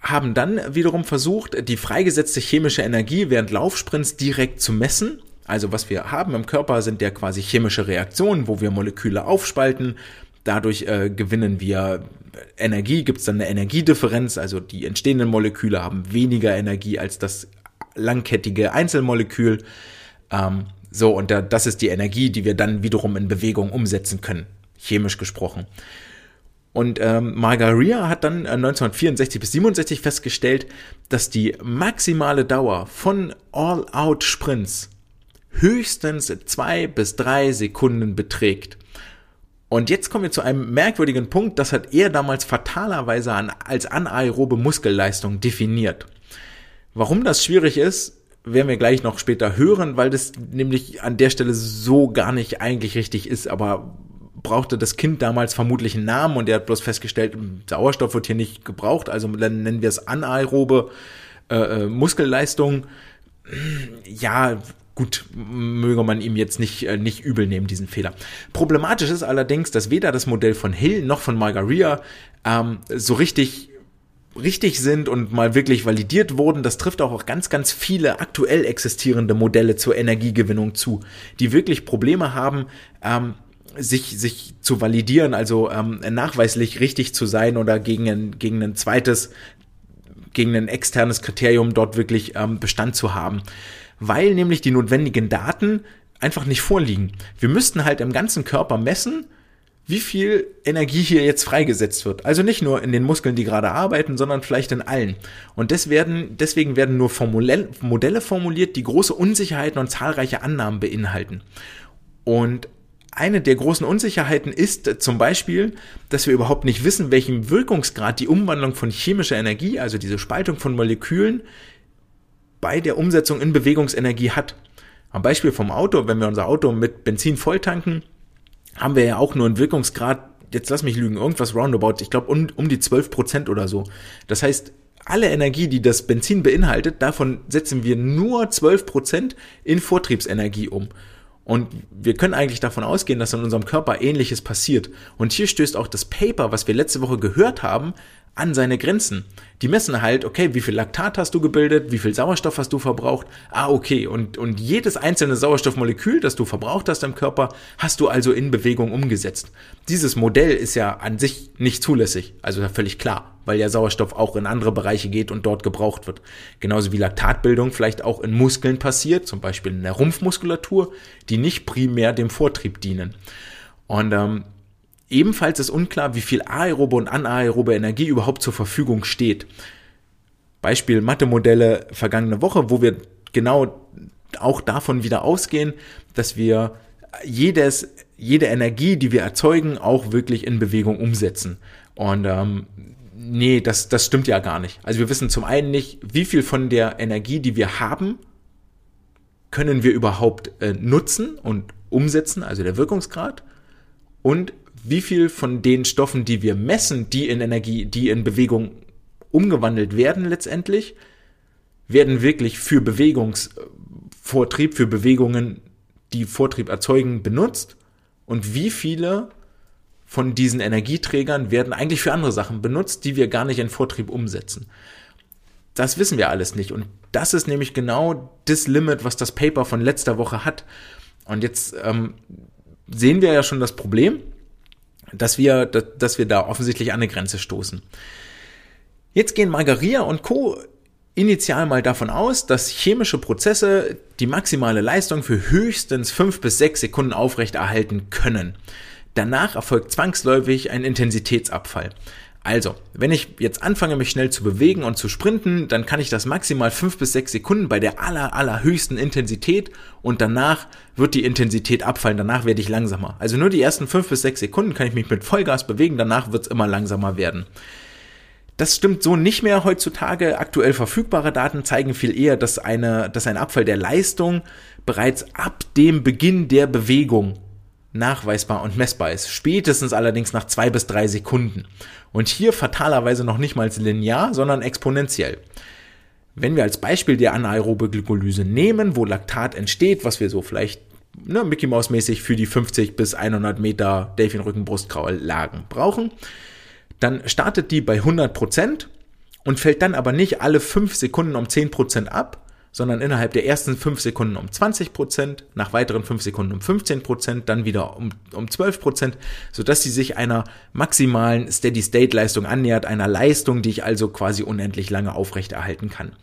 haben dann wiederum versucht, die freigesetzte chemische Energie während Laufsprints direkt zu messen. Also was wir haben im Körper sind ja quasi chemische Reaktionen, wo wir Moleküle aufspalten. Dadurch äh, gewinnen wir Energie gibt es dann eine Energiedifferenz, also die entstehenden Moleküle haben weniger Energie als das langkettige Einzelmolekül. Ähm, so, und da, das ist die Energie, die wir dann wiederum in Bewegung umsetzen können, chemisch gesprochen. Und ähm, Margaria hat dann 1964 äh, bis 67 festgestellt, dass die maximale Dauer von All-Out-Sprints höchstens zwei bis drei Sekunden beträgt. Und jetzt kommen wir zu einem merkwürdigen Punkt, das hat er damals fatalerweise an, als anaerobe Muskelleistung definiert. Warum das schwierig ist, werden wir gleich noch später hören, weil das nämlich an der Stelle so gar nicht eigentlich richtig ist, aber brauchte das Kind damals vermutlich einen Namen und er hat bloß festgestellt, Sauerstoff wird hier nicht gebraucht, also dann nennen wir es anaerobe äh, äh Muskelleistung. Ja, Gut, möge man ihm jetzt nicht, äh, nicht übel nehmen, diesen Fehler. Problematisch ist allerdings, dass weder das Modell von Hill noch von Margaria ähm, so richtig richtig sind und mal wirklich validiert wurden, das trifft auch ganz, ganz viele aktuell existierende Modelle zur Energiegewinnung zu, die wirklich Probleme haben, ähm, sich, sich zu validieren, also ähm, nachweislich richtig zu sein oder gegen ein, gegen ein zweites, gegen ein externes Kriterium dort wirklich ähm, Bestand zu haben. Weil nämlich die notwendigen Daten einfach nicht vorliegen. Wir müssten halt im ganzen Körper messen, wie viel Energie hier jetzt freigesetzt wird. Also nicht nur in den Muskeln, die gerade arbeiten, sondern vielleicht in allen. Und werden, deswegen werden nur Formule, Modelle formuliert, die große Unsicherheiten und zahlreiche Annahmen beinhalten. Und eine der großen Unsicherheiten ist zum Beispiel, dass wir überhaupt nicht wissen, welchen Wirkungsgrad die Umwandlung von chemischer Energie, also diese Spaltung von Molekülen, bei der Umsetzung in Bewegungsenergie hat. Am Beispiel vom Auto, wenn wir unser Auto mit Benzin volltanken, haben wir ja auch nur einen Wirkungsgrad, jetzt lass mich lügen, irgendwas roundabout, ich glaube um, um die 12 Prozent oder so. Das heißt, alle Energie, die das Benzin beinhaltet, davon setzen wir nur 12 Prozent in Vortriebsenergie um. Und wir können eigentlich davon ausgehen, dass in unserem Körper ähnliches passiert. Und hier stößt auch das Paper, was wir letzte Woche gehört haben, an seine Grenzen. Die messen halt, okay, wie viel Laktat hast du gebildet, wie viel Sauerstoff hast du verbraucht. Ah, okay. Und, und jedes einzelne Sauerstoffmolekül, das du verbraucht hast im Körper, hast du also in Bewegung umgesetzt. Dieses Modell ist ja an sich nicht zulässig. Also völlig klar, weil ja Sauerstoff auch in andere Bereiche geht und dort gebraucht wird. Genauso wie Laktatbildung vielleicht auch in Muskeln passiert, zum Beispiel in der Rumpfmuskulatur, die nicht primär dem Vortrieb dienen. Und ähm, Ebenfalls ist unklar, wie viel aerobe und anaerobe Energie überhaupt zur Verfügung steht. Beispiel Mathe-Modelle vergangene Woche, wo wir genau auch davon wieder ausgehen, dass wir jedes, jede Energie, die wir erzeugen, auch wirklich in Bewegung umsetzen. Und ähm, nee, das, das stimmt ja gar nicht. Also wir wissen zum einen nicht, wie viel von der Energie, die wir haben, können wir überhaupt äh, nutzen und umsetzen, also der Wirkungsgrad. Und wie viel von den Stoffen, die wir messen, die in Energie, die in Bewegung umgewandelt werden letztendlich, werden wirklich für Bewegungsvortrieb, für Bewegungen, die Vortrieb erzeugen, benutzt und wie viele von diesen Energieträgern werden eigentlich für andere Sachen benutzt, die wir gar nicht in Vortrieb umsetzen. Das wissen wir alles nicht und das ist nämlich genau das Limit, was das Paper von letzter Woche hat. Und jetzt ähm, sehen wir ja schon das Problem dass wir, dass wir da offensichtlich an eine Grenze stoßen. Jetzt gehen Margaria und Co. initial mal davon aus, dass chemische Prozesse die maximale Leistung für höchstens fünf bis sechs Sekunden aufrechterhalten können. Danach erfolgt zwangsläufig ein Intensitätsabfall. Also, wenn ich jetzt anfange, mich schnell zu bewegen und zu sprinten, dann kann ich das maximal fünf bis sechs Sekunden bei der aller, allerhöchsten Intensität und danach wird die Intensität abfallen, danach werde ich langsamer. Also nur die ersten fünf bis sechs Sekunden kann ich mich mit Vollgas bewegen, danach wird es immer langsamer werden. Das stimmt so nicht mehr heutzutage. Aktuell verfügbare Daten zeigen viel eher, dass, eine, dass ein Abfall der Leistung bereits ab dem Beginn der Bewegung nachweisbar und messbar ist. Spätestens allerdings nach zwei bis drei Sekunden. Und hier fatalerweise noch nicht mal linear, sondern exponentiell. Wenn wir als Beispiel die anaerobe Glykolyse nehmen, wo Laktat entsteht, was wir so vielleicht ne, Mickey Mouse mäßig für die 50 bis 100 Meter Delfinrücken-Brustkraul-Lagen brauchen, dann startet die bei 100 Prozent und fällt dann aber nicht alle 5 Sekunden um 10 Prozent ab, sondern innerhalb der ersten 5 Sekunden um 20 Prozent, nach weiteren 5 Sekunden um 15 Prozent, dann wieder um, um 12 Prozent, sodass sie sich einer maximalen Steady-State-Leistung annähert, einer Leistung, die ich also quasi unendlich lange aufrechterhalten kann.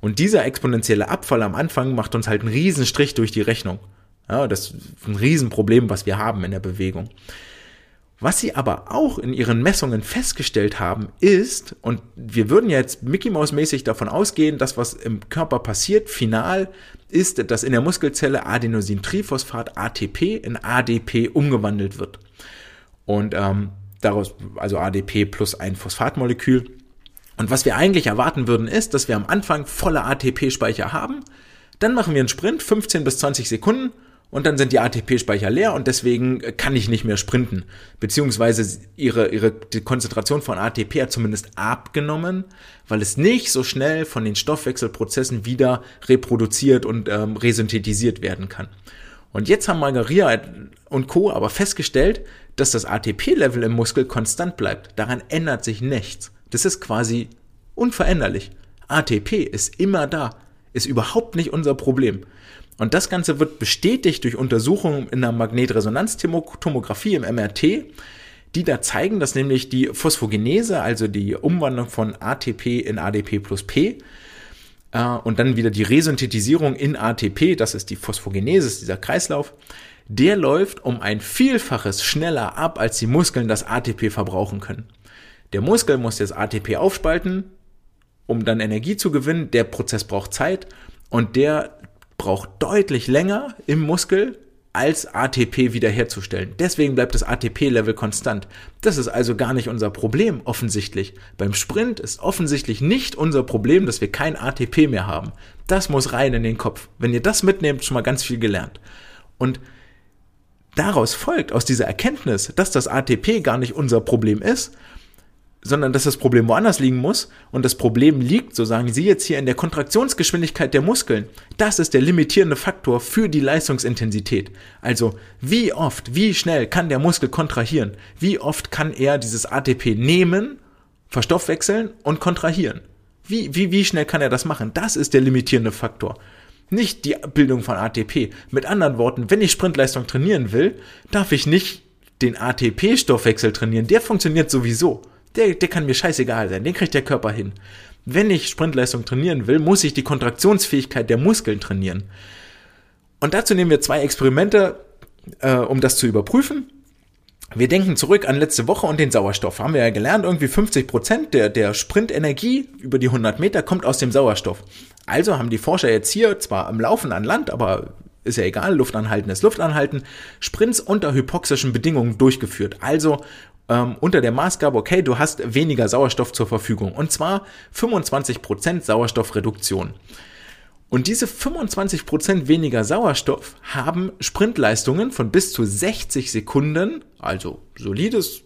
Und dieser exponentielle Abfall am Anfang macht uns halt einen riesen Strich durch die Rechnung. Ja, das ist ein Riesenproblem, was wir haben in der Bewegung. Was sie aber auch in ihren Messungen festgestellt haben, ist, und wir würden jetzt Mickey Mouse mäßig davon ausgehen, dass was im Körper passiert, final, ist, dass in der Muskelzelle Adenosintriphosphat ATP in ADP umgewandelt wird. Und ähm, daraus, also ADP plus ein Phosphatmolekül. Und was wir eigentlich erwarten würden, ist, dass wir am Anfang volle ATP-Speicher haben. Dann machen wir einen Sprint, 15 bis 20 Sekunden und dann sind die ATP-Speicher leer und deswegen kann ich nicht mehr sprinten. Beziehungsweise ihre, ihre die Konzentration von ATP hat zumindest abgenommen, weil es nicht so schnell von den Stoffwechselprozessen wieder reproduziert und ähm, resynthetisiert werden kann. Und jetzt haben Margaria und Co. aber festgestellt, dass das ATP-Level im Muskel konstant bleibt. Daran ändert sich nichts. Das ist quasi Unveränderlich. ATP ist immer da, ist überhaupt nicht unser Problem. Und das Ganze wird bestätigt durch Untersuchungen in der Magnetresonanztomographie im MRT, die da zeigen, dass nämlich die Phosphogenese, also die Umwandlung von ATP in ADP plus P, äh, und dann wieder die Resynthetisierung in ATP, das ist die Phosphogenese, dieser Kreislauf, der läuft um ein Vielfaches schneller ab, als die Muskeln das ATP verbrauchen können. Der Muskel muss jetzt ATP aufspalten, um dann Energie zu gewinnen. Der Prozess braucht Zeit und der braucht deutlich länger im Muskel als ATP wiederherzustellen. Deswegen bleibt das ATP-Level konstant. Das ist also gar nicht unser Problem, offensichtlich. Beim Sprint ist offensichtlich nicht unser Problem, dass wir kein ATP mehr haben. Das muss rein in den Kopf. Wenn ihr das mitnehmt, schon mal ganz viel gelernt. Und daraus folgt, aus dieser Erkenntnis, dass das ATP gar nicht unser Problem ist, sondern dass das Problem woanders liegen muss. Und das Problem liegt, so sagen Sie jetzt hier, in der Kontraktionsgeschwindigkeit der Muskeln. Das ist der limitierende Faktor für die Leistungsintensität. Also wie oft, wie schnell kann der Muskel kontrahieren? Wie oft kann er dieses ATP nehmen, verstoffwechseln und kontrahieren? Wie, wie, wie schnell kann er das machen? Das ist der limitierende Faktor. Nicht die Bildung von ATP. Mit anderen Worten, wenn ich Sprintleistung trainieren will, darf ich nicht den ATP-Stoffwechsel trainieren. Der funktioniert sowieso der, der kann mir scheißegal sein, den kriegt der Körper hin. Wenn ich Sprintleistung trainieren will, muss ich die Kontraktionsfähigkeit der Muskeln trainieren. Und dazu nehmen wir zwei Experimente, äh, um das zu überprüfen. Wir denken zurück an letzte Woche und den Sauerstoff. Haben wir ja gelernt, irgendwie 50 Prozent der, der Sprintenergie über die 100 Meter kommt aus dem Sauerstoff. Also haben die Forscher jetzt hier zwar am Laufen an Land, aber ist ja egal, Luftanhalten ist Luftanhalten, Sprints unter hypoxischen Bedingungen durchgeführt. Also ähm, unter der Maßgabe, okay, du hast weniger Sauerstoff zur Verfügung. Und zwar 25% Sauerstoffreduktion. Und diese 25% weniger Sauerstoff haben Sprintleistungen von bis zu 60 Sekunden, also solides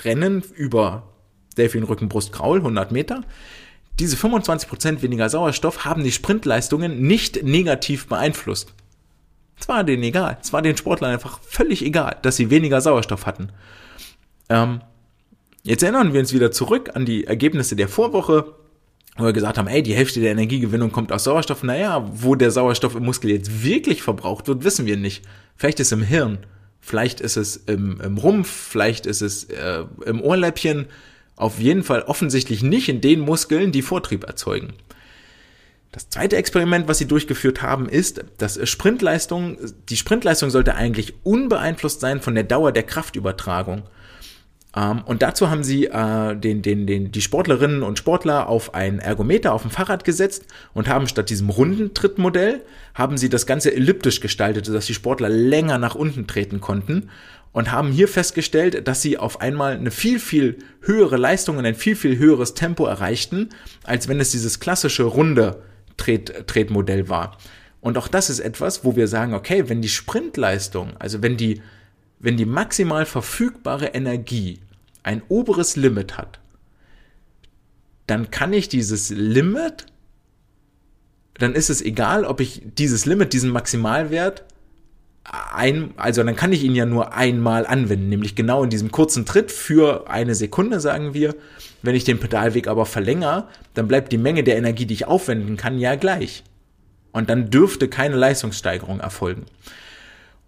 Rennen über Delfin, Brust, Kraul, 100 Meter. Diese 25% weniger Sauerstoff haben die Sprintleistungen nicht negativ beeinflusst. Es war denen egal. Es war den Sportlern einfach völlig egal, dass sie weniger Sauerstoff hatten. Ähm, jetzt erinnern wir uns wieder zurück an die Ergebnisse der Vorwoche, wo wir gesagt haben, ey, die Hälfte der Energiegewinnung kommt aus Sauerstoff. Naja, wo der Sauerstoff im Muskel jetzt wirklich verbraucht wird, wissen wir nicht. Vielleicht ist es im Hirn, vielleicht ist es im, im Rumpf, vielleicht ist es äh, im Ohrläppchen. Auf jeden Fall offensichtlich nicht in den Muskeln, die Vortrieb erzeugen. Das zweite Experiment, was sie durchgeführt haben, ist, dass Sprintleistung, die Sprintleistung sollte eigentlich unbeeinflusst sein von der Dauer der Kraftübertragung. Ähm, und dazu haben sie äh, den, den, den, die Sportlerinnen und Sportler auf ein Ergometer auf dem Fahrrad gesetzt und haben statt diesem runden Trittmodell, haben sie das Ganze elliptisch gestaltet, sodass die Sportler länger nach unten treten konnten und haben hier festgestellt, dass sie auf einmal eine viel, viel höhere Leistung und ein viel, viel höheres Tempo erreichten, als wenn es dieses klassische runde Tret Tretmodell war. Und auch das ist etwas, wo wir sagen, okay, wenn die Sprintleistung, also wenn die wenn die maximal verfügbare Energie ein oberes Limit hat, dann kann ich dieses Limit, dann ist es egal, ob ich dieses Limit, diesen Maximalwert, ein, also dann kann ich ihn ja nur einmal anwenden, nämlich genau in diesem kurzen Tritt für eine Sekunde, sagen wir. Wenn ich den Pedalweg aber verlängere, dann bleibt die Menge der Energie, die ich aufwenden kann, ja gleich. Und dann dürfte keine Leistungssteigerung erfolgen.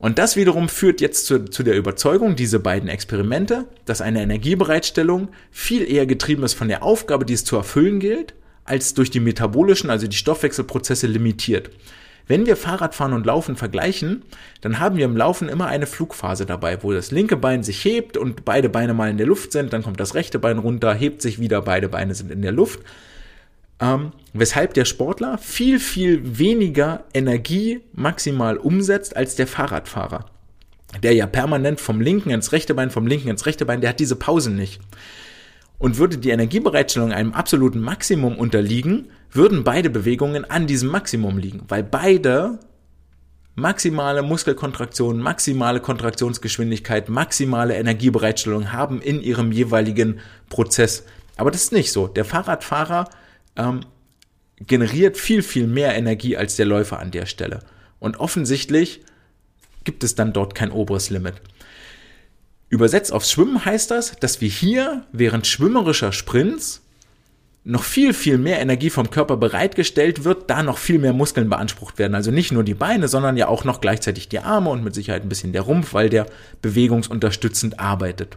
Und das wiederum führt jetzt zu, zu der Überzeugung, diese beiden Experimente, dass eine Energiebereitstellung viel eher getrieben ist von der Aufgabe, die es zu erfüllen gilt, als durch die metabolischen, also die Stoffwechselprozesse limitiert. Wenn wir Fahrradfahren und Laufen vergleichen, dann haben wir im Laufen immer eine Flugphase dabei, wo das linke Bein sich hebt und beide Beine mal in der Luft sind, dann kommt das rechte Bein runter, hebt sich wieder, beide Beine sind in der Luft ähm, weshalb der Sportler viel, viel weniger Energie maximal umsetzt als der Fahrradfahrer. Der ja permanent vom linken ins rechte Bein, vom linken ins rechte Bein, der hat diese Pausen nicht. Und würde die Energiebereitstellung einem absoluten Maximum unterliegen, würden beide Bewegungen an diesem Maximum liegen, weil beide maximale Muskelkontraktion, maximale Kontraktionsgeschwindigkeit, maximale Energiebereitstellung haben in ihrem jeweiligen Prozess. Aber das ist nicht so. Der Fahrradfahrer ähm, generiert viel, viel mehr Energie als der Läufer an der Stelle. Und offensichtlich gibt es dann dort kein oberes Limit. Übersetzt aufs Schwimmen heißt das, dass wir hier während schwimmerischer Sprints noch viel, viel mehr Energie vom Körper bereitgestellt wird, da noch viel mehr Muskeln beansprucht werden. Also nicht nur die Beine, sondern ja auch noch gleichzeitig die Arme und mit Sicherheit ein bisschen der Rumpf, weil der bewegungsunterstützend arbeitet.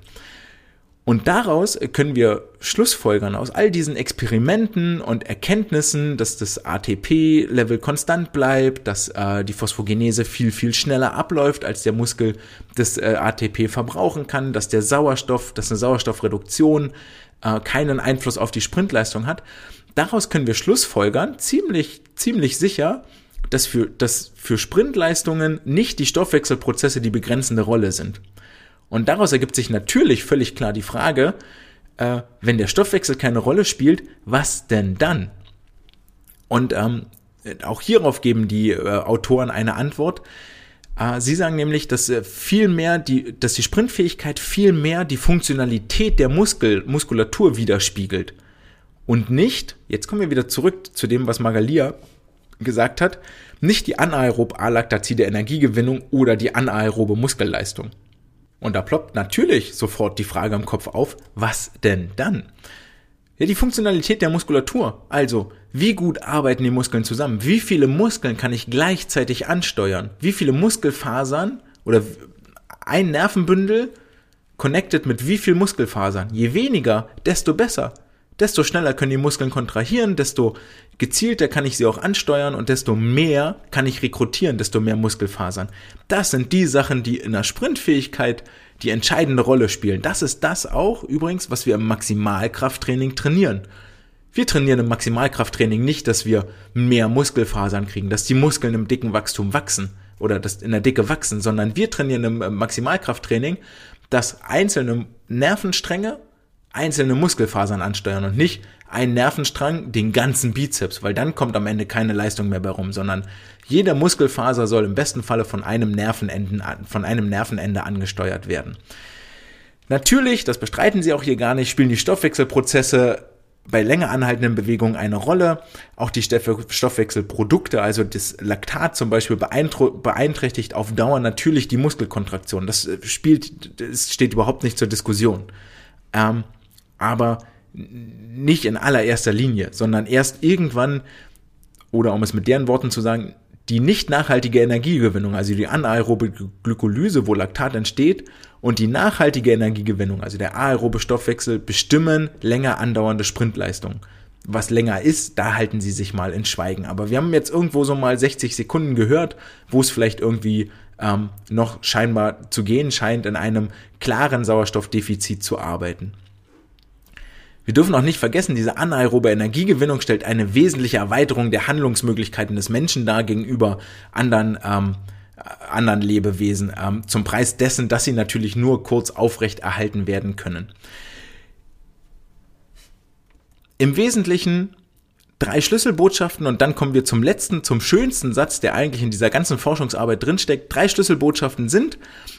Und daraus können wir Schlussfolgern aus all diesen Experimenten und Erkenntnissen, dass das ATP-Level konstant bleibt, dass äh, die Phosphogenese viel, viel schneller abläuft, als der Muskel das äh, ATP verbrauchen kann, dass der Sauerstoff, dass eine Sauerstoffreduktion äh, keinen Einfluss auf die Sprintleistung hat. Daraus können wir Schlussfolgern, ziemlich, ziemlich sicher, dass für, dass für Sprintleistungen nicht die Stoffwechselprozesse die begrenzende Rolle sind. Und daraus ergibt sich natürlich völlig klar die Frage, äh, wenn der Stoffwechsel keine Rolle spielt, was denn dann? Und ähm, auch hierauf geben die äh, Autoren eine Antwort. Äh, sie sagen nämlich, dass äh, viel mehr die, dass die Sprintfähigkeit viel mehr die Funktionalität der Muskel, Muskulatur widerspiegelt. Und nicht, jetzt kommen wir wieder zurück zu dem, was Magalia gesagt hat, nicht die anaerob alaktazide Energiegewinnung oder die anaerobe Muskelleistung. Und da ploppt natürlich sofort die Frage im Kopf auf, was denn dann? Ja, die Funktionalität der Muskulatur. Also, wie gut arbeiten die Muskeln zusammen? Wie viele Muskeln kann ich gleichzeitig ansteuern? Wie viele Muskelfasern oder ein Nervenbündel connected mit wie viel Muskelfasern? Je weniger, desto besser. Desto schneller können die Muskeln kontrahieren, desto gezielter kann ich sie auch ansteuern und desto mehr kann ich rekrutieren, desto mehr Muskelfasern. Das sind die Sachen, die in der Sprintfähigkeit die entscheidende Rolle spielen. Das ist das auch übrigens, was wir im Maximalkrafttraining trainieren. Wir trainieren im Maximalkrafttraining nicht, dass wir mehr Muskelfasern kriegen, dass die Muskeln im dicken Wachstum wachsen oder dass in der Dicke wachsen, sondern wir trainieren im Maximalkrafttraining, dass einzelne Nervenstränge einzelne Muskelfasern ansteuern und nicht ein Nervenstrang den ganzen Bizeps, weil dann kommt am Ende keine Leistung mehr bei rum, sondern jede Muskelfaser soll im besten Falle von einem Nervenenden, von einem Nervenende angesteuert werden. Natürlich, das bestreiten sie auch hier gar nicht, spielen die Stoffwechselprozesse bei länger anhaltenden Bewegungen eine Rolle. Auch die Stoffwechselprodukte, also das Laktat zum Beispiel, beeinträchtigt auf Dauer natürlich die Muskelkontraktion. Das spielt, das steht überhaupt nicht zur Diskussion. Ähm, aber nicht in allererster Linie, sondern erst irgendwann, oder um es mit deren Worten zu sagen, die nicht nachhaltige Energiegewinnung, also die anaerobe Glykolyse, wo Laktat entsteht, und die nachhaltige Energiegewinnung, also der aerobe Stoffwechsel, bestimmen länger andauernde Sprintleistung. Was länger ist, da halten sie sich mal in Schweigen. Aber wir haben jetzt irgendwo so mal 60 Sekunden gehört, wo es vielleicht irgendwie ähm, noch scheinbar zu gehen scheint, in einem klaren Sauerstoffdefizit zu arbeiten. Wir dürfen auch nicht vergessen, diese anaerobe Energiegewinnung stellt eine wesentliche Erweiterung der Handlungsmöglichkeiten des Menschen dar gegenüber anderen, ähm, anderen Lebewesen, ähm, zum Preis dessen, dass sie natürlich nur kurz aufrecht erhalten werden können. Im Wesentlichen drei Schlüsselbotschaften und dann kommen wir zum letzten, zum schönsten Satz, der eigentlich in dieser ganzen Forschungsarbeit drinsteckt. Drei Schlüsselbotschaften sind,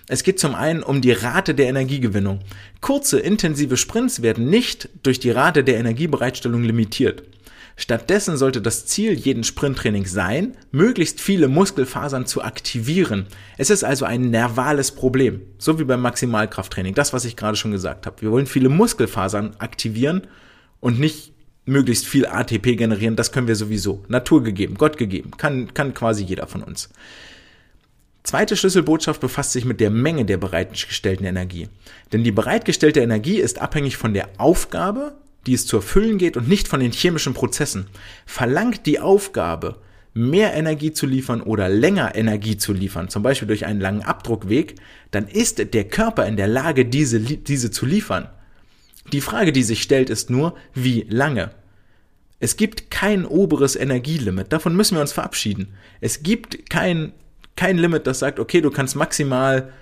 es geht zum einen um die Rate der Energiegewinnung. Kurze, intensive Sprints werden nicht durch die Rate der Energiebereitstellung limitiert. Stattdessen sollte das Ziel jeden Sprinttraining sein, möglichst viele Muskelfasern zu aktivieren. Es ist also ein nervales Problem, so wie beim Maximalkrafttraining, das, was ich gerade schon gesagt habe. Wir wollen viele Muskelfasern aktivieren und nicht möglichst viel ATP generieren, das können wir sowieso. Naturgegeben, Gott gegeben, kann, kann quasi jeder von uns. Zweite Schlüsselbotschaft befasst sich mit der Menge der bereitgestellten Energie. Denn die bereitgestellte Energie ist abhängig von der Aufgabe, die es zu erfüllen geht und nicht von den chemischen Prozessen. Verlangt die Aufgabe, mehr Energie zu liefern oder länger Energie zu liefern, zum Beispiel durch einen langen Abdruckweg, dann ist der Körper in der Lage, diese, diese zu liefern. Die Frage, die sich stellt, ist nur, wie lange? Es gibt kein oberes Energielimit, davon müssen wir uns verabschieden. Es gibt kein, kein Limit, das sagt, okay, du kannst maximal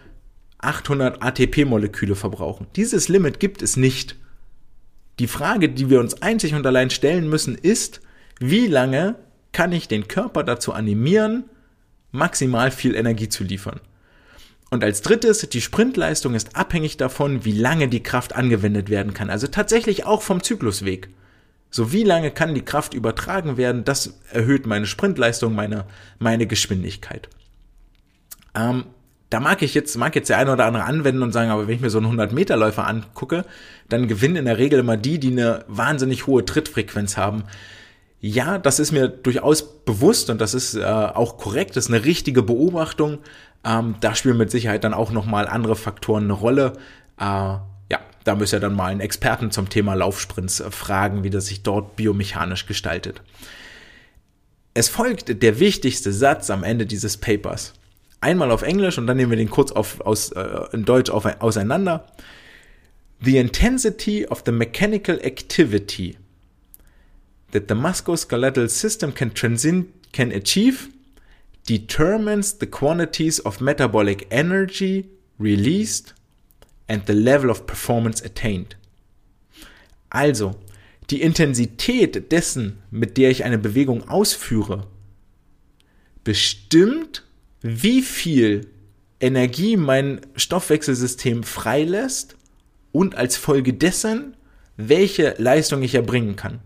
800 ATP-Moleküle verbrauchen. Dieses Limit gibt es nicht. Die Frage, die wir uns einzig und allein stellen müssen, ist, wie lange kann ich den Körper dazu animieren, maximal viel Energie zu liefern? Und als drittes, die Sprintleistung ist abhängig davon, wie lange die Kraft angewendet werden kann. Also tatsächlich auch vom Zyklusweg. So wie lange kann die Kraft übertragen werden, das erhöht meine Sprintleistung, meine, meine Geschwindigkeit. Ähm, da mag ich jetzt, mag jetzt der eine oder andere anwenden und sagen, aber wenn ich mir so einen 100-Meter-Läufer angucke, dann gewinnen in der Regel immer die, die eine wahnsinnig hohe Trittfrequenz haben. Ja, das ist mir durchaus bewusst und das ist äh, auch korrekt, das ist eine richtige Beobachtung. Ähm, da spielen mit Sicherheit dann auch nochmal andere Faktoren eine Rolle. Äh, ja, da müsst ihr dann mal einen Experten zum Thema Laufsprints äh, fragen, wie das sich dort biomechanisch gestaltet. Es folgt der wichtigste Satz am Ende dieses Papers. Einmal auf Englisch und dann nehmen wir den kurz auf, aus, äh, in Deutsch auf, auseinander. The intensity of the mechanical activity that the musculoskeletal system can can achieve determines the quantities of metabolic energy released and the level of performance attained. Also, die Intensität dessen, mit der ich eine Bewegung ausführe, bestimmt, wie viel Energie mein Stoffwechselsystem freilässt und als Folge dessen, welche Leistung ich erbringen kann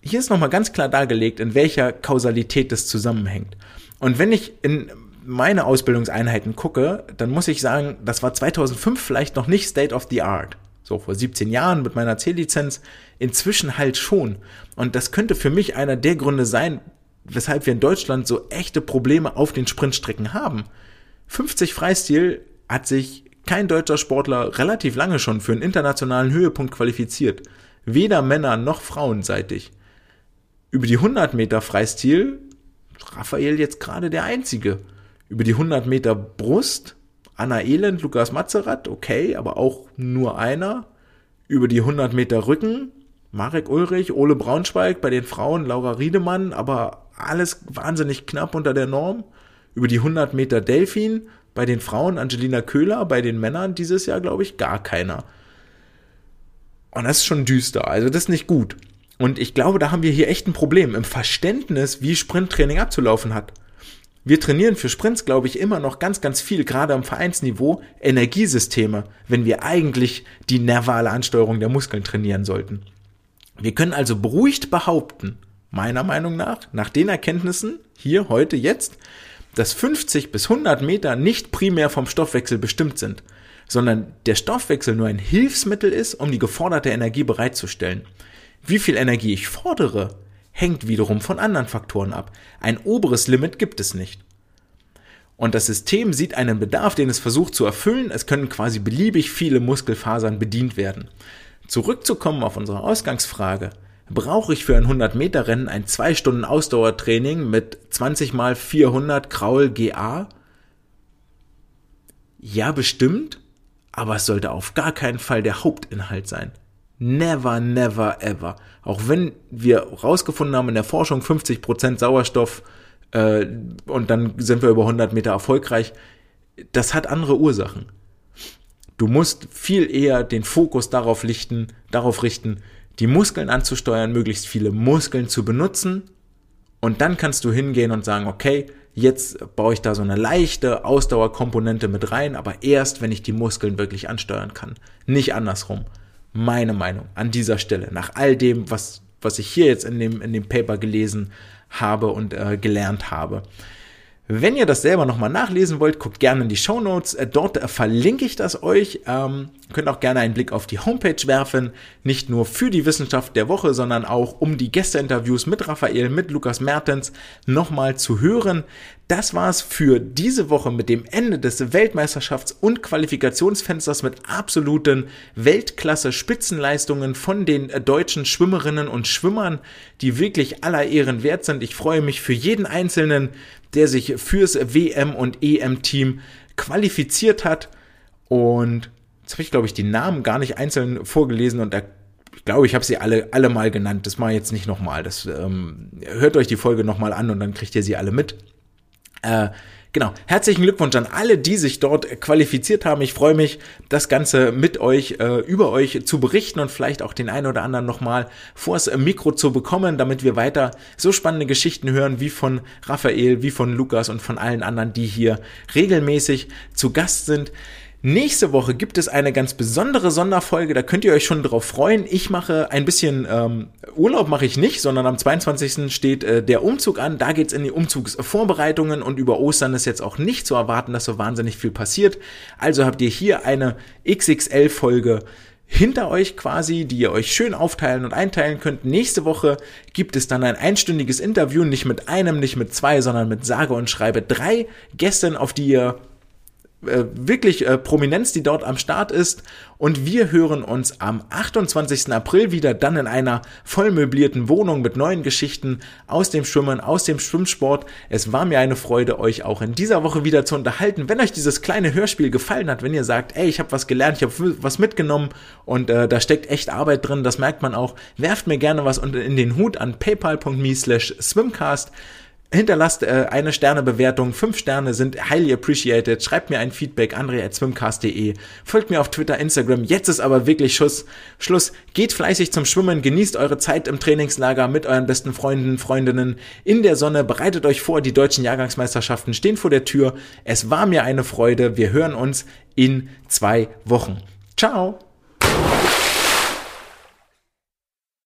hier ist nochmal ganz klar dargelegt, in welcher Kausalität das zusammenhängt. Und wenn ich in meine Ausbildungseinheiten gucke, dann muss ich sagen, das war 2005 vielleicht noch nicht State of the Art. So vor 17 Jahren mit meiner C-Lizenz. Inzwischen halt schon. Und das könnte für mich einer der Gründe sein, weshalb wir in Deutschland so echte Probleme auf den Sprintstrecken haben. 50 Freistil hat sich kein deutscher Sportler relativ lange schon für einen internationalen Höhepunkt qualifiziert. Weder Männer noch frauenseitig über die 100 Meter Freistil Raphael jetzt gerade der Einzige. Über die 100 Meter Brust Anna Elend, Lukas Mazerat, okay, aber auch nur einer. Über die 100 Meter Rücken Marek Ulrich, Ole Braunschweig, bei den Frauen Laura Riedemann, aber alles wahnsinnig knapp unter der Norm. Über die 100 Meter Delfin, bei den Frauen Angelina Köhler, bei den Männern dieses Jahr, glaube ich, gar keiner. Und das ist schon düster, also das ist nicht gut. Und ich glaube, da haben wir hier echt ein Problem im Verständnis, wie Sprinttraining abzulaufen hat. Wir trainieren für Sprints, glaube ich, immer noch ganz, ganz viel, gerade am Vereinsniveau, Energiesysteme, wenn wir eigentlich die nervale Ansteuerung der Muskeln trainieren sollten. Wir können also beruhigt behaupten, meiner Meinung nach, nach den Erkenntnissen, hier, heute, jetzt, dass 50 bis 100 Meter nicht primär vom Stoffwechsel bestimmt sind, sondern der Stoffwechsel nur ein Hilfsmittel ist, um die geforderte Energie bereitzustellen. Wie viel Energie ich fordere, hängt wiederum von anderen Faktoren ab. Ein oberes Limit gibt es nicht. Und das System sieht einen Bedarf, den es versucht zu erfüllen. Es können quasi beliebig viele Muskelfasern bedient werden. Zurückzukommen auf unsere Ausgangsfrage. Brauche ich für ein 100-Meter-Rennen ein 2 Stunden Ausdauertraining mit 20 mal 400 Kraul GA? Ja, bestimmt, aber es sollte auf gar keinen Fall der Hauptinhalt sein. Never, never, ever. Auch wenn wir rausgefunden haben in der Forschung 50% Sauerstoff äh, und dann sind wir über 100 Meter erfolgreich, das hat andere Ursachen. Du musst viel eher den Fokus darauf richten, darauf richten, die Muskeln anzusteuern, möglichst viele Muskeln zu benutzen und dann kannst du hingehen und sagen, okay, jetzt baue ich da so eine leichte Ausdauerkomponente mit rein, aber erst, wenn ich die Muskeln wirklich ansteuern kann, nicht andersrum meine Meinung an dieser Stelle. Nach all dem, was, was ich hier jetzt in dem, in dem Paper gelesen habe und äh, gelernt habe. Wenn ihr das selber nochmal nachlesen wollt, guckt gerne in die Show Notes. Äh, dort äh, verlinke ich das euch. Ähm, könnt auch gerne einen Blick auf die Homepage werfen. Nicht nur für die Wissenschaft der Woche, sondern auch um die Gästeinterviews mit Raphael, mit Lukas Mertens nochmal zu hören. Das war's für diese Woche mit dem Ende des Weltmeisterschafts- und Qualifikationsfensters mit absoluten Weltklasse-Spitzenleistungen von den äh, deutschen Schwimmerinnen und Schwimmern, die wirklich aller Ehren wert sind. Ich freue mich für jeden Einzelnen, der sich fürs WM- und EM-Team qualifiziert hat. Und jetzt habe ich, glaube ich, die Namen gar nicht einzeln vorgelesen und da ich glaube, ich habe sie alle, alle mal genannt. Das mache ich jetzt nicht nochmal. Das ähm, hört euch die Folge nochmal an und dann kriegt ihr sie alle mit. Äh, Genau. Herzlichen Glückwunsch an alle, die sich dort qualifiziert haben. Ich freue mich, das Ganze mit euch, äh, über euch zu berichten und vielleicht auch den einen oder anderen nochmal vors Mikro zu bekommen, damit wir weiter so spannende Geschichten hören wie von Raphael, wie von Lukas und von allen anderen, die hier regelmäßig zu Gast sind. Nächste Woche gibt es eine ganz besondere Sonderfolge, da könnt ihr euch schon drauf freuen. Ich mache ein bisschen ähm, Urlaub mache ich nicht, sondern am 22. steht äh, der Umzug an. Da geht's in die Umzugsvorbereitungen und über Ostern ist jetzt auch nicht zu erwarten, dass so wahnsinnig viel passiert. Also habt ihr hier eine XXL-Folge hinter euch quasi, die ihr euch schön aufteilen und einteilen könnt. Nächste Woche gibt es dann ein einstündiges Interview, nicht mit einem, nicht mit zwei, sondern mit sage und schreibe drei Gästen, auf die ihr äh, wirklich äh, Prominenz, die dort am Start ist. Und wir hören uns am 28. April wieder, dann in einer vollmöblierten Wohnung mit neuen Geschichten aus dem Schwimmen, aus dem Schwimmsport. Es war mir eine Freude, euch auch in dieser Woche wieder zu unterhalten. Wenn euch dieses kleine Hörspiel gefallen hat, wenn ihr sagt, ey, ich habe was gelernt, ich habe was mitgenommen und äh, da steckt echt Arbeit drin, das merkt man auch, werft mir gerne was in den Hut an paypal.me slash swimcast. Hinterlasst äh, eine Sternebewertung. Fünf Sterne sind highly appreciated. Schreibt mir ein Feedback, andre.swimcast.de. Folgt mir auf Twitter, Instagram. Jetzt ist aber wirklich Schuss. Schluss. Geht fleißig zum Schwimmen. Genießt eure Zeit im Trainingslager mit euren besten Freunden, Freundinnen in der Sonne. Bereitet euch vor. Die deutschen Jahrgangsmeisterschaften stehen vor der Tür. Es war mir eine Freude. Wir hören uns in zwei Wochen. Ciao.